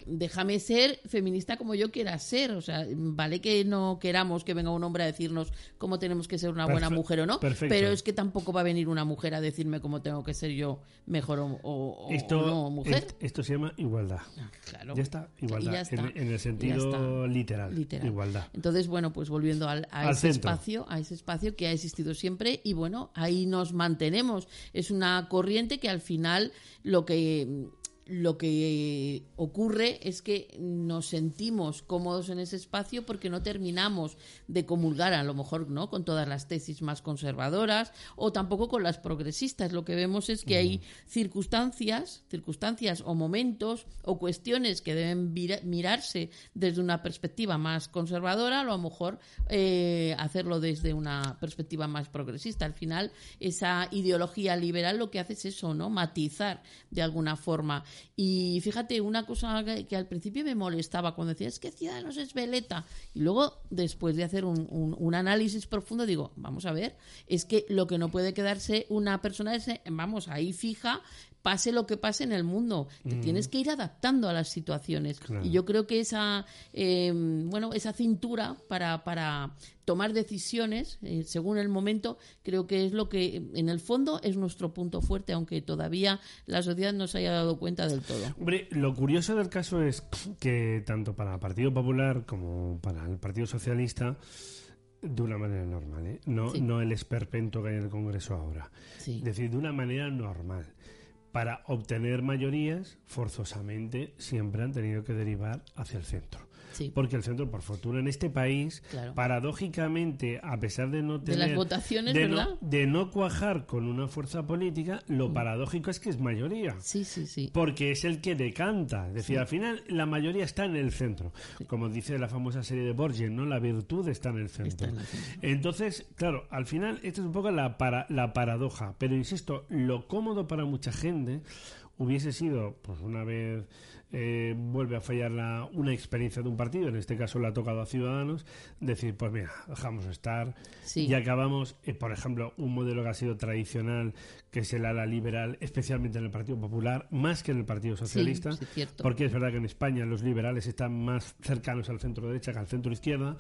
déjame ser feminista como yo quiera ser. O sea, vale que no queramos que venga un hombre a decirnos cómo tenemos que ser una buena mujer o no, perfecto. pero es que tampoco va a venir una mujer a decirme cómo tengo que ser yo mejor o, o- o Esto, no mujer. est- esto se llama igualdad. claro. Ya está, igualdad. Y ya está. En, en el sentido literal, Literal. Igualdad. Entonces, bueno, pues volviendo al, a Al ese centro. espacio, a ese espacio que ha existido siempre y bueno, ahí nos mantenemos. Es una corriente que al final lo que lo que ocurre es que nos sentimos cómodos en ese espacio porque no terminamos de comulgar a lo mejor no con todas las tesis más conservadoras o tampoco con las progresistas lo que vemos es que hay circunstancias circunstancias o momentos o cuestiones que deben mirarse desde una perspectiva más conservadora, a lo mejor eh, hacerlo desde una perspectiva más progresista. Al final, esa ideología liberal lo que hace es eso, ¿no? Matizar de alguna forma. Y fíjate, una cosa que, que al principio me molestaba cuando decía, es que Ciudadanos es veleta. Y luego, después de hacer un, un- un análisis profundo, digo, vamos a ver, es que lo que no puede quedarse una persona es, vamos, ahí fija, pase lo que pase en el mundo. Te Mm. tienes que ir adaptando a las situaciones. Claro. Y yo creo que esa, eh, bueno, esa cintura para, para tomar decisiones eh, según el momento, creo que es lo que en el fondo es nuestro punto fuerte, aunque todavía la sociedad no se haya dado cuenta del todo. Hombre, lo curioso del caso es que tanto para el Partido Popular como para el Partido Socialista, de una manera normal, ¿eh? no, Sí. no el esperpento que hay en el Congreso ahora. Sí. Es decir, de una manera normal. Para obtener mayorías, forzosamente, siempre han tenido que derivar hacia el centro. Sí. Porque el centro, por fortuna, en este país, Claro. paradójicamente, a pesar de no De tener... las votaciones, de ¿verdad? No, de no cuajar con una fuerza política, lo Mm. paradójico es que es mayoría. Sí, sí, sí. Porque es el que decanta. Es decir, Sí. al final la mayoría está en el centro. Como dice la famosa serie de Borges, ¿no? La virtud está en el centro. en el centro. Entonces, claro, al final, esto es un poco la, para, la paradoja. Pero insisto, lo cómodo para mucha gente hubiese sido, pues una vez eh, vuelve a fallar la, una experiencia de un partido, en este caso le ha tocado a Ciudadanos, decir, pues mira, dejamos estar Sí. y acabamos, eh, por ejemplo, un modelo que ha sido tradicional, que es el ala liberal, especialmente en el Partido Popular, más que en el Partido Socialista, sí, porque es verdad que en España los liberales están más cercanos al centro derecha que al centro izquierda,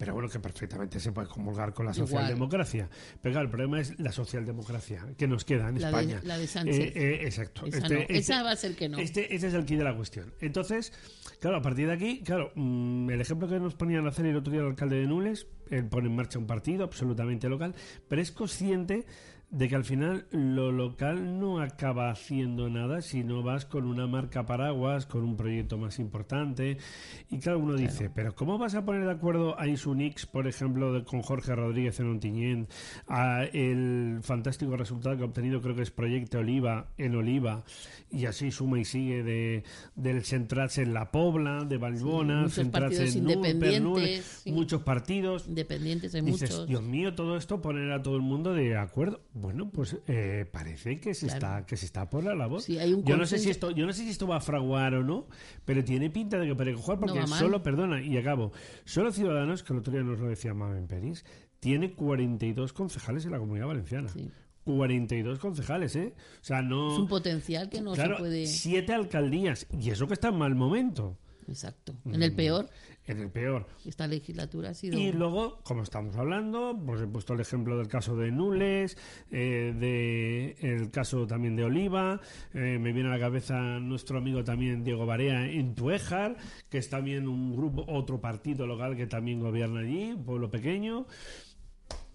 pero bueno, que perfectamente se puede comulgar con la Igual. socialdemocracia. Pero claro, el problema es la socialdemocracia que nos queda en La de- España. la de Sánchez. Eh, eh, exacto. Esa no, esa va a ser que no. Este, ese es el key de la cuestión. Entonces, claro, a partir de aquí, claro, mm, el ejemplo que nos ponían a hacer el otro día el alcalde de Nules, él pone en marcha un partido absolutamente local, pero es consciente de que al final lo local no acaba haciendo nada si no vas con una marca paraguas, con un proyecto más importante. Y claro, uno dice, pero ¿cómo vas a poner de acuerdo a Isunix, por ejemplo, de- con Jorge Rodríguez en Ontinyent, a el fantástico resultado que ha obtenido, creo que es Proyecto Oliva en Oliva, y así suma y sigue de, del centrarse en La Pobla, de muchos centrarse en independientes, sí. muchos partidos. Independientes hay Dices, muchos. Dios mío, todo esto poner a todo el mundo de acuerdo. Bueno, pues eh, parece que se Claro. está que se está por la labor. Sí, hay un yo no sé si esto yo no sé si esto va a fraguar o no, pero tiene pinta de que para jugar porque solo, perdona, y acabo. Solo Ciudadanos, que el otro día nos lo decía Mamen Peris, tiene 42 concejales en la Comunidad Valenciana. 42 concejales, ¿eh? O sea, no Es un potencial que no Claro, se puede. siete alcaldías y eso que está en mal momento. Exacto. En el peor. En el peor. Esta legislatura ha sido. Y luego, como estamos hablando, pues he puesto el ejemplo del caso de Nules, eh, de el caso también de Oliva, eh, me viene a la cabeza nuestro amigo también Diego Barea en Tuéjar, que es también un grupo, otro partido local que también gobierna allí, un pueblo pequeño.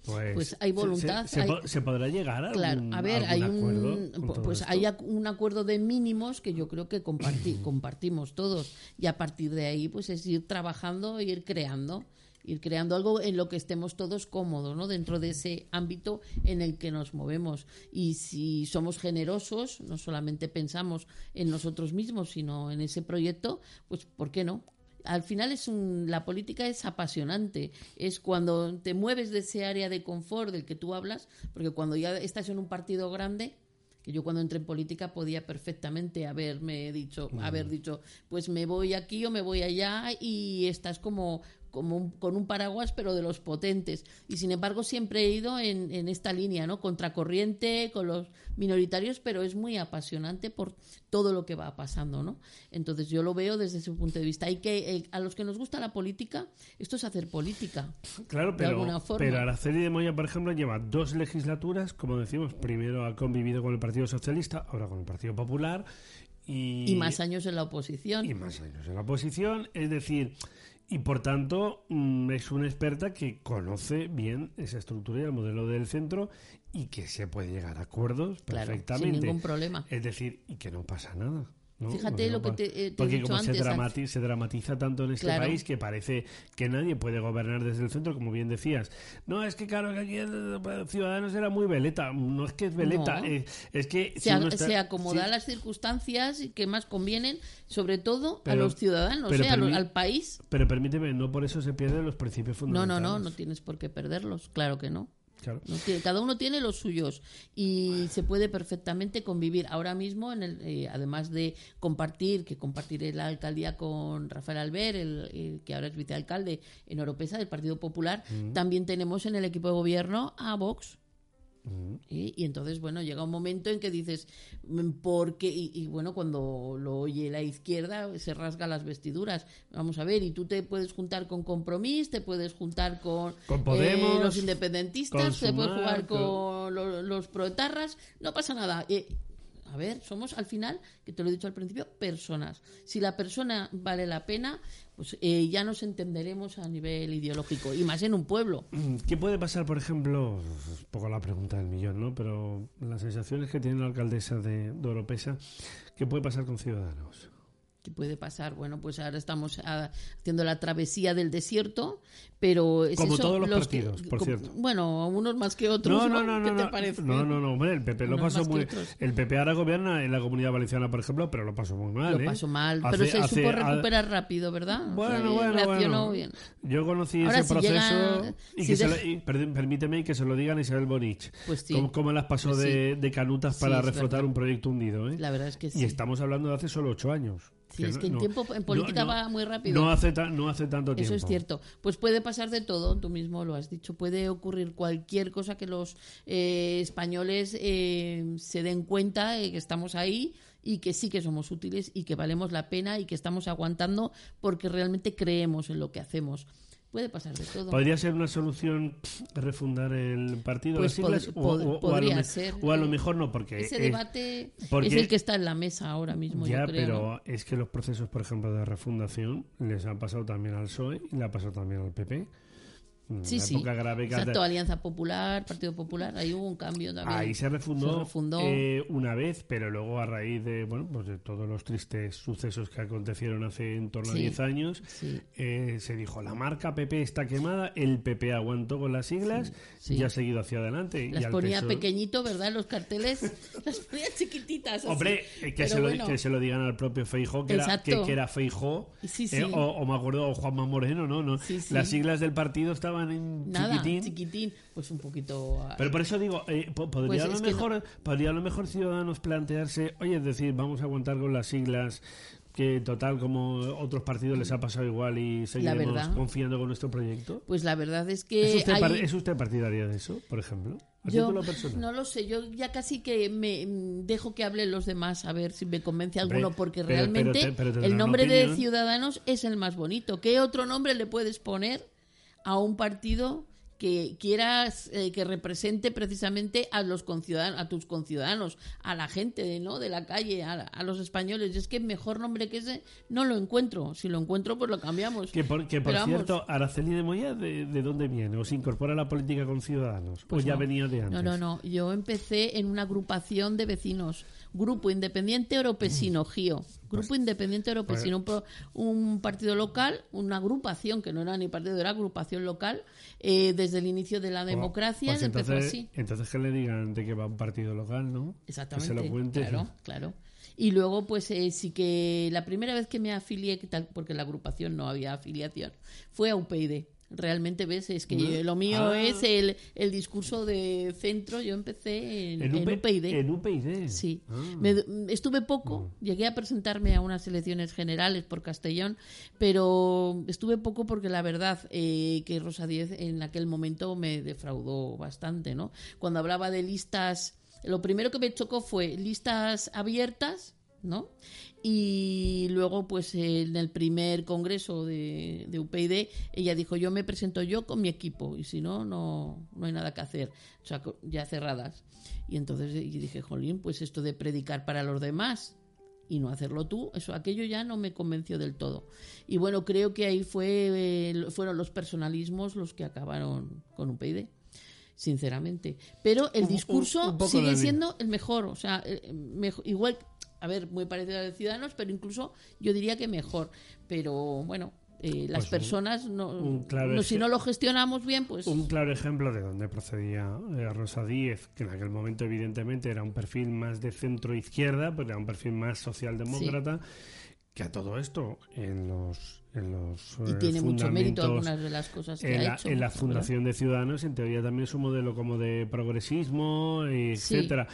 Pues, Pues hay voluntad, Se, se hay- se podrá llegar a Claro, algún, a ver, algún hay acuerdo un, todo pues hay un acuerdo de mínimos que yo creo que comparti- *clears throat* compartimos todos y a partir de ahí pues es ir trabajando, ir creando, ir creando algo en lo que estemos todos cómodos, ¿no? Dentro de ese ámbito en el que nos movemos y si somos generosos, no solamente pensamos en nosotros mismos, sino en ese proyecto, pues ¿por qué no? Al final es un, la política es apasionante. Es cuando te mueves de ese área de confort del que tú hablas, porque cuando ya estás en un partido grande, que yo cuando entré en política podía perfectamente haberme dicho, haber dicho, pues me voy aquí o me voy allá y estás como como un- con un paraguas pero de los potentes. Y sin embargo siempre he ido en, en esta línea no contracorriente con los minoritarios pero es muy apasionante por todo lo que va pasando no entonces yo lo veo desde ese punto de vista. Hay que eh, a los que nos gusta la política esto es hacer política Claro, de pero, alguna forma. pero Araceli de Moya, por ejemplo, lleva dos legislaturas, como decimos, primero ha convivido con el Partido Socialista, ahora con el Partido Popular y, y más años en la oposición. Y más años en la oposición, es decir, y por tanto mm, es una experta que conoce bien esa estructura y el modelo del centro y que se puede llegar a acuerdos Claro, sin perfectamente. ningún problema. Es decir, y que no pasa nada. ¿No? Fíjate lo que te- eh, te he Porque dicho como se, dramatiza tanto en este Claro. país que parece que nadie puede gobernar desde el centro, como bien decías. No, es que claro, que aquí el Ciudadanos era muy veleta. No es que es veleta, No. eh, es que... se, si a- uno está- se acomoda a las circunstancias que más convienen, sobre todo a los ciudadanos, pero ¿eh? Al país. Pero permíteme, no por eso se pierden los principios No, fundamentales. no, no, no tienes por qué perderlos, claro que no. Claro. No tiene- cada uno tiene los suyos y se puede perfectamente convivir. Ahora mismo, en el, eh, además de compartir, que compartiré la alcaldía con Rafael Albert, el, el que ahora es vicealcalde en Oropesa del Partido Popular, también tenemos en el equipo de gobierno a Vox. Mm. Y, y entonces, bueno, llega un momento en que dices, mm, ¿por qué? Y, y bueno, cuando lo oye la izquierda, se rasga las vestiduras. Vamos a ver, y tú te puedes juntar con Compromís, te puedes juntar con, Con eh, Podemos, los independentistas, te puedes jugar con- con lo- los proetarras, no pasa nada. Eh, a ver, somos al final, que te lo he dicho al principio, personas. Si la persona vale la pena, pues eh, ya nos entenderemos a nivel ideológico, y más en un pueblo. Mm, ¿Qué puede pasar, por ejemplo? Un poco la pregunta del millón, ¿no? Pero las sensaciones que tiene la alcaldesa de, de Oropesa, ¿qué puede pasar con Ciudadanos? ¿Qué puede pasar? Bueno, pues ahora estamos ah, haciendo la travesía del desierto, pero es Como eso, todos los que- partidos, por como- cierto. Bueno, unos más que otros, no, ¿no? no, no, ¿Qué no, te parece? No, no, no, hombre, el PP lo pasó que muy... El PP ahora gobierna en la Comunidad Valenciana, por ejemplo, pero lo pasó muy mal, Lo ¿eh? pasó mal, Hace- pero se hace- supo recuperar rápido, ¿verdad? O sea, Bueno, bueno, reaccionó bueno. bien. Yo conocí Ahora, ese si proceso llega- y, si que se lo- y, perdón, permíteme que se lo digan a Isabel Boric. Pues sí. Cómo, cómo las pasó Pues de, sí. de canutas Sí, para es reflotar un proyecto hundido, ¿eh? La verdad es que sí. Y estamos hablando de hace solo ocho años. Sí, es que el tiempo en política va muy rápido. No hace, ta- no hace tanto tiempo. Eso es cierto. Pues puede pasar de todo, tú mismo lo has dicho. Puede ocurrir cualquier cosa que los eh, españoles eh, se den cuenta de que estamos ahí y que sí que somos útiles y que valemos la pena y que estamos aguantando porque realmente creemos en lo que hacemos. Puede pasar de todo. ¿Podría ser una solución refundar el partido pues las siglas? Pod, o, o, podría o, a ser. o a lo mejor no, porque... Ese es, debate porque, es el que está en la mesa ahora mismo, ya, yo creo. pero es que los procesos, por ejemplo, de refundación les han pasado también al PSOE y le ha pasado también al PP. Sí, sí. Grave Exacto, Alianza Popular, Partido Popular, ahí hubo un cambio también. Ahí se refundó, se refundó. Eh, una vez, pero luego a raíz de bueno pues de todos los tristes sucesos que acontecieron hace en torno Sí, a 10 años, sí. eh, se dijo la marca PP está quemada, el PP aguantó con las siglas sí. y ha seguido hacia adelante. Las y ponía PSOE pequeñito, ¿verdad? Los carteles *laughs* las ponía chiquititas. así. Hombre, eh, que, se lo, bueno. que se lo digan al propio Feijó, que, era, que, que era Feijó, Sí, eh, sí. o, o me acuerdo, o Juanma Moreno, ¿no? no Sí, sí. Las siglas del partido estaban en Nada, chiquitín. chiquitín. Pues un poquito. ah, Pero por eso digo, eh, po- podría, Pues a lo no- mejor, podría a lo mejor Ciudadanos plantearse, oye, es decir, vamos a aguantar con las siglas que total como otros partidos les ha pasado igual y seguiremos verdad. confiando con nuestro proyecto. Pues la verdad es que. ¿Es, usted hay- ¿Es usted partidaria de eso, por ejemplo? A Yo no lo sé, yo ya casi que me mm, dejo que hablen los demás a ver si me convence Hombre, alguno, porque pero- pero realmente te- pero tendrá el nombre de. Ciudadanos es el más bonito. ¿Qué otro nombre le puedes poner a un partido que quieras eh, que represente precisamente a los conciudadanos, a tus conciudadanos, a la gente de, ¿no? de la calle, a, a los españoles? Y es que mejor nombre que ese no lo encuentro. Si lo encuentro, pues lo cambiamos. Que por, que por vamos, cierto, Araceli de Moya, ¿de, de dónde viene? ¿O se incorpora a la política con Ciudadanos? Pues ¿O ya no. venía de antes? No, no, no. Yo empecé en una agrupación de vecinos. Grupo Independiente Europesino, GIO. Grupo Independiente Europesino. Un, pro- un partido local, una agrupación, que no era ni partido, era agrupación local, eh, desde el inicio de la democracia. Pues empezó entonces, así. entonces que le digan de que va un partido local, ¿no? Exactamente. Que se lo cuente. Claro, claro. Y luego, pues eh, sí que la primera vez que me afilié, porque en la agrupación no había afiliación, fue a UPyD. Realmente, ves, es que Mm. lo mío Ah. es el, el discurso de centro. Yo empecé en, En en UP- UPyD. En UPyD. Sí. Ah. Me- estuve poco, llegué a presentarme a unas elecciones generales por Castellón, pero estuve poco porque la verdad eh, que Rosa Díez en aquel momento me defraudó bastante, ¿no? Cuando hablaba de listas, lo primero que me chocó fue listas abiertas, ¿no? Y luego, pues en el primer congreso de, de UPyD, ella dijo, yo me presento yo con mi equipo, y si no, no, no hay nada que hacer, o sea, ya cerradas. Y entonces y dije, jolín, pues esto de predicar para los demás y no hacerlo tú, eso aquello ya no me convenció del todo. Y bueno, creo que ahí fue eh, fueron los personalismos los que acabaron con UPyD. Sinceramente. Pero el un- discurso un sigue siendo el mejor. O sea, eh, igual, a ver, muy parecido al de Ciudadanos, pero incluso yo diría que mejor. Pero bueno, eh, las Pues un- personas, no, un claro no- si no lo gestionamos bien, pues. Un claro ejemplo de dónde procedía eh, Rosa Díez, que en aquel momento evidentemente era un perfil más de centro izquierda, pues era un perfil más socialdemócrata, que a todo esto en los en los Y eh, tiene mucho mérito algunas de las cosas que en ha la, hecho. en la fundación de Ciudadanos en teoría también es un modelo como de progresismo Sí. etcétera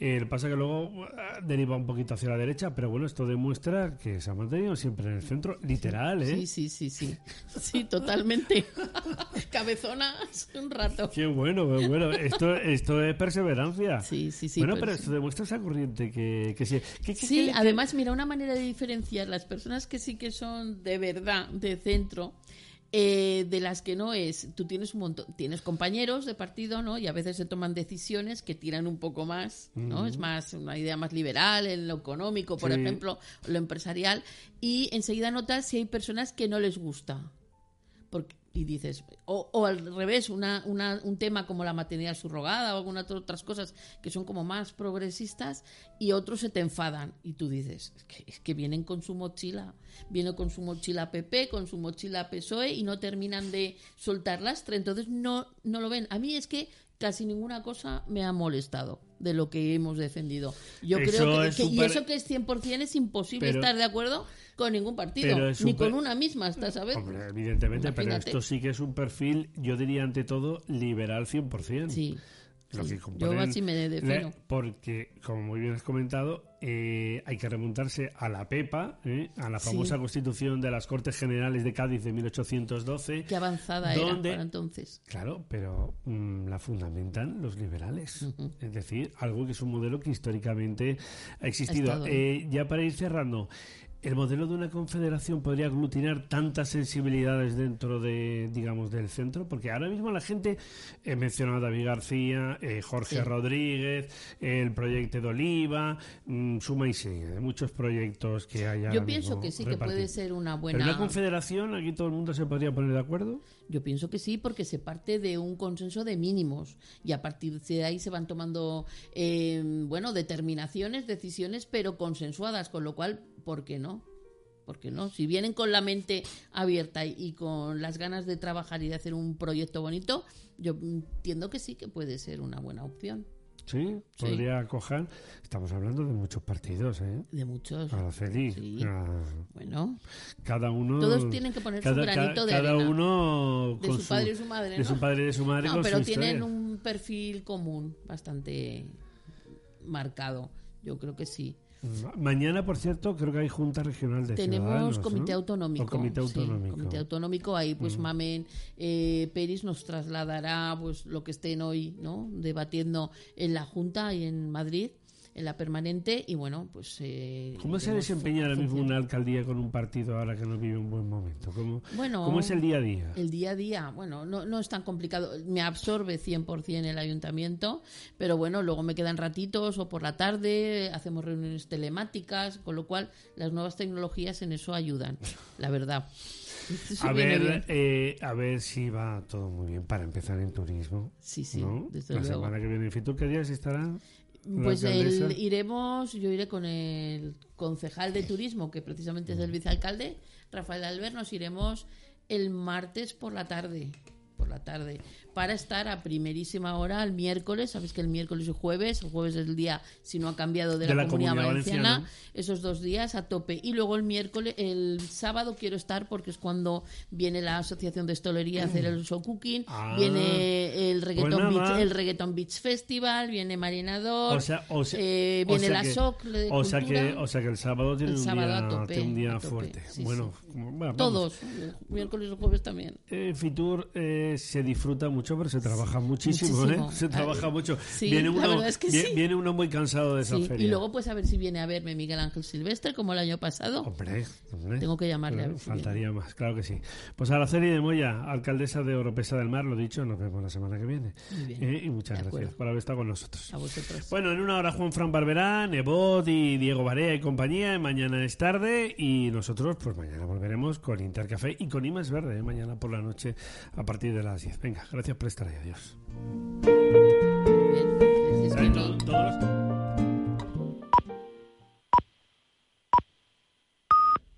Eh, el pasa que luego ah, deriva un poquito hacia la derecha pero bueno esto demuestra que se ha mantenido siempre en el centro literal ¿eh? Sí, sí, sí, sí. Sí, totalmente. *laughs* Cabezona un rato. Qué bueno, qué bueno. Esto, esto es perseverancia. Sí, sí, sí. Bueno, pero pero sí. esto demuestra esa corriente que, que sí. que- que- Sí, que- además, mira, una manera de diferenciar las personas que sí que son de verdad de centro. eh, de las que no es, tú tienes un montón, tienes compañeros de partido, ¿no? Y a veces se toman decisiones que tiran un poco más, ¿no? Es más una idea más liberal en lo económico, por Sí. ejemplo, lo empresarial, y enseguida notas si hay personas que no les gusta. Porque, y dices, o, o al revés, una, una- un tema como la maternidad subrogada o algunas otras cosas que son como más progresistas y otros se te enfadan y tú dices, es que, que vienen con su mochila, vienen con su mochila PP, con su mochila PSOE y no terminan de soltar lastre, entonces no, no lo ven. A mí es que casi ninguna cosa me ha molestado de lo que hemos defendido. Yo Eso creo que, es que- y eso que es 100% es imposible Pero- estar de acuerdo con ningún partido, ni con una misma, hasta saber. Hombre, evidentemente, pero esto sí que es un perfil, yo diría ante todo, liberal 100%. Sí. Lo sí. Yo así me defino. porque, como muy bien has comentado, eh, hay que remontarse a la PEPA, ¿eh? a la Sí. famosa constitución de las Cortes Generales de Cádiz de 1812. Qué avanzada donde- era para entonces. Claro, pero mm, la fundamentan los liberales. Es decir, algo que es un modelo que históricamente ha existido. Eh, ya para ir cerrando, el modelo de una confederación podría aglutinar tantas sensibilidades dentro de, digamos, del centro, porque ahora mismo la gente, he mencionado a David García, eh, Jorge Sí. Rodríguez, el proyecto de Oliva, mm, suma y sigue, de muchos proyectos que hay ahora Yo pienso que sí, que puede ser una Pero buena... una confederación, aquí todo el mundo se podría poner de acuerdo. Yo pienso que sí, porque se parte de un consenso de mínimos y a partir de ahí se van tomando, eh, bueno, determinaciones, decisiones, pero consensuadas, con lo cual, ¿por qué no? ¿Por qué no? Si vienen con la mente abierta y, con las ganas de trabajar y de hacer un proyecto bonito, yo entiendo que sí que puede ser una buena opción. Sí, Sí. podría coger. Estamos hablando de muchos partidos, ¿eh? De muchos. Araceli, Sí. ah, Bueno. cada uno. Todos tienen que poner su granito de cada arena. uno De con su padre y su madre, De su padre y de su madre No, con pero su tienen historia. un perfil común bastante marcado. Yo creo que sí. Mañana, por cierto, creo que hay Junta Regional de Tenemos comité ¿no? autonómico. Comité sí, autonómico. comité autonómico. Ahí, pues, Mm. Mamen eh, Peris nos trasladará pues lo que estén hoy, ¿no? Debatiendo en la Junta y en Madrid, en la permanente. Y bueno, pues. eh, ¿Cómo se desempeña ahora mismo una alcaldía con un partido ahora que no vive un buen momento? ¿Cómo, Bueno, ¿cómo es el día a día? El día a día, bueno, no, no es tan complicado. Me absorbe 100% el ayuntamiento, pero bueno, luego me quedan ratitos o por la tarde, hacemos reuniones telemáticas, con lo cual las nuevas tecnologías en eso ayudan, la verdad. A ver, eh, a ver si va todo muy bien para empezar en turismo. Sí, sí, ¿no? desde La luego. semana que viene. ¿Y tú qué días estará? Pues el- iremos, yo iré con el concejal de turismo, que precisamente es el vicealcalde, Rafael Albert, nos iremos el martes por la tarde, por la tarde, para estar a primerísima hora el miércoles, sabes que el miércoles y jueves, el jueves es el día, si no ha cambiado, de, la, Comunidad, Valenciana, esos dos días a tope. Y luego el miércoles, el sábado quiero estar porque es cuando viene la Asociación de Estolería a hacer el show cooking, Ah. viene el reggaeton, Pues nada. beach, el reggaeton beach festival, viene Marinador, O sea, o sea- eh, o viene sea la que- SOC de o sea cultura. que o sea que el sábado tiene El un día, a tope, tiene un día a tope, fuerte sí, bueno, sí. vamos. Todos, miércoles y jueves también. Eh, Fitur eh, se disfruta mucho, pero se trabaja muchísimo, Muchísimo. ¿eh? Se trabaja mucho. sí, viene, la uno, verdad es que vie- sí. viene uno muy cansado de esa Sí, feria. Y luego pues a ver si viene a verme Miguel Ángel Silvestre como el año pasado. Hombre, hombre. Tengo que llamarle a ver si Faltaría más, claro que sí. Pues Araceli de Moya, alcaldesa de Oropesa del Mar, lo dicho, nos vemos la semana que viene. Muy bien. Eh, y muchas De gracias acuerdo. por haber estado con nosotros. A vosotros. Bueno, en una hora Juan Fran Barberá, Nebot y Diego Barea y compañía. Mañana es tarde y nosotros, pues mañana volveremos con Intercafé y con Imas Verde, eh, mañana por la noche a partir de las 10. Venga, gracias prestaré a Dios.